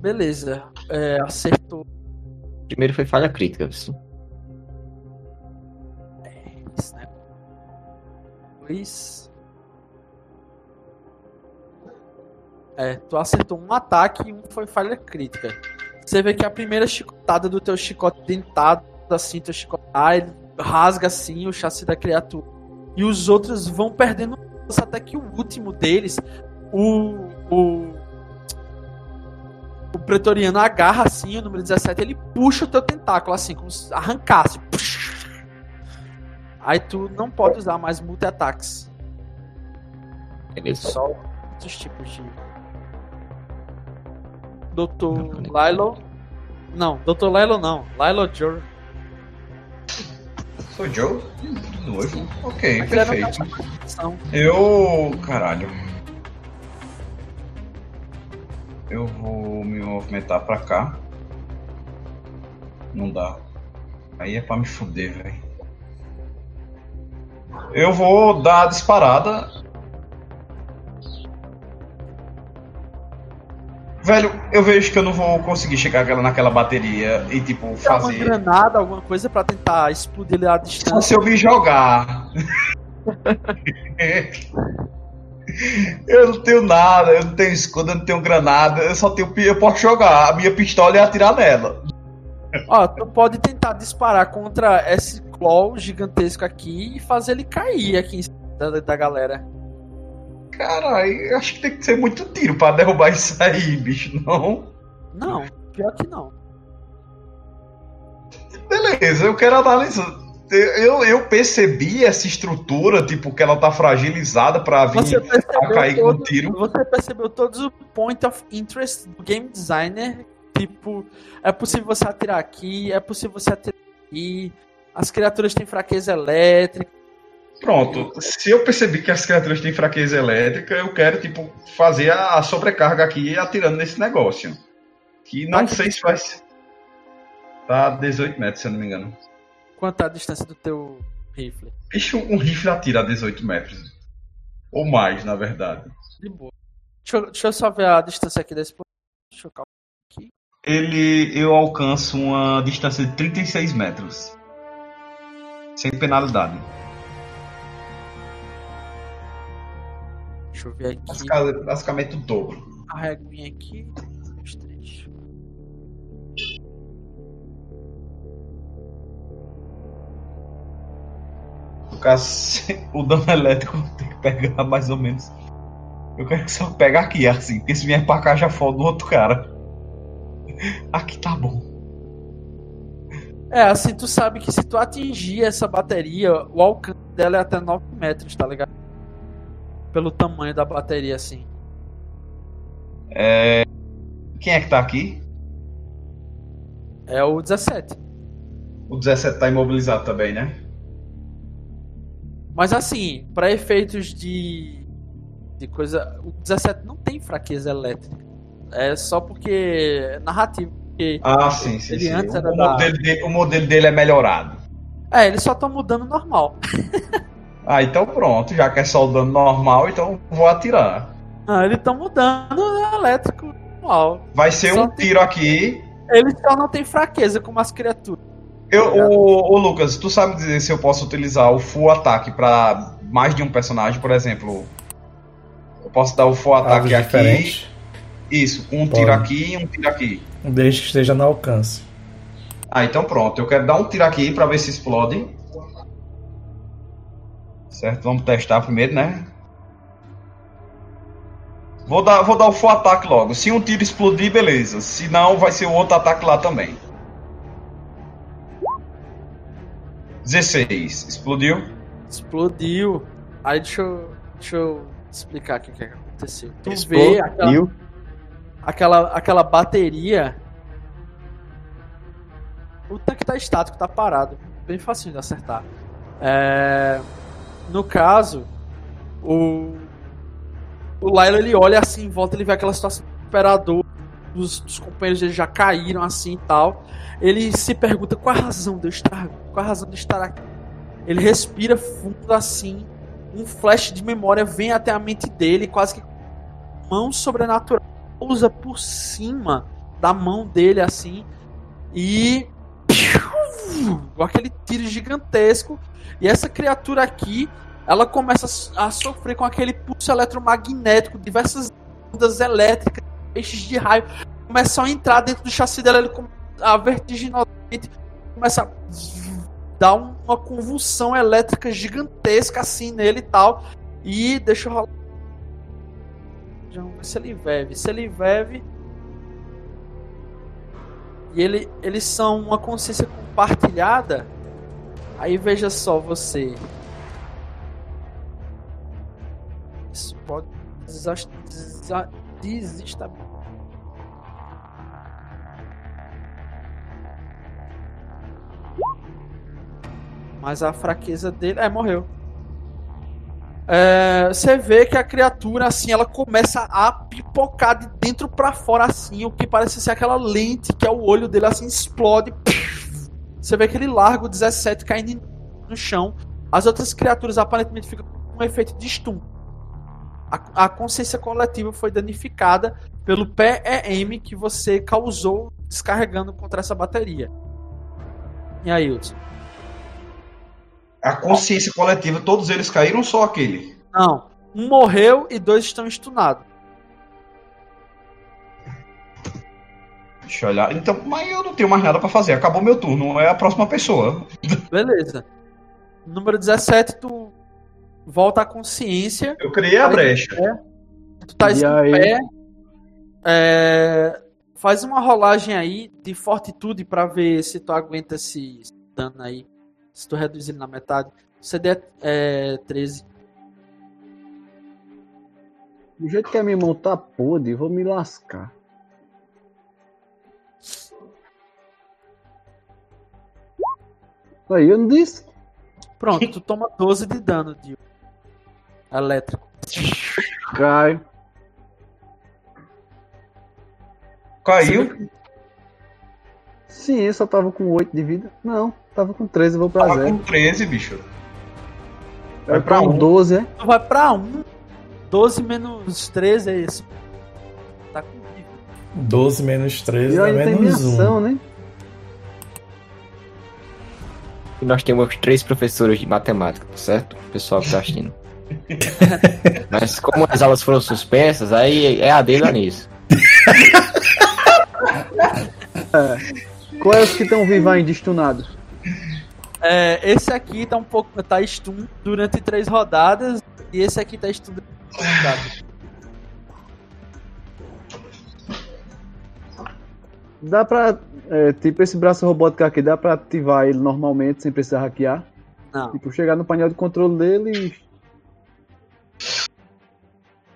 Beleza. É, acertou. Primeiro foi falha crítica. assim. Isso, né? Dois. É, tu acertou um ataque e um foi falha crítica. Você vê que a primeira chicotada do teu chicote dentado, assim, teu chicote, ah, ele rasga assim o chassi da criatura. E os outros vão perdendo força até que o último deles, o. o o pretoriano agarra assim, o número 17, ele puxa o teu tentáculo assim, como se arrancasse. Aí tu não pode usar mais multi-ataques. Beleza. Só outros tipos de. Dr. Lilo. Não, Dr. Lilo não. Lilo Joe. Sou Joe? Novo. Ok, Mas era perfeito. Eu. Caralho. Eu vou me movimentar pra cá. Não dá. Aí é pra me fuder, velho. Eu vou dar a disparada. Velho, eu vejo que eu não vou conseguir chegar aquela- naquela bateria e, tipo, Tem uma fazer. granada, alguma coisa pra tentar explodir ele à Só distância. se eu me jogar. eu não tenho nada, eu não tenho escudo, eu não tenho granada, eu só tenho. Eu posso jogar a minha pistola e atirar nela. Ó, tu pode tentar disparar contra esse claw gigantesco aqui e fazer ele cair aqui em cima da, da galera. Eu acho que tem que ser muito tiro pra derrubar isso aí, bicho, não? Não, pior que não. Beleza, eu quero analisar. Eu, eu percebi essa estrutura, tipo, que ela tá fragilizada pra vir a cair com todo- tiro. você percebeu todos os point of interest do game designer. Tipo, é possível você atirar aqui, é possível você atirar aqui. As criaturas têm fraqueza elétrica. Pronto, se eu percebi que as criaturas têm fraqueza elétrica, eu quero, tipo, fazer a, sobrecarga aqui atirando nesse negócio. Que não Mas- sei se vai ser. Tá 18 metros, se eu não me engano. Quanto a distância do teu rifle? Bicho, um rifle atira a 18 metros. Ou mais, na verdade. De boa. Deixa, eu- deixa eu só ver a distância aqui desse ponto. Deixa eu calcular. Ele. Eu alcanço uma distância de 36 metros. Sem penalidade. Deixa eu ver aqui. Basicamente, basicamente o dobro. A reguinha aqui. Dois, três. No caso, o dano elétrico tem que pegar mais ou menos. Eu quero que só pegar aqui, assim, porque se vier pra cá já foda do outro cara. Aqui tá bom. É, assim, tu sabe que se tu atingir essa bateria, o alcance dela é até 9 metros, tá ligado? Pelo tamanho da bateria, assim. Quem é que tá aqui? É o 17. O 17 tá imobilizado também, né? Mas assim, pra efeitos de. de coisa. O 17 não tem fraqueza elétrica. É só porque é narrativo. Porque Ah, sim, sim, ele sim. O, da- modelo dele, o modelo dele é melhorado. É, eles só estão mudando normal. Ah, então pronto, já que é só o dano normal, então vou atirar. Ah, eles estão mudando o elétrico normal. Vai ser Só um tem- tiro aqui. Eles só não têm fraqueza como as criaturas. Eu, ô, ô, Lucas, tu sabe dizer se eu posso utilizar o full ataque pra mais de um personagem, por exemplo? Eu posso dar o full ataque aqui. diferentes. Isso, um Pode. tiro aqui e um tiro aqui. Desde que esteja no alcance. Ah, então pronto. Eu quero dar um tiro aqui pra ver se explode. Certo, vamos testar primeiro, né? Vou dar, vou dar o full ataque logo. Se um tiro explodir, beleza. Se não, vai ser o outro ataque lá também. 16. Explodiu? Explodiu. Aí deixa eu, deixa eu explicar o que, que aconteceu. Tu vê aquela, Explodiu. aquela, aquela bateria. O tanque tá estático, tá parado. Bem facinho de acertar. É, no caso, o. O Laila ele olha assim em volta, ele vê aquela situação desesperadora. Os, os companheiros dele já caíram assim e tal. Ele se pergunta qual a razão de eu estar. Qual a razão de estar aqui. Ele respira fundo assim. Um flash de memória vem até a mente dele, quase que mão sobrenatural usa por cima da mão dele assim e com aquele tiro gigantesco e essa criatura aqui ela começa a so- a sofrer com aquele pulso eletromagnético diversas ondas elétricas peixes de raio começam a entrar dentro do chassi dela ele come- a vertiginosamente começa a dar um- uma convulsão elétrica gigantesca assim nele e tal e deixa eu rolar se ele vive. Se ele vive. E ele, eles são uma consciência compartilhada. Aí veja só você. Isso pode desast- desa- desestabilizar. Mas a fraqueza dele. É, morreu. É, você vê que a criatura, assim, ela começa a pipocar de dentro pra fora, assim, o que parece ser aquela lente que é o olho dele, assim, explode. Você vê que ele larga o 17 caindo no chão. As outras criaturas aparentemente ficam com um efeito de stun. A, a consciência coletiva foi danificada pelo PEM que você causou descarregando contra essa bateria. E aí, Hudson? A consciência coletiva, todos eles caíram, só aquele. Não. Um morreu e dois estão stunados. Deixa eu olhar. Então, mas eu não tenho mais nada pra fazer. Acabou meu turno. É a próxima pessoa. Beleza. Número 17, tu volta à consciência. Eu criei a brecha. Tu tá em pé. É, faz uma rolagem aí de fortitude pra ver se tu aguenta esse dano aí. Se tu reduzir ele na metade. CD é 13. Do jeito que a minha mão tá podre, vou me lascar. Aí, eu não disse. Pronto, tu toma 12 de dano de elétrico. Caio. Caiu. Sim, eu só tava com 8 de vida. Não, tava com 13, eu vou pra Tava 0. com 13, bicho. Vai pra pra um um. 12, é? Tu vai pra 1. 12 menos 13 é isso. Tá com 12 menos 13 E dá ainda tem minha menos 1. ação, né? E nós temos três professores de matemática, tá certo? O pessoal que tá assistindo. Mas como as aulas foram suspensas, aí é a dele nisso. Qual é os que estão vivos ainda, stunados? É, esse aqui tá um pouco. tá stun durante três rodadas. E esse aqui tá stun durante três rodadas. Dá pra. é, tipo, esse braço robótico aqui, dá pra ativar ele normalmente, sem precisar hackear? Não. Tipo, chegar no painel de controle dele e.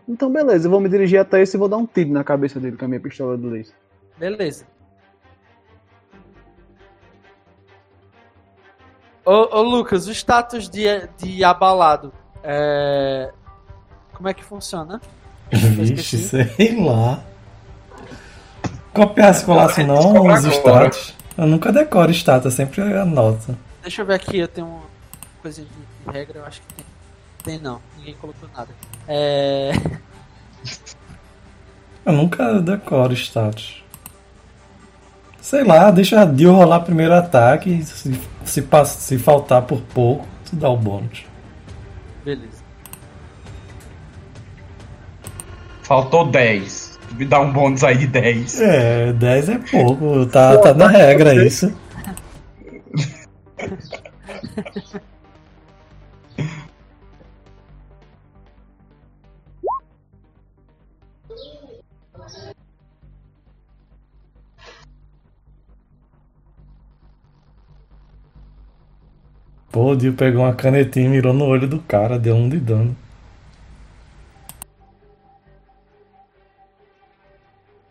Então, beleza, eu vou me dirigir até esse e vou dar um tiro na cabeça dele com a minha pistola de laser. Beleza. Ô, ô Lucas, o status de, de abalado. É... Como é que funciona? Vixe, sei lá. Copiasse e colasse não os status. Eu nunca decoro status, sempre anoto. Deixa eu ver aqui, eu tenho uma coisa de regra, eu acho que tem. Tem não, ninguém colocou nada. É. Eu nunca decoro status. Sei lá, deixa a Dio rolar primeiro ataque. Se, se, se faltar por pouco, tu dá o bônus. Beleza. Faltou 10. Me dá um bônus aí de 10. É, 10 é pouco. Tá, tá na regra isso. Pô, o Dio pegou uma canetinha e mirou no olho do cara, deu um de dano.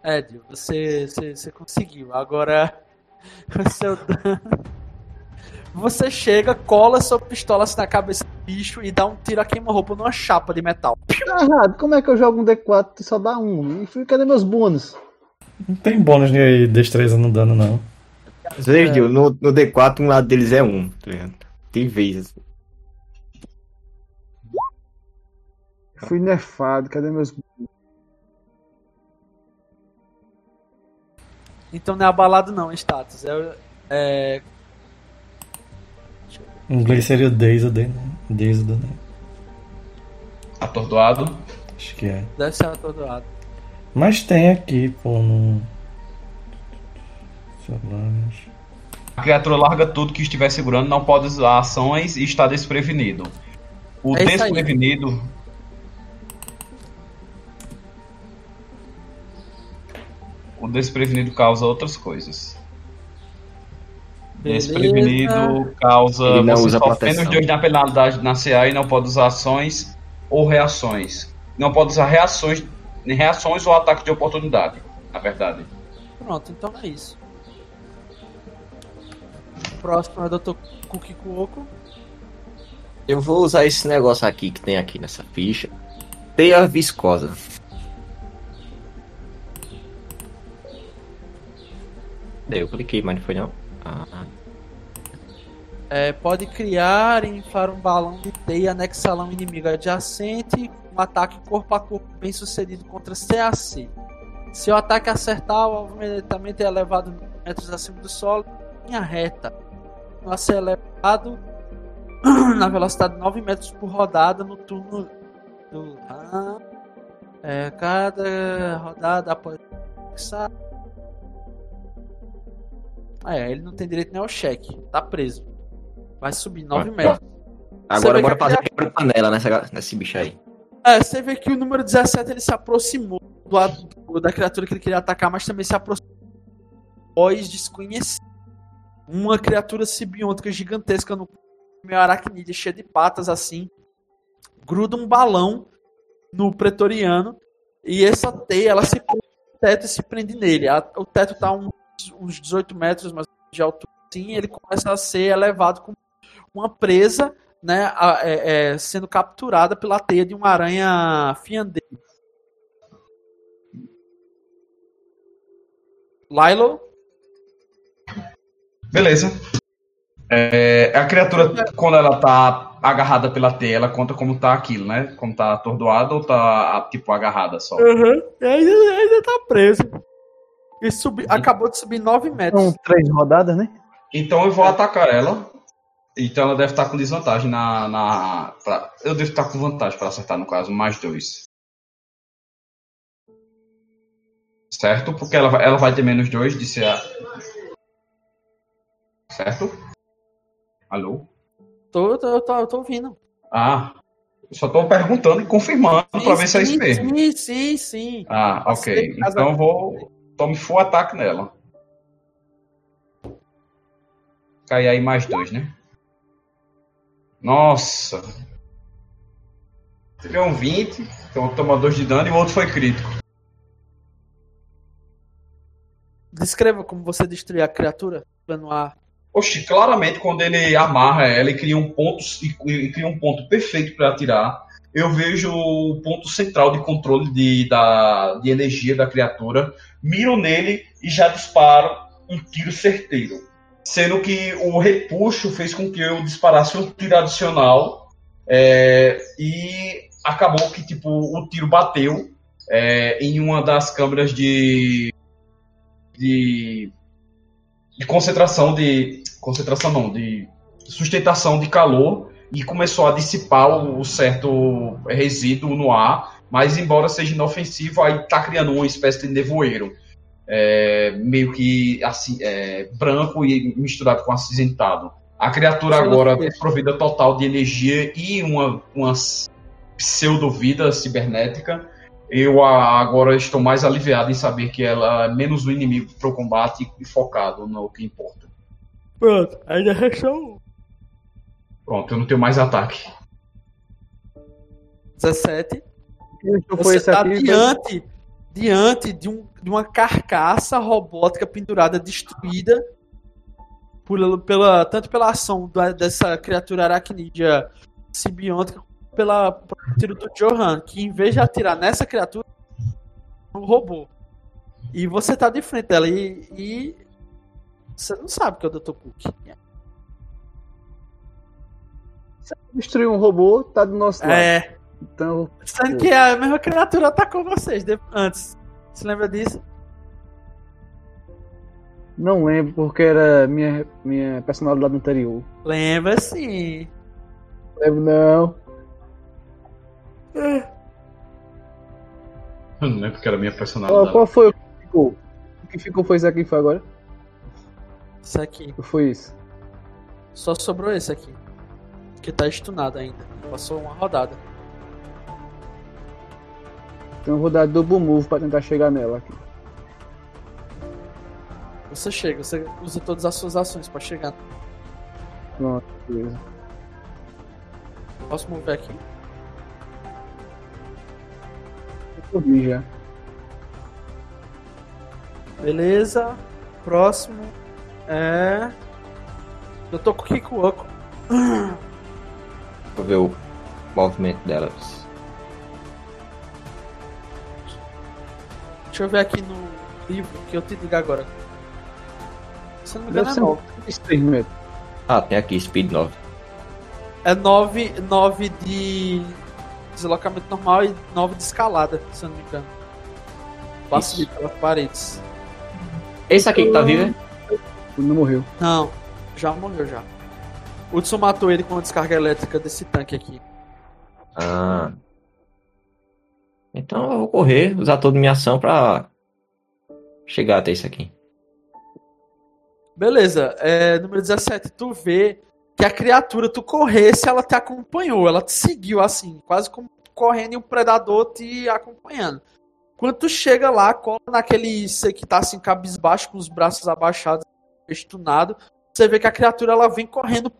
É, Dio, você, você, você conseguiu. Agora, o seu dano. Você chega, cola sua pistola assim na cabeça do bicho e dá um tiro a queima-roupa numa chapa de metal. Errado, como é que eu jogo um D4 e só dá um? E cadê meus bônus? Não tem bônus de destreza no dano, não. Vocês, é. no, no D4 um lado deles é um, tá ligado? Tem vezes. Fui nerfado, cadê meus. Então não é abalado não, status. É. é... Em inglês seria o Dazed, né? Dazed, né? Atordoado? Acho que é. Deve ser atordoado. Mas tem aqui, pô, no. A criatura larga tudo que estiver segurando, não pode usar ações e está desprevenido. O é desprevenido. O desprevenido causa outras coisas. Beleza. Desprevenido causa. Ele não você usa sofre menos de 8 na penalidade na CA e não pode usar ações ou reações. Não pode usar reações, reações ou ataque de oportunidade, na verdade. Pronto, então é isso próximo é o Dr. Cuoco. Eu vou usar esse negócio aqui que tem aqui nessa ficha. Teia viscosa. Eu cliquei, mas não foi não. Ah. É, pode criar e inflar um balão de teia anexar um inimigo adjacente, um ataque corpo a corpo bem sucedido contra CAC. Se o ataque acertar, o alvo imediatamente é elevado metros acima do solo, em linha reta acelerado na velocidade de 9 metros por rodada no turno do. Ah, é, cada rodada após. Ah, é, ele não tem direito nem ao cheque. Tá preso. Vai subir 9 ah, metros. Agora bora fazer quebra panela nessa, nesse bicho aí. É, você vê que o número 17 ele se aproximou do, da criatura que ele queria atacar, mas também se aproximou voz desconhecida uma criatura sibiôtica gigantesca no meio aracnídeo, cheia de patas assim, gruda um balão no pretoriano e essa teia ela se prende no teto e se prende nele. o teto está uns, uns 18 metros mais de altura, assim, ele começa a ser elevado com uma presa, né, é, é, sendo capturada pela teia de uma aranha fiandeira. Lilo? Beleza. É, a criatura, quando ela tá agarrada pela teia, ela conta como tá aquilo, né? Como tá atordoada ou tá, tipo, agarrada só? Uhum. Ainda, ainda tá preso. E subi, acabou de subir 9 metros. São três rodadas, né? Então eu vou atacar ela. Então ela deve estar com desvantagem na. na pra, eu devo estar com vantagem para acertar, no caso, mais dois. Certo? Porque ela, ela vai ter menos dois de ser a, certo? Alô? Tô, tô, tô, tô ouvindo. Ah, só tô perguntando e confirmando para ver se é isso mesmo. Sim, sim, sim. Ah, ok. Então eu vou. Tome full ataque nela. Cai aí mais dois, né? Nossa. Tirei um 20, então toma dois de dano e o outro foi crítico. Descreva como você destruir a criatura. Plano A. Oxi, claramente quando ele amarra ela e cria um ponto, e cria um ponto perfeito para atirar, eu vejo o ponto central de controle de, da, de energia da criatura, miro nele e já disparo um tiro certeiro. Sendo que o repuxo fez com que eu disparasse um tiro adicional é, e acabou que tipo o tiro bateu é, em uma das câmeras de, de, de concentração de concentração não de sustentação de calor e começou a dissipar o, certo resíduo no ar, mas embora seja inofensivo, aí está criando uma espécie de nevoeiro. É, meio que assim, é, branco e misturado com acinzentado. A criatura agora é provida total de energia e uma, uma pseudo-vida cibernética. Eu agora estou mais aliviado em saber que ela é menos o inimigo para o combate e focado no que importa. Pronto, ainda restou Pronto, eu não tenho mais ataque. 17. Você está diante, diante de, um, de uma carcaça robótica pendurada, destruída, por, pela, tanto pela ação da, dessa criatura aracnídea simbiótica, pela, pelo tiro do Johan, que em vez de atirar nessa criatura, é um robô. E você tá de frente dela e, e você não sabe que é o Dr. Cook. Se destruir um robô, tá do nosso lado. É. Então. Sendo que a mesma criatura atacou vocês antes. Você lembra disso? Não lembro, porque era minha, minha personalidade anterior. Lembra sim. Lembro não. É. Eu não lembro porque era minha personalidade. Qual, qual foi o que ficou? O que ficou foi isso aqui foi agora? Isso aqui. O que foi isso? Só sobrou esse aqui. Que tá estunado ainda. Passou uma rodada. Tem uma rodada double move pra tentar chegar nela aqui. Você chega, você usa todas as suas ações pra chegar. Pronto, beleza. Posso mover aqui? Eu vi já. Beleza. Próximo é. Eu tô com o Kikuoko. Vou ver o movimento delas. Deixa eu ver aqui no livro que eu te digo agora. Se não me engano, é 9. Ah, tem aqui, Speed 9. É 9, 9 de deslocamento normal e 9 de escalada, se eu não me engano. Passa pelas paredes. Esse aqui que tá vivo? Não morreu. Não, já morreu já. Hudson matou ele com a descarga elétrica desse tanque aqui. Ah. Então eu vou correr, usar toda minha ação pra chegar até isso aqui. Beleza, é, número 17, tu vê que a criatura, tu corresse, ela te acompanhou, ela te seguiu assim, quase como correndo e um predador te acompanhando. Quando tu chega lá, cola naquele você que tá assim, cabisbaixo, com os braços abaixados, estunado, você vê que a criatura ela vem correndo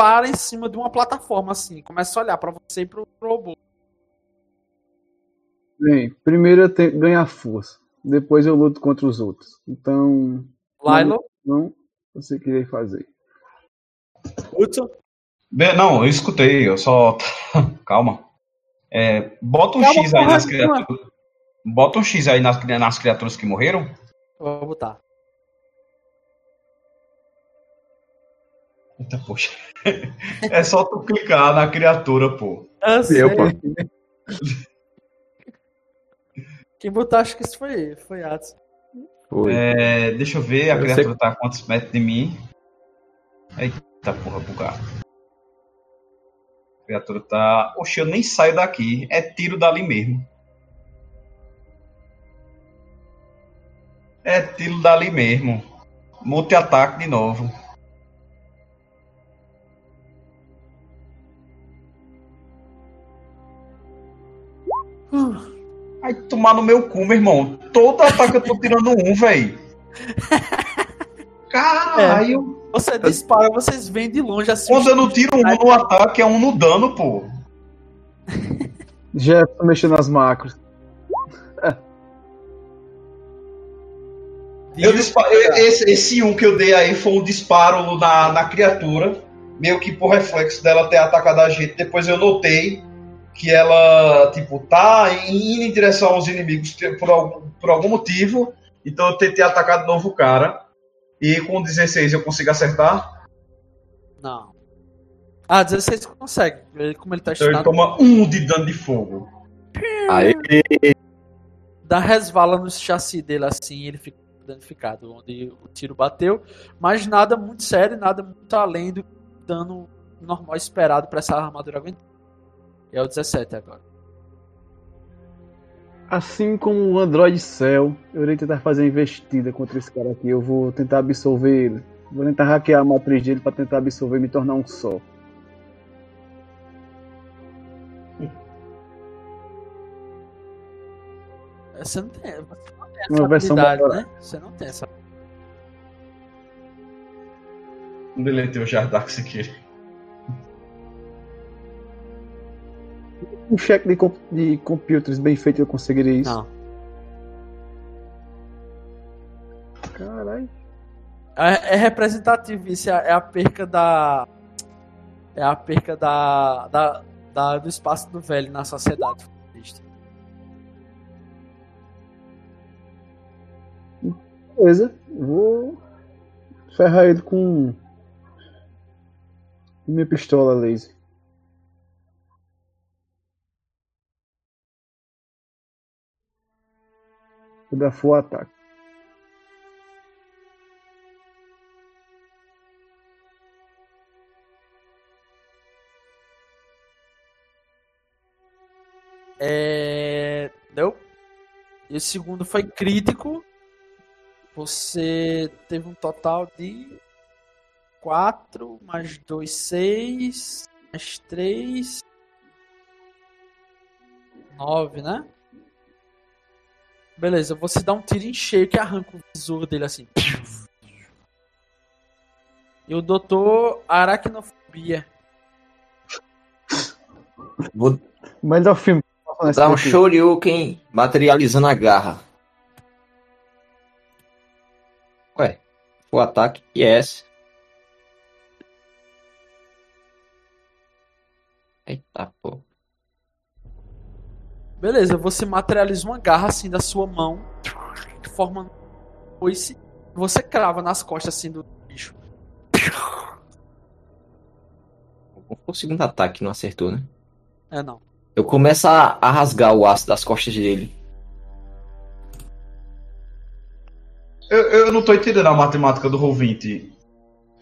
para em cima de uma plataforma, assim. Começa a olhar para você e pro robô. Bem, primeiro eu tenho ganhar força. Depois eu luto contra os outros. Então. Lilo? Não, você queria fazer. Hudson? Não, eu escutei, eu só. Calma. É, bota um Calma, X aí nas criaturas. Bota um X aí nas, nas criaturas que morreram. Vou botar. Eita, poxa. É só tu clicar na criatura, pô. Ah, eu, pô. Quem botou, acho que isso foi, foi Atos. É, deixa eu ver, a eu criatura sei... tá a quantos metros de mim? Eita porra, bugado. A criatura tá. Oxe, eu nem saio daqui. É tiro dali mesmo. É tiro dali mesmo. Multi-ataque de novo. Ai, tomar no meu cu, meu irmão. Todo ataque eu tô tirando um, velho. Caralho. É, você dispara, vocês vêm de longe assim. Quando eu não tiro um no ataque, é um no dano, pô. Já tô mexendo nas macros. Eu disparo, esse, esse um que eu dei aí foi um disparo na, na criatura, meio que por reflexo dela ter atacado a gente. Depois eu notei que ela, tipo, tá indo em direção aos inimigos por algum, por algum motivo. Então eu tentei atacar de novo o cara. E com 16 eu consigo acertar? Não. Ah, 16 consegue. Ele, como ele tá então ele toma um de dano de fogo. Aí. Dá resvala no chassi dele assim, ele fica danificado, onde o tiro bateu. Mas nada muito sério, nada muito além do dano normal esperado para essa armadura aguentar. É o 17 agora. Assim como o Android Cell, eu irei tentar fazer uma investida contra esse cara aqui. Eu vou tentar absorver ele. Vou tentar hackear a matriz dele para tentar absorver e me tornar um só. Você não tem, você não tem essa uma versão né? Você não tem essa. Deletei o Jardark Sekiri. Um cheque de, comp de computers bem feito eu conseguiria isso? Não. Caralho. É, é representativo isso, é, é a perca da. É a perca da, da, da, do espaço do velho na sociedade. Beleza, vou ferrar ele com minha pistola laser. Dar full ataque. É... Deu. E o segundo foi crítico. Você teve um total de 4 mais 2, 6 mais 3 9, né? Beleza, você dá um tiro em cheio que arranca o visor dele assim. E o doutor Aracnofobia. Vou, Melhor filme. vou dar um Shoryuken materializando a garra. Ué, o ataque yes. Eita, pô. Beleza, você materializa uma garra assim da sua mão, que forma um foice, você crava nas costas assim do bicho. O segundo ataque não acertou, né? É, não. Eu começo a, a rasgar o aço das costas dele. Eu, eu não tô entendendo a matemática do Roll20.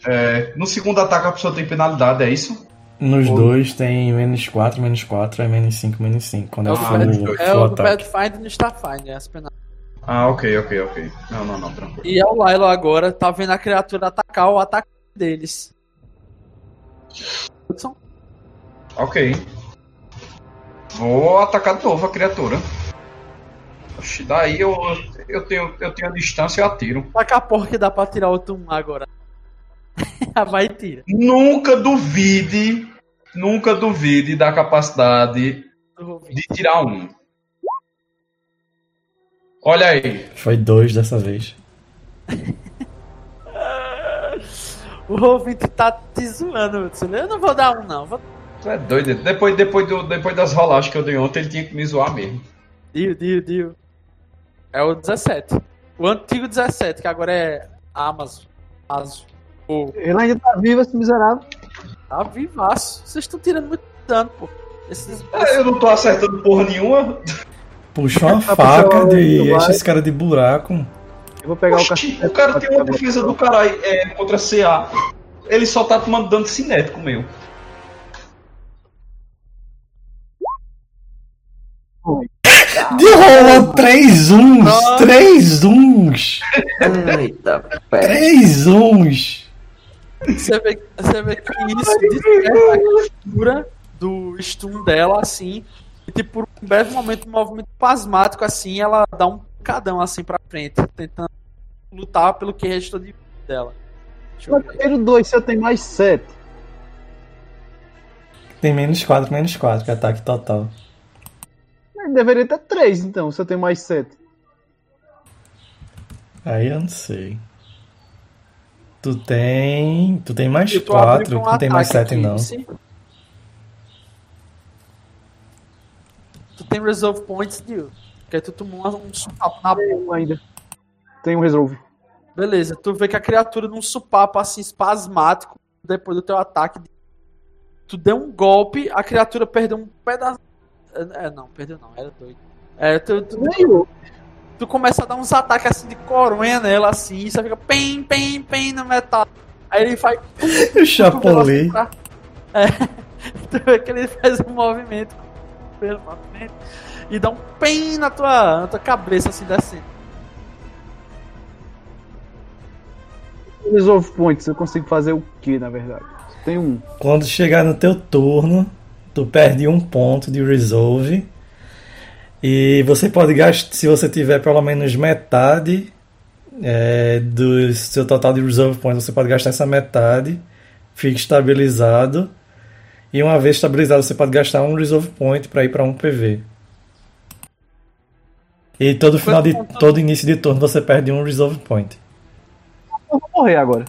É, no segundo ataque a pessoa tem penalidade, é isso? Nos Ou... dois tem menos 4, menos 4, é menos 5, menos 5. Quando é, é o full, É o Pathfinder no Starfinder, as penalidades. Ah, ok, ok, ok. Não, não, não, tranquilo. E é o Lilo agora, tá vendo a criatura atacar o ataque deles. Ok. Vou atacar de novo a criatura. Oxi, daí eu, eu, tenho, eu tenho a distância e atiro. Taca a porra que dá pra tirar outro um agora. Vai e tira. Nunca duvide, nunca duvide da capacidade de tirar um. Olha aí. Foi dois dessa vez. o ouvinte tá te zoando, Eu não vou dar um, não. Vou... Tu é doido. Depois, depois, do, depois das rolagens que eu dei ontem, ele tinha que me zoar mesmo. Dio, dio, dio. É o 17. O antigo 17, que agora é Amazon. Amazon. Oh. Ele ainda tá vivo, esse miserável. Tá vivaço. Vocês estão tirando muito dano, pô. Esses... É, eu não tô acertando porra nenhuma. Puxou uma faca de. Enche esse cara de buraco. Eu vou pegar Oxi, o O cara tem uma defesa do caralho é, contra CA. Ele só tá tomando dano cinético, meu. Derrolou três uns! Três uns! Eita, três uns! Você vê, você vê que isso desperta a cultura do stun dela, assim. E, tipo, por um breve momento, um movimento pasmático, assim, ela dá um cadão, assim, pra frente, tentando lutar pelo que restou de vida dela. Deixa eu ver. dois, se eu tenho mais sete. Tem menos 4, menos 4, que é ataque total. Deveria ter 3, então, se eu tenho mais 7. Aí eu não sei. Tu tem. Tu tem mais 4, tu tem mais 7 não. tem Resolve Points, Dio. Porque tu tomou um supapo na Tem um ainda. Tem um resolve. Beleza, tu vê que a criatura num supapo assim espasmático, depois do teu ataque, tu deu um golpe, a criatura perdeu um pedaço. É, não, perdeu não, era doido. É, tu, tu, Meio. Tu começa a dar uns ataques assim de coronha nela, assim, e você fica pem, pem, pem no metal. Aí ele faz. O Chapolin. É, tu vê que ele faz um movimento pelo movimento e dá um pem na tua, na tua cabeça, assim, descendo. Resolve points, eu consigo fazer o que, na verdade? Tem um. Quando chegar no teu turno, tu perde um ponto de resolve. E você pode gastar, se você tiver pelo menos metade é, do seu total de resolve points, você pode gastar essa metade, fica estabilizado. E uma vez estabilizado, você pode gastar um resolve point para ir para um PV. E todo final de todo início de turno você perde um resolve point. Eu vou morrer agora.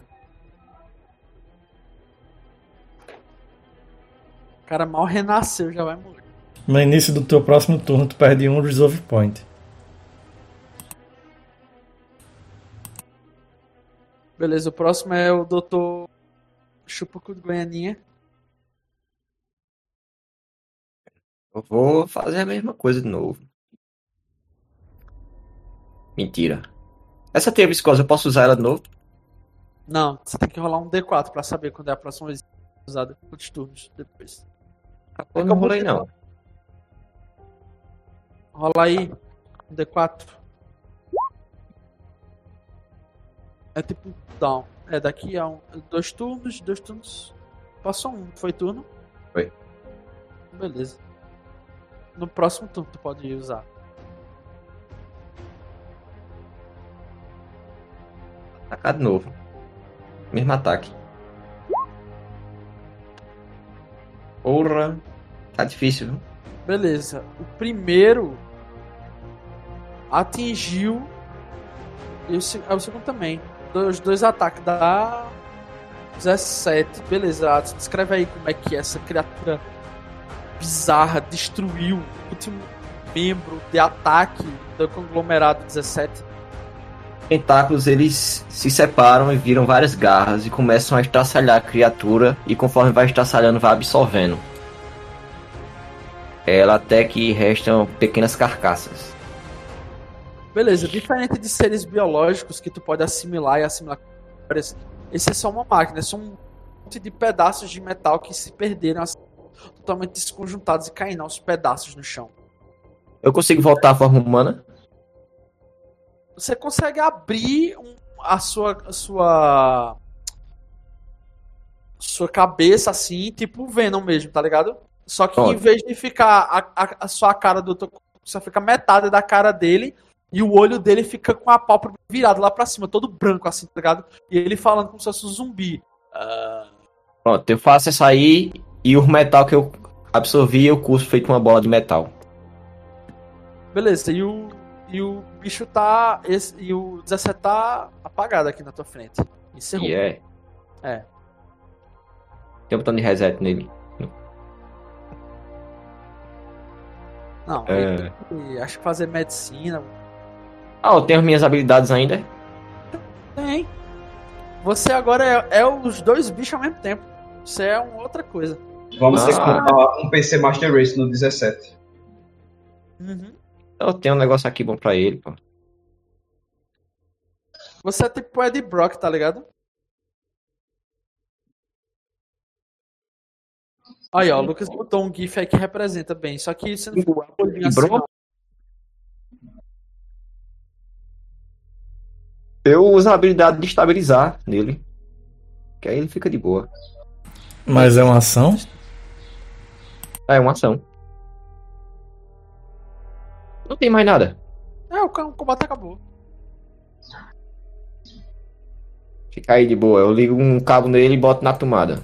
O cara mal renasceu, já vai morrer. No início do teu próximo turno, tu perde um resolve point. Beleza, o próximo é o Dr. Chupacu de Goianinha. Eu vou fazer a mesma coisa de novo. Mentira. Essa teia viscosa, eu posso usar ela de novo? Não, você tem que rolar um D4 pra saber quando é a próxima vez usada quantos turnos depois. Eu não rolei não. Rola aí um D4. É tipo down. É daqui a um, dois turnos, dois turnos. Passou um, foi turno? Foi. Beleza. No próximo turno tu pode usar. Atacar de novo. Mesmo ataque. Porra. Tá difícil, viu? Beleza. O primeiro atingiu. E o, é, o segundo também. Os dois ataques dá 17. Beleza. Ah, Descreve aí como é que essa criatura bizarra destruiu o último membro de ataque do conglomerado 17. tentáculos eles se separam e viram várias garras e começam a estraçalhar a criatura e conforme vai estraçalhando vai absorvendo. Ela até que restam pequenas carcaças. Beleza, diferente de seres biológicos que tu pode assimilar e assimilar esse é só uma máquina, é só um monte de pedaços de metal que se perderam assim, totalmente desconjuntados e caindo aos pedaços no chão. Eu consigo voltar à forma humana? Você consegue abrir um- a sua a sua sua cabeça assim, tipo o Venom mesmo, tá ligado? Só que em vez de ficar a, a, a sua cara do só fica metade da cara dele e o olho dele fica com a pálpebra virada lá pra cima, todo branco assim, tá ligado? E ele falando como se fosse um zumbi. Ah, Pronto, eu faço essa aí e o metal que eu absorvi eu curso feito uma bola de metal. beleza, e o e o bicho tá esse, e o 17 tá apagado aqui na tua frente. Encerrou. E é. É. Tem um botão de reset nele. Não, É. acho que fazer medicina Ah, eu tenho as minhas habilidades ainda? Tem. Você agora é, é os dois bichos ao mesmo tempo. Você é uma outra coisa. Vamos ter que Ah. montar um PC Master Race no 17. Uhum. Eu tenho um negócio aqui bom pra ele, pô. Você é tipo Ed Brock, tá ligado? Aí, ó, o Lucas botou um GIF aí que representa bem. Só que você não ficou E Eu uso a habilidade de estabilizar nele. Que aí ele fica de boa. Mas é uma ação? É uma ação. Não tem mais nada. É, o combate acabou. Fica aí de boa. Eu ligo um cabo nele e boto na tomada.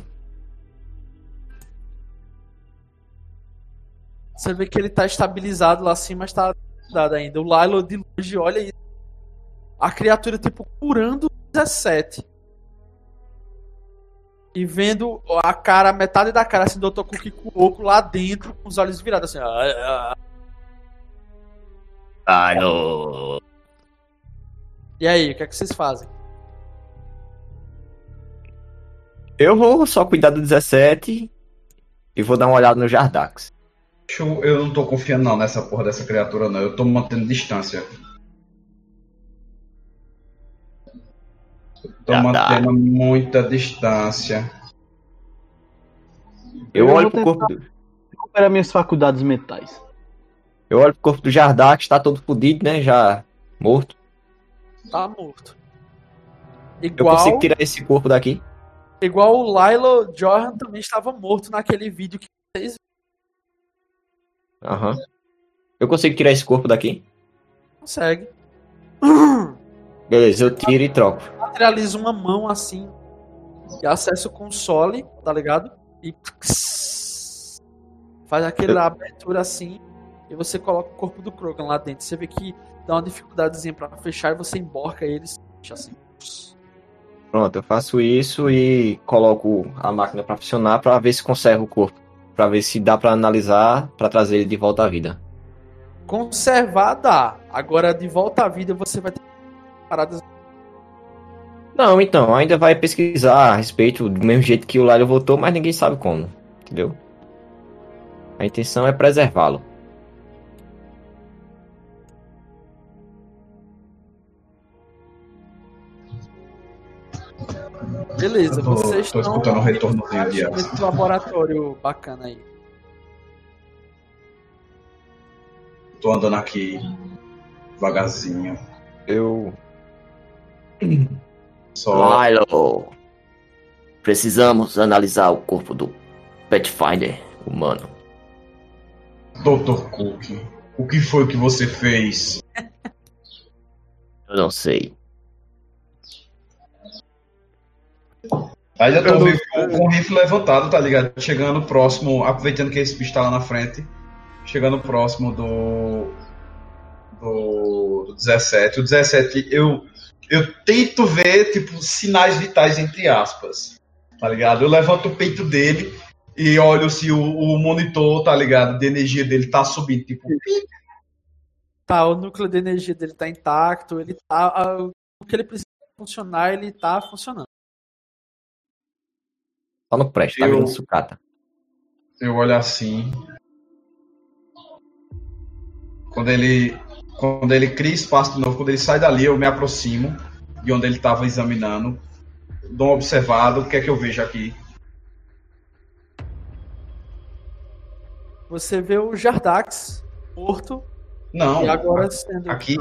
Você vê que ele tá estabilizado lá assim, mas tá dado ainda. O Lilo de longe olha e a criatura tipo curando o 17. E vendo a cara, metade da cara assim do Dr. Cookie com o oco lá dentro, com os olhos virados assim. ah, ah. Alô. E aí, o que é que vocês fazem? Eu vou só cuidar do 17 e vou dar uma olhada no Jardax. Eu, eu não tô confiando não nessa porra dessa criatura não. Eu tô mantendo distância. Tô tá. mantendo muita distância. Eu, Eu olho pro corpo do, Recuperar minhas faculdades mentais. eu olho pro corpo do Jardax, tá todo fodido, né? Já morto. Tá morto. Eu Igual, consigo tirar esse corpo daqui? igual o Lilo Johan também estava morto naquele vídeo que vocês Aham. Eu consigo tirar esse corpo daqui? conseguem. Beleza, eu tiro e troco. Materializa uma mão assim e acessa o console, tá ligado? E faz aquela abertura assim e você coloca o corpo do Krogan lá dentro. Você vê que dá uma dificuldadezinha pra fechar e você emborca eles assim. Pronto, eu faço isso e coloco a máquina pra funcionar pra ver se conserva o corpo. Pra ver se dá pra analisar pra trazer ele de volta à vida. Conservar dá. Agora de volta à vida você vai ter paradas. Não, então, ainda vai pesquisar a respeito do mesmo jeito que o Lálio voltou, mas ninguém sabe como. Entendeu? A intenção é preservá-lo. Beleza, tô- vocês tô estão escutando um retornozinho de nesse asa. laboratório bacana aí. Tô andando aqui devagarzinho. Eu. Só Lilo! Precisamos analisar o corpo do Pathfinder humano. Dr. Cook. O que foi que você fez? Eu não sei. Ainda tô vivo com, com o rifle levantado, tá ligado? Chegando próximo, aproveitando que esse bicho tá lá na frente. Chegando próximo do. Do, do 17. O 17, eu, eu tento ver, tipo, sinais vitais, entre aspas. Tá ligado? Eu levanto o peito dele e olho se o, o monitor, tá ligado? De energia dele tá subindo, tipo. Tá, o núcleo de energia dele tá intacto, ele tá. a- O que ele precisa funcionar, ele tá funcionando. Só no preste, tá Eu- vendo sucata. Eu olho assim. Quando ele. Quando ele cria espaço de novo, quando ele sai dali, eu me aproximo de onde ele estava examinando. Dou uma observada, o que é que eu vejo aqui? Você vê o Jardax morto Não, e agora sendo. aqui.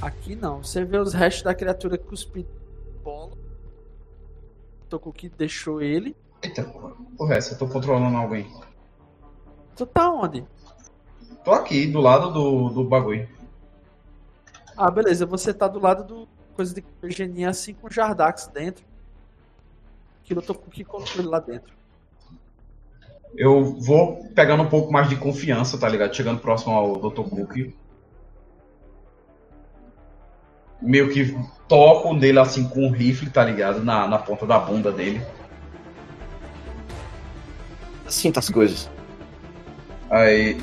Ah, aqui não. Você vê os restos da criatura cuspindo. Tocou que deixou ele. Eita. Porra, essa, eu tô controlando alguém. Tu tá onde? Tô aqui, do lado do, do bagulho. Ah, beleza. Você tá do lado do coisa de eugenia assim com o Jardax dentro. Aquilo eu tô com que colocou ele lá dentro. Eu vou pegando um pouco mais de confiança, tá ligado? Chegando próximo ao Dr. Cook. Meio que toco nele assim com um rifle, tá ligado? Na, na ponta da bunda dele. Sinta as coisas. Aí.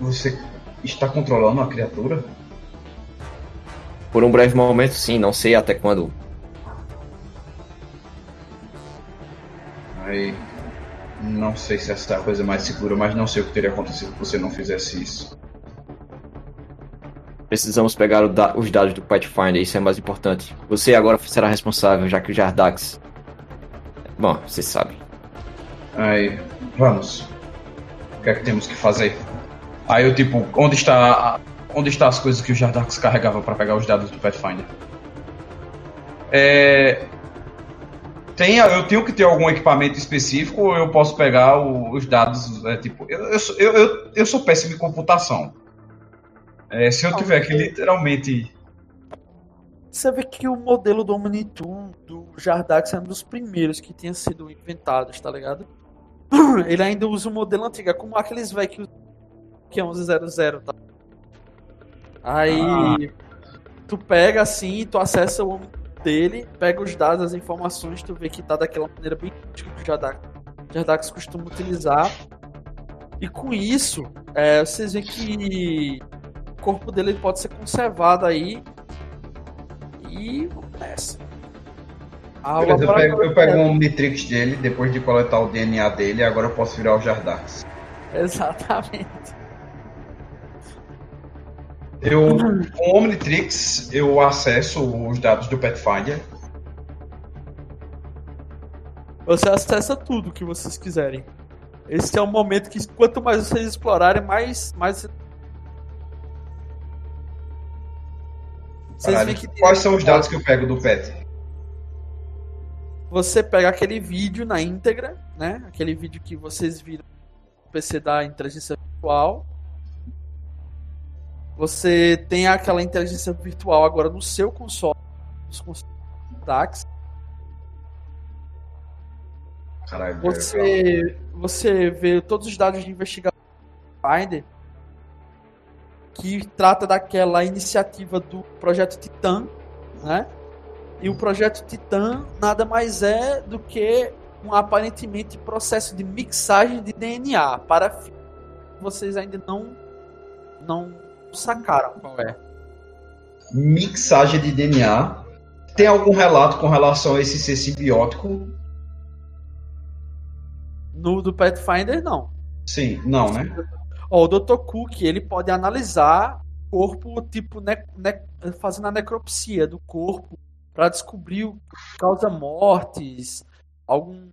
Você está controlando a criatura? Por um breve momento, sim, não sei até quando. Aí. Não sei se essa é a coisa mais segura, mas não sei o que teria acontecido se você não fizesse isso. Precisamos pegar da- os dados do Pathfinder, isso é mais importante. Você agora será responsável, já que o Jardax. Bom, você sabe. Aí, vamos. O que é que temos que fazer? Aí eu tipo, onde está a- onde está as coisas que o Jardax carregava para pegar os dados do Pathfinder? É tem, eu tenho que ter algum equipamento específico ou eu posso pegar o- os dados, é, tipo, eu, eu, sou- eu, eu, eu sou péssimo em computação. É, se eu tiver que literalmente Você vê que o modelo do Omnitum do Jardax é um dos primeiros que tinha sido inventados, tá ligado? Ele ainda usa o modelo antigo, é como aqueles velhos que, que é 1100, tá? Aí tu pega assim, tu acessa o Omnitum dele, pega os dados, as informações, tu vê que tá daquela maneira bem típica que o Jardax, Jardax costuma utilizar. E com isso, é, vocês veem que corpo dele pode ser conservado aí. E vamos nessa. Ah, Beleza, eu pego, eu pego um Omnitrix dele, depois de coletar o DNA dele, agora eu posso virar o Jardax. Exatamente. Eu, com o Omnitrix, eu acesso os dados do Pathfinder. Você acessa tudo que vocês quiserem. Esse é o momento que quanto mais vocês explorarem, mais. mais... Vocês que... Quais são os dados que eu pego do Pet? Você pega aquele vídeo na íntegra, né? Aquele vídeo que vocês viram no PC da inteligência virtual você tem aquela inteligência virtual agora no seu console, nos consoles DAX. Caralho, você, você vê todos os dados de investigação Finder que trata daquela iniciativa do projeto Titan, né? E o projeto Titan nada mais é do que um aparentemente processo de mixagem de DNA para vocês ainda não não sacaram qual é. Mixagem de DNA. Tem algum relato com relação a esse ser simbiótico? No do Pathfinder, não. Sim, não, né? Ó, o Dr. Cook, ele pode analisar corpo, tipo, ne ne fazendo a necropsia do corpo para descobrir o que causa mortes, alguma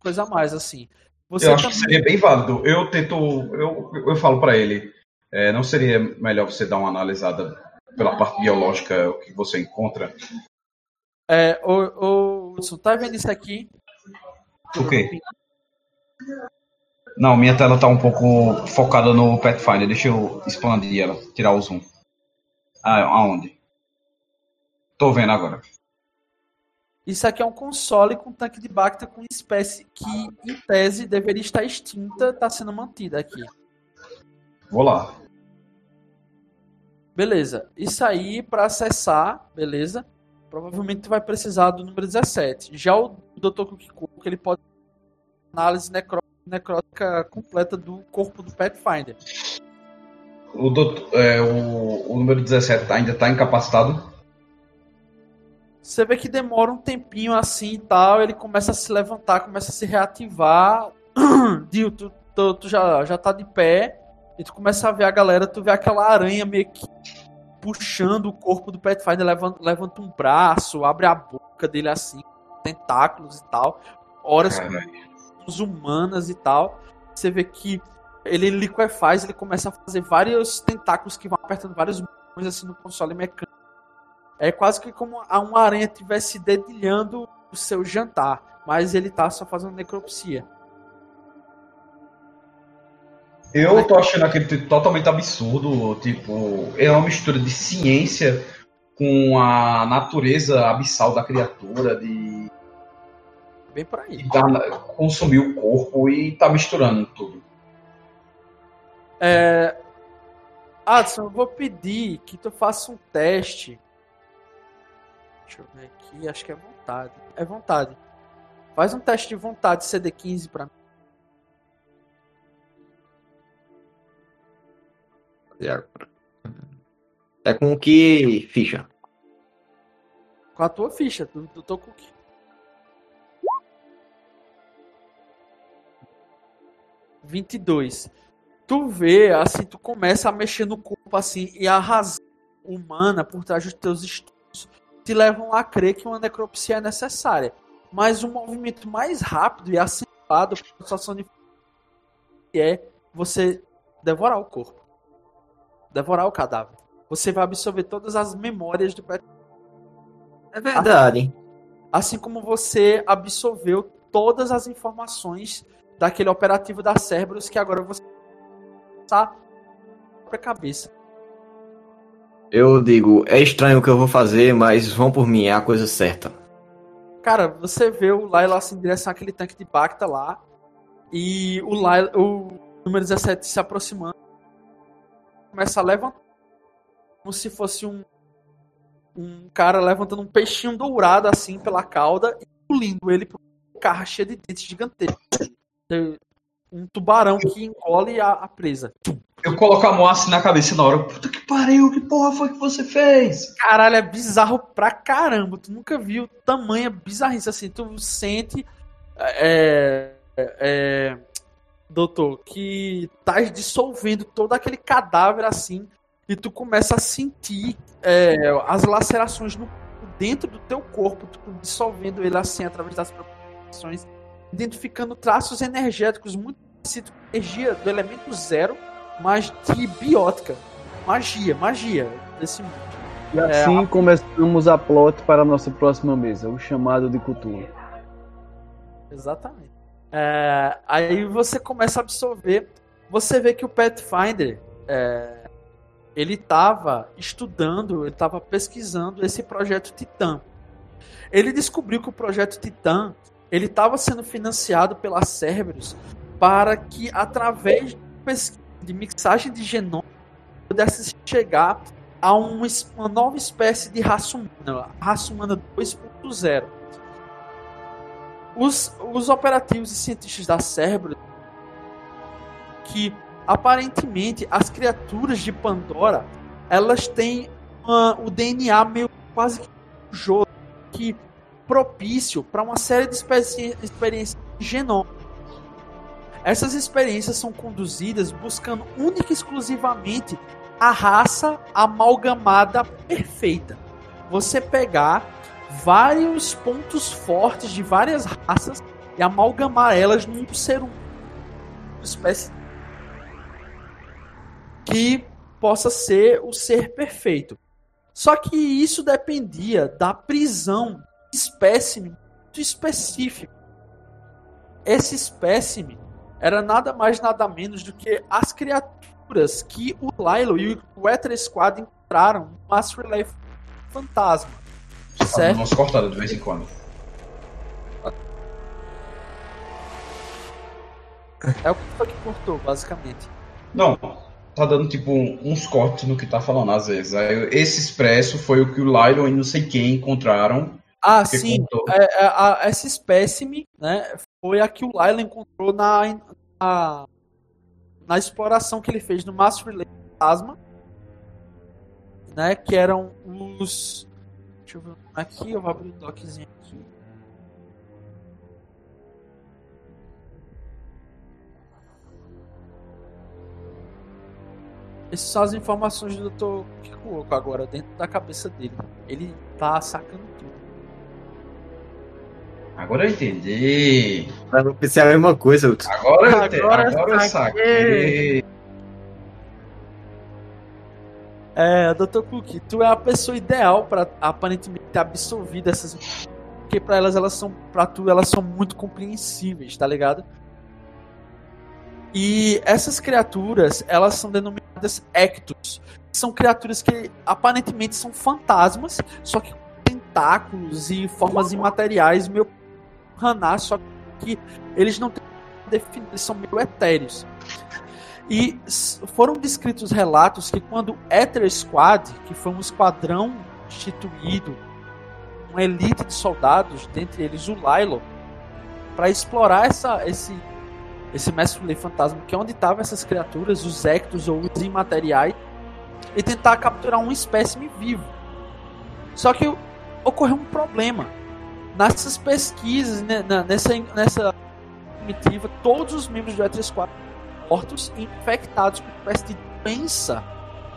coisa a mais, assim. Você eu acho também... que seria bem válido. Eu tento, eu, eu falo para ele, é, não seria melhor você dar uma analisada pela parte biológica o que você encontra? É, o, o tá vendo isso aqui? O quê? Não, minha tela tá um pouco focada no Pathfinder. Deixa eu expandir ela, tirar o zoom. Ah, aonde? Tô vendo agora. Isso aqui é um console com tanque de Bacta com espécie que, em tese, deveria estar extinta, está sendo mantida aqui. Vou lá. Beleza. Isso aí para acessar, beleza? Provavelmente tu vai precisar do número 17. Já o Dr. Cook ele pode análise necró necrótica completa do corpo do Pathfinder. O, doutor, é, o, o número 17 ainda está incapacitado? Você vê que demora um tempinho assim e tal, ele começa a se levantar, começa a se reativar. Dio, tu, tu, tu, já, já tá de pé. E tu começa a ver a galera, tu vê aquela aranha meio que puxando o corpo do Pathfinder, levanta, levanta um braço, abre a boca dele assim, tentáculos e tal. Horas com humanas e tal. Você vê que ele liquefaz, ele começa a fazer vários tentáculos que vão apertando vários botões assim no console mecânico. É quase que como uma aranha estivesse dedilhando o seu jantar, mas ele tá só fazendo necropsia. Eu tô achando aquele totalmente absurdo, tipo, é uma mistura de ciência com a natureza abissal da criatura, de. Bem por aí. Dar, consumir o corpo e tá misturando tudo. É. Adson, eu vou pedir que tu faça um teste. Deixa eu ver aqui, acho que é vontade. É vontade. Faz um teste de vontade CD15 pra mim. É com que ficha? Com a tua ficha, do, do Tokuki. Vinte e dois. Tu vê, assim, tu começa a mexer no corpo, assim, e a razão humana por trás dos teus estudos te levam a crer que uma necropsia é necessária. Mas um movimento mais rápido e acentuado a situação de é você devorar o corpo devorar o cadáver. Você vai absorver todas as memórias do É verdade. Assim, como você absorveu todas as informações daquele operativo da Cerberus que agora você está para cabeça. Eu digo, é estranho o que eu vou fazer, mas vão por mim, é a coisa certa. Cara, você vê o Laila assim, em direção àquele tanque de Bacta lá, e o, Laila, o número 17 se aproximando começa a levantar como se fosse um um cara levantando um peixinho dourado assim pela cauda e pulindo ele para um carro cheio de dentes gigantescos. Um tubarão que engole a, a presa. eu coloco a mão assim na cabeça na hora. Puta que pariu, que porra foi que você fez? Caralho, é bizarro pra caramba. Tu nunca viu tamanha bizarrice assim. Tu sente. É, é, doutor, que tá dissolvendo todo aquele cadáver assim. E tu começa a sentir é, as lacerações no, dentro do teu corpo, tu dissolvendo ele assim através das proporções, identificando traços energéticos muito parecidos com energia do elemento zero mas de biótica. Magia, magia desse mundo. E assim é, a... começamos a plot para a nossa próxima mesa, o chamado de cultura. Exatamente. É, aí você começa a absorver. Você vê que o Pathfinder é, ele estava estudando, ele estava pesquisando esse projeto Titã. Ele descobriu que o projeto Titã ele estava sendo financiado pela Cerberus para que através de mixagem de genoma pudesse chegar a uma, uma nova espécie de raça humana, raça humana 2.0. Os, os operativos e cientistas da Cerberus que aparentemente as criaturas de Pandora elas têm uma, o DNA meio quase que jogo que propício para uma série de experiências genoma essas experiências são conduzidas buscando única e exclusivamente a raça amalgamada perfeita. Você pegar vários pontos fortes de várias raças e amalgamar elas num ser humano, uma espécie que possa ser o ser perfeito. Só que isso dependia da prisão de espécime muito específico. Esse espécime era nada mais nada menos do que as criaturas que o Lilo e o Ether Squad encontraram no Master Relay Fantasma. Certo? Nossa cortada de vez em quando. É o que foi que cortou, basicamente. Não, tá dando tipo uns cortes no que tá falando às vezes. Esse expresso foi o que o Lilo e não sei quem encontraram. Ah, sim. É, é, a, essa espécime, né, foi a que o Lyle encontrou na, na, na exploração que ele fez no Master Relay Plasma, né, que eram os deixa eu ver aqui, eu vou abrir o doczinho aqui. Essas são as informações do Dr. Kikuoko agora dentro da cabeça dele. Ele tá sacando tudo. Agora eu entendi. Eu pensei a mesma coisa. Agora eu, entendi. agora, agora eu saquei. É, Dr. Cook, tu é a pessoa ideal para aparentemente ter absorvido essas porque para elas elas são para tu elas são muito compreensíveis, tá ligado? E essas criaturas, elas são denominadas Ectos. São criaturas que aparentemente são fantasmas, só que com tentáculos e formas imateriais meio Haná, só que eles não têm definido, eles são meio etéreos. E foram descritos relatos que quando Ether Squad, que foi um esquadrão instituído, uma elite de soldados, dentre eles o Lilo, para explorar essa, esse, esse mestre fantasma, que é onde estavam essas criaturas, os ectos ou os imateriais, e tentar capturar um espécime vivo. Só que ocorreu um problema nessas pesquisas, né, nessa, nessa comitiva, todos os membros do E34 mortos infectados com uma espécie de doença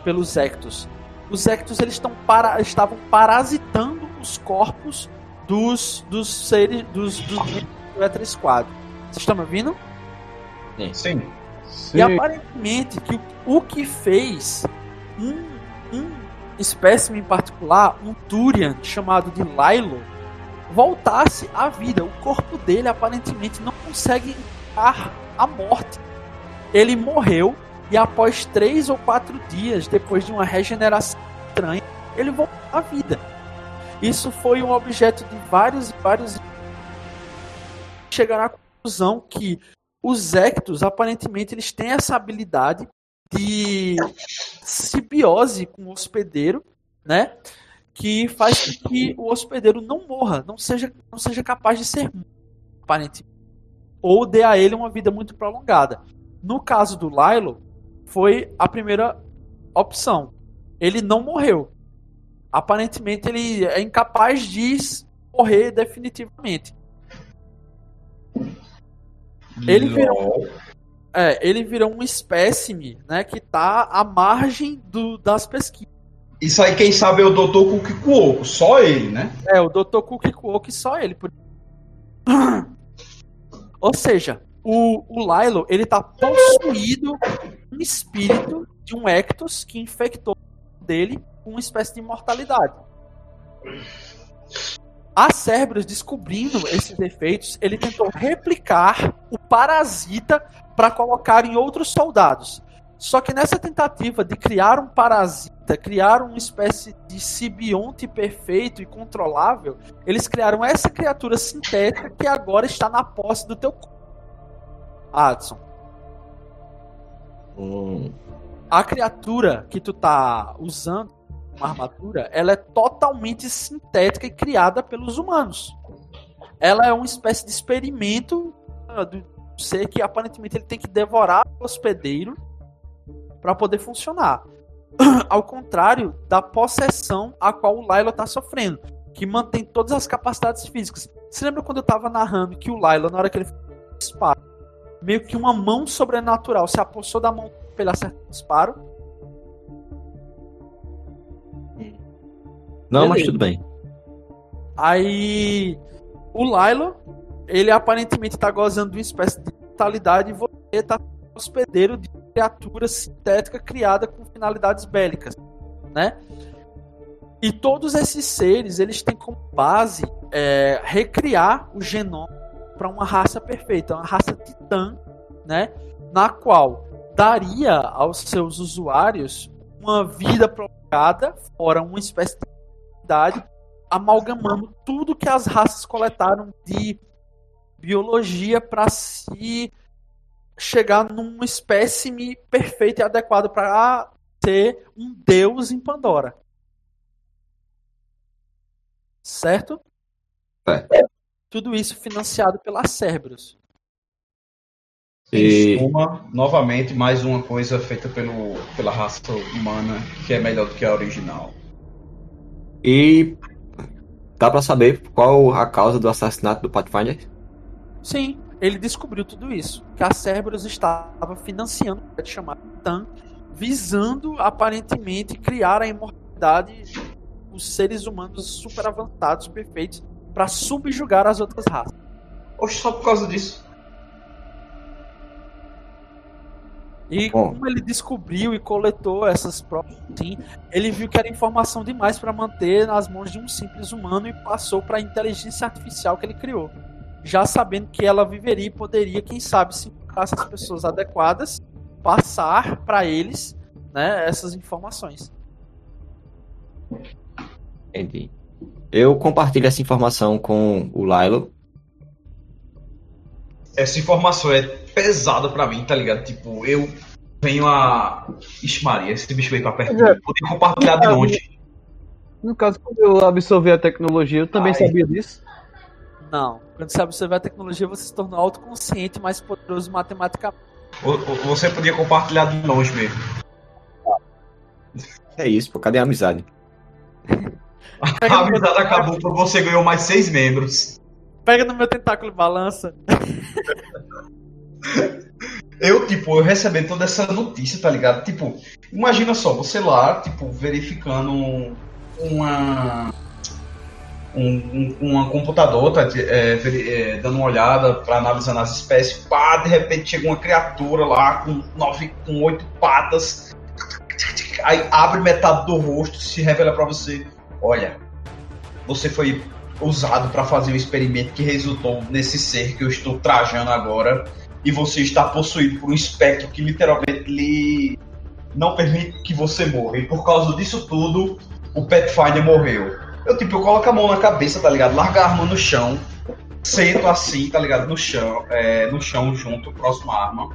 pelos Ectos. Os Ectos eles estão para, estavam parasitando os corpos dos, dos seres dos, dos do E34. Vocês estão me ouvindo? Sim. Sim. E aparentemente que o, o que fez um, um espécime em particular, um Turian chamado de Lilo, voltasse à vida. O corpo dele aparentemente não consegue a morte. Ele morreu e após três ou quatro dias, depois de uma regeneração estranha, ele voltou à vida. Isso foi um objeto de vários e vários. Chegaram à conclusão que os Ectos, aparentemente, eles têm essa habilidade de simbiose com o hospedeiro, né? que faz com que o hospedeiro não morra, não seja, não seja capaz de ser aparentemente, ou dê a ele uma vida muito prolongada. No caso do Lilo, foi a primeira opção. Ele não morreu. Aparentemente ele é incapaz de morrer definitivamente. Ele virou, é, ele virou um espécime, né, que tá à margem do, das pesquisas. Isso aí quem sabe é o Dr. Kukikuoko, só ele, né? É, o Dr. Kukikuoko e só ele. Ou seja, o, o Lilo, ele tá possuído um espírito de um Ectos que infectou dele com uma espécie de imortalidade. A Cerberus, descobrindo esses defeitos, ele tentou replicar o parasita para colocar em outros soldados. Só que nessa tentativa de criar um parasita, criar uma espécie de simbionte perfeito e controlável, eles criaram essa criatura sintética que agora está na posse do teu corpo. Adson. Hum. A criatura que tu tá usando, uma armadura, ela é totalmente sintética e criada pelos humanos. Ela é uma espécie de experimento ah, do ser que aparentemente ele tem que devorar o hospedeiro para poder funcionar. Ao contrário da possessão a qual o Lilo está sofrendo, que mantém todas as capacidades físicas. Você lembra quando eu estava narrando que o Lilo, na hora que ele dispara, meio que uma mão sobrenatural se apossou da mão para ele acertar o disparo? Não, Beleza. mas tudo bem. Aí o Lilo, ele aparentemente está gozando de uma espécie de vitalidade e você está hospedeiro de criatura sintética criada com finalidades bélicas, né? E todos esses seres, eles têm como base é, recriar o genoma para uma raça perfeita, uma raça titã, né? Na qual daria aos seus usuários uma vida prolongada, fora uma espécie de idade, amalgamando tudo que as raças coletaram de biologia para se chegar num espécime perfeito e adequado para ser um deus em Pandora. Certo? É. Tudo isso financiado pela Cerberus. E... Em suma, novamente, mais uma coisa feita pelo, pela raça humana que é melhor do que a original. E dá para saber qual a causa do assassinato do Pathfinder? Sim, ele descobriu tudo isso. Que a Cerberus estava financiando o chamado Titan, visando aparentemente criar a imortalidade dos seres humanos super avançados, perfeitos, para subjugar as outras raças. Oxe, só por causa disso. E Bom. como ele descobriu e coletou essas provas, sim, ele viu que era informação demais para manter nas mãos de um simples humano e passou para a inteligência artificial que ele criou já sabendo que ela viveria e poderia, quem sabe, se encontrasse as pessoas adequadas, passar para eles né, essas informações. Entendi. Eu compartilho essa informação com o Lilo. Essa informação é pesada para mim, tá ligado? Tipo, eu venho a. Ixi, Maria, esse bicho veio pra perto. É. Poder compartilhar de longe. No caso, quando eu absorvi a tecnologia, eu também Ai. sabia disso. Não. Quando você observar a tecnologia, você se torna autoconsciente mais poderoso matematicamente. Você podia compartilhar de longe mesmo. É isso, pô. Cadê a amizade? a amizade acabou porque você ganhou mais seis membros. Pega no meu tentáculo e balança. eu, tipo, eu recebendo toda essa notícia, tá ligado? Tipo, imagina só, você lá, tipo, verificando uma um, um, uma computador tá, é, é, dando uma olhada para analisar as espécies, pá, de repente chega uma criatura lá com nove, com oito patas, aí abre metade do rosto, se revela para você, olha, você foi usado para fazer um experimento que resultou nesse ser que eu estou trajando agora, e você está possuído por um espectro que literalmente lhe não permite que você morra. E por causa disso tudo, o Pathfinder morreu. Eu, tipo, eu coloco a mão na cabeça, tá ligado? Larga a arma no chão, sento assim, tá ligado? No chão, é, no chão junto, próximo à arma.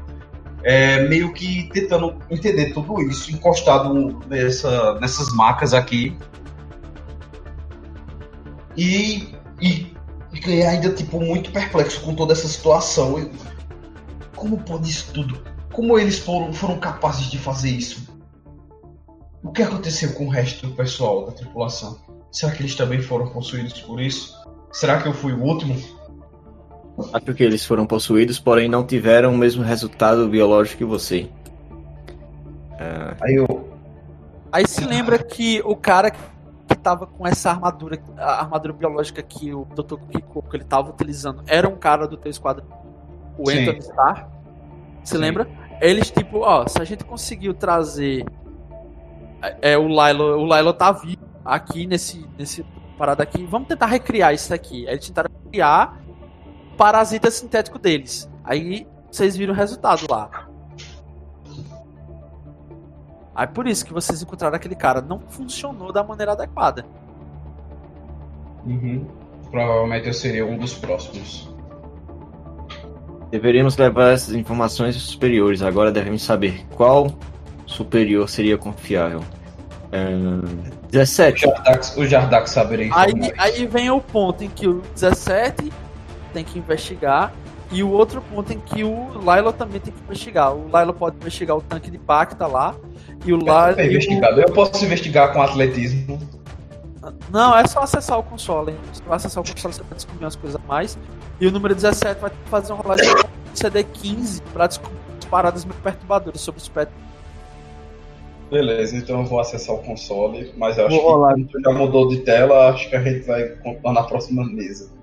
É, meio que tentando entender tudo isso, encostado nessa, nessas macas aqui. E, e, e ainda, tipo, muito perplexo com toda essa situação. como pode isso tudo Como eles foram, foram capazes de fazer isso? O que aconteceu com o resto do pessoal da tripulação? Será que eles também foram possuídos por isso? Será que eu fui o último? Acho que eles foram possuídos, porém não tiveram o mesmo resultado biológico que você. Aí eu. Aí se lembra que o cara tava com essa armadura, a armadura biológica que o Dr. Kiko ele tava utilizando, era um cara do teu esquadrão, o Sim. Anthony Starr. Você lembra? Eles, tipo, ó, se a gente conseguiu trazer. É, o Lilo, o Lilo tá vivo aqui nesse, nesse parada aqui. Vamos tentar recriar isso aqui. Eles tentaram criar o parasita sintético deles. Aí vocês viram o resultado lá. Aí por isso que vocês encontraram aquele cara. Não funcionou da maneira adequada. Uhum. Provavelmente eu seria um dos próximos. Deveríamos levar essas informações superiores. Agora devemos saber qual superior seria confiável. É... 17. O Jardax saberia aí, aí vem o ponto em que o 17 tem que investigar e o outro ponto em que o Lilo também tem que investigar. O Lilo pode investigar o tanque de Pacta lá e o investigado. Eu posso investigar com atletismo. Não, é só acessar o console. Você vai acessar o console, você vai descobrir umas coisas a mais. E o número 17 vai fazer uma rolagem CD 15 para descobrir as paradas meio perturbadoras sobre os pets. Beleza, então eu vou acessar o console, mas acho vou rolar. que já mudou de tela, acho que a gente vai continuar na próxima mesa.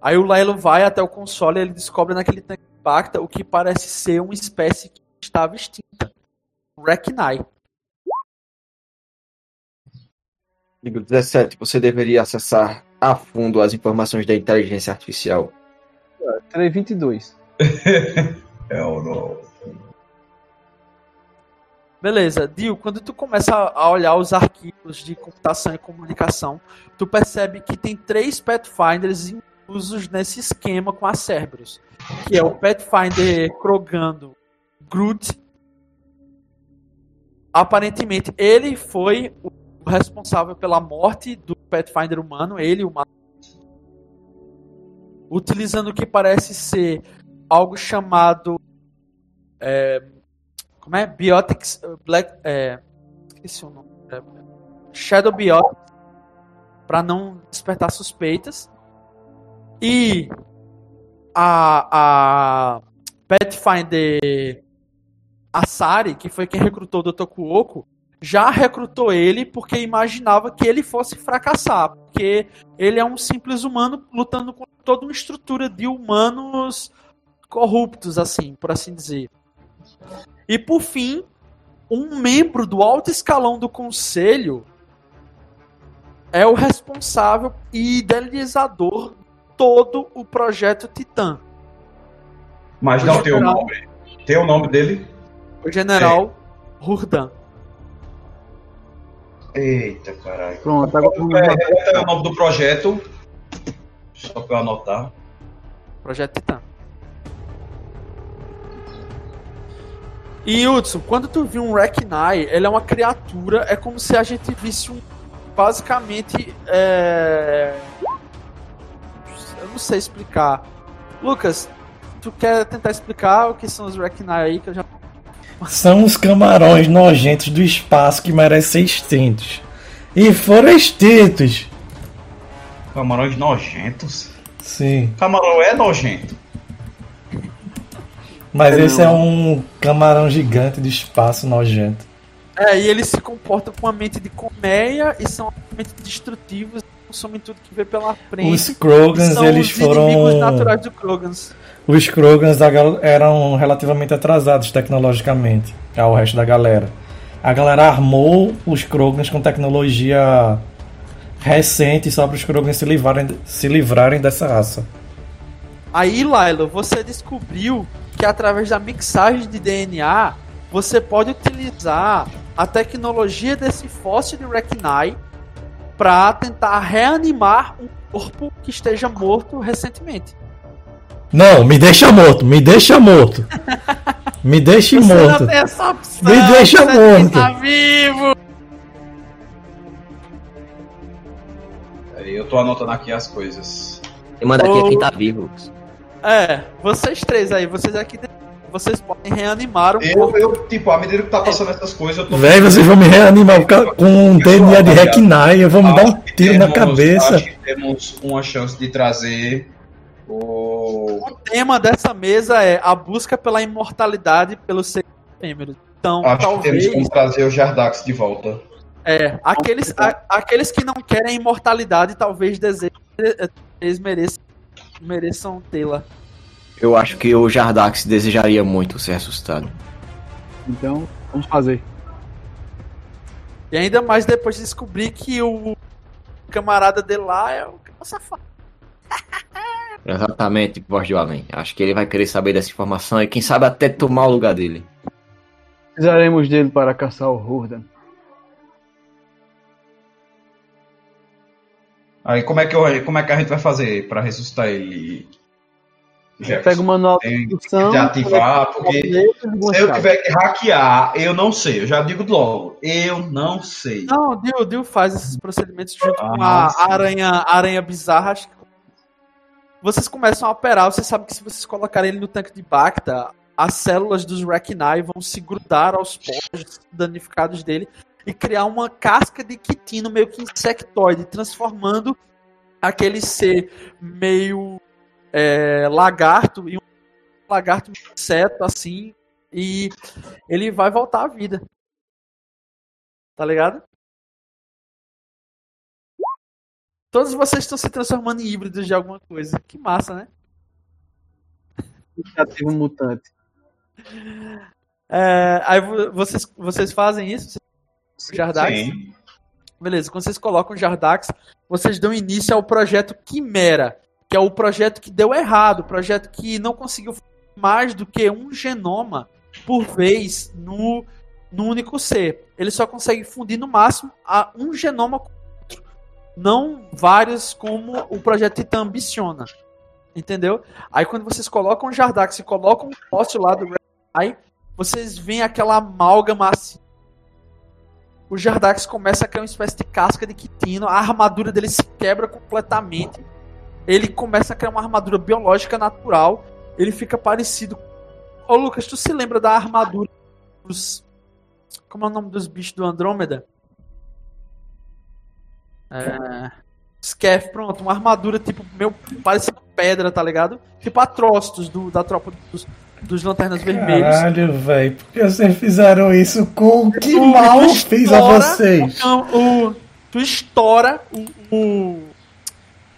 Aí o Lilo vai até o console e ele descobre naquele tanque impacta o que parece ser uma espécie que estava extinta. O Reknai. Ligo 17, você deveria acessar a fundo as informações da inteligência artificial. 322. é o não. Beleza, Dio, quando tu começa a olhar os arquivos de computação e comunicação, tu percebe que tem três Pathfinders inclusos nesse esquema com a Cerberus, que é o Pathfinder Krogando Groot. Aparentemente, ele foi o responsável pela morte do Pathfinder humano, ele, o utilizando o que parece ser algo chamado é, como é? Biotics Black é, esqueci o nome é, Shadow Biotics para não despertar suspeitas e a, a Pathfinder Asari, que foi quem recrutou o Dr. Kuoko, já recrutou ele porque imaginava que ele fosse fracassar, porque ele é um simples humano lutando com toda uma estrutura de humanos corruptos, assim, por assim dizer. E por fim, um membro do alto escalão do conselho é o responsável e idealizador todo o projeto Titã. Mas o não general, tem o nome. Tem o nome dele? O general Hurdan. Eita, caralho. Pronto, agora é, é o nome do projeto. Só pra eu anotar. Projeto Titã. E Hudson, quando tu viu um Reknai, ele é uma criatura, é como se a gente visse um. Basicamente. É... Eu não sei explicar. Lucas, tu quer tentar explicar o que são os Reknai aí que eu já são os camarões nojentos do espaço que merecem ser extintos. E foram extintos. Camarões nojentos? Sim. Camarão é nojento. Mas é esse não. é um camarão gigante do espaço nojento. É, e eles se comportam com a mente de colmeia e são altamente destrutivos, consomem tudo que vê pela frente. Os Krogans, eles os foram. naturais do Krogans os Krogans eram relativamente atrasados tecnologicamente ao resto da galera. A galera armou os Krogans com tecnologia recente só para os Krogans se livrarem, se livrarem dessa raça. Aí, Lilo, você descobriu que através da mixagem de DNA você pode utilizar a tecnologia desse fóssil de Reknai para tentar reanimar um corpo que esteja morto recentemente. Não, me deixa morto, me deixa morto. Me deixe você morto. Não tem essa opção, me deixa morto. Tá vivo. Aí eu tô anotando aqui as coisas. Quem manda aqui quem tá vivo. É, vocês três aí, vocês aqui vocês podem reanimar um eu, eu, tipo, à medida que tá passando essas coisas, eu tô. Véi, vocês vão me reanimar com um DNA de Reknai, eu vou me dar um tiro temos, na cabeça. Acho que temos uma chance de trazer o. O tema dessa mesa é a busca pela imortalidade pelos seres efêmeros. Então, acho talvez... que temos como trazer o Jardax de volta. É, aqueles, a, aqueles que não querem imortalidade talvez desejem, eles mereçam, mereçam tê-la. Eu acho que o Jardax desejaria muito ser ressuscitado. Então, vamos fazer. E ainda mais depois de descobrir que o camarada dele lá é o safado. Exatamente, voz do além. Acho que ele vai querer saber dessa informação e quem sabe até tomar o lugar dele. Precisaremos dele para caçar o Hurdan. Aí como é que, eu, como é que a gente vai fazer para ressuscitar ele? Pega o manual tem que ativar, porque se eu tiver que hackear, eu não sei. Eu já digo logo, eu não sei. Não, o Dio, Dio faz esses procedimentos junto ah, com a aranha, aranha bizarra. Acho que vocês começam a operar. Você sabe que se vocês colocarem ele no tanque de Bacta, as células dos Reknai vão se grudar aos poros danificados dele e criar uma casca de quitino meio que insectoide, transformando aquele ser meio é, lagarto e um lagarto inseto assim e ele vai voltar à vida. Tá ligado? Todos vocês estão se transformando em híbridos de alguma coisa. Que massa, né? Ativo mutante. É, aí vocês, vocês fazem isso? Jardax? Sim. Beleza, quando vocês colocam Jardax, vocês dão início ao projeto Quimera, que é o projeto que deu errado, o projeto que não conseguiu mais do que um genoma por vez no, no único ser. Ele só consegue fundir no máximo a um genoma com outro, não vários como o projeto Titan ambiciona. Entendeu? Aí quando vocês colocam o Jardax e colocam um poste lá do aí vocês veem aquela amálgama assim. O Jardax começa a criar uma espécie de casca de quitino, a armadura dele se quebra completamente ele começa a criar uma armadura biológica natural. Ele fica parecido. Ô Lucas, tu se lembra da armadura dos. Como é o nome dos bichos do Andrômeda? É. Skef, pronto, uma armadura tipo meio parecida pedra, tá ligado? Tipo Atrocitus do, da tropa dos, dos Lanternas Vermelhas. Caralho, velho, por que vocês fizeram isso com que mal fez a vocês? O, o, tu estoura o, o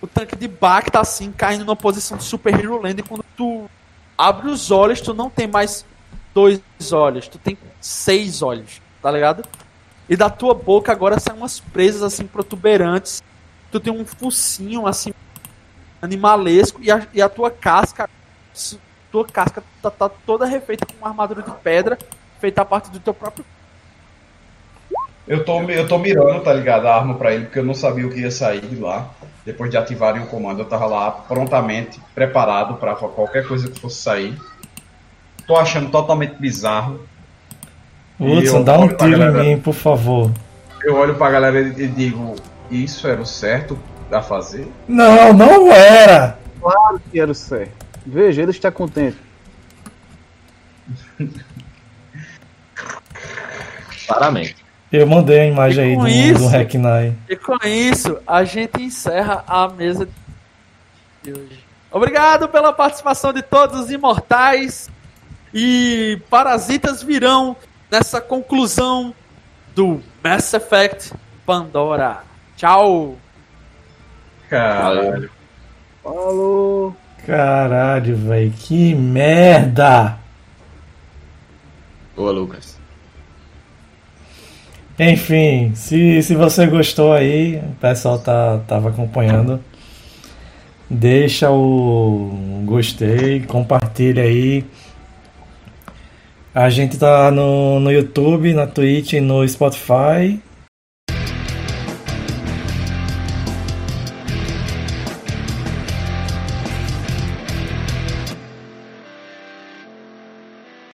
o tanque de Bach tá assim, caindo numa posição de Super Hero Land. E quando tu abre os olhos, tu não tem mais dois olhos, tu tem seis olhos, tá ligado? E da tua boca agora saem umas presas assim protuberantes. Tu tem um focinho assim animalesco e a, e a tua casca tua casca tá, tá, toda refeita com uma armadura de pedra feita a parte do teu próprio eu tô, eu tô mirando, tá ligado? A arma para ele, porque eu não sabia o que ia sair de lá depois de ativarem o comando, eu tava lá prontamente preparado para qualquer coisa que fosse sair. Tô achando totalmente bizarro. Hudson, dá um tiro galera, em mim, por favor. Eu olho pra galera e digo: Isso era o certo a fazer? Não, não era! Claro que era o certo. Veja, ele está contente. Claramente. Eu mandei a imagem aí do, isso, do Hackney. E com isso, a gente encerra a mesa de hoje. Obrigado pela participação de todos os imortais. E parasitas virão nessa conclusão do Mass Effect Pandora. Tchau. Caralho. Falou. Caralho, velho. Que merda. Boa, Lucas. Enfim, se, se você gostou aí, o pessoal tá, tava acompanhando. Deixa o gostei, compartilha aí. A gente tá no, no YouTube, na Twitch no Spotify.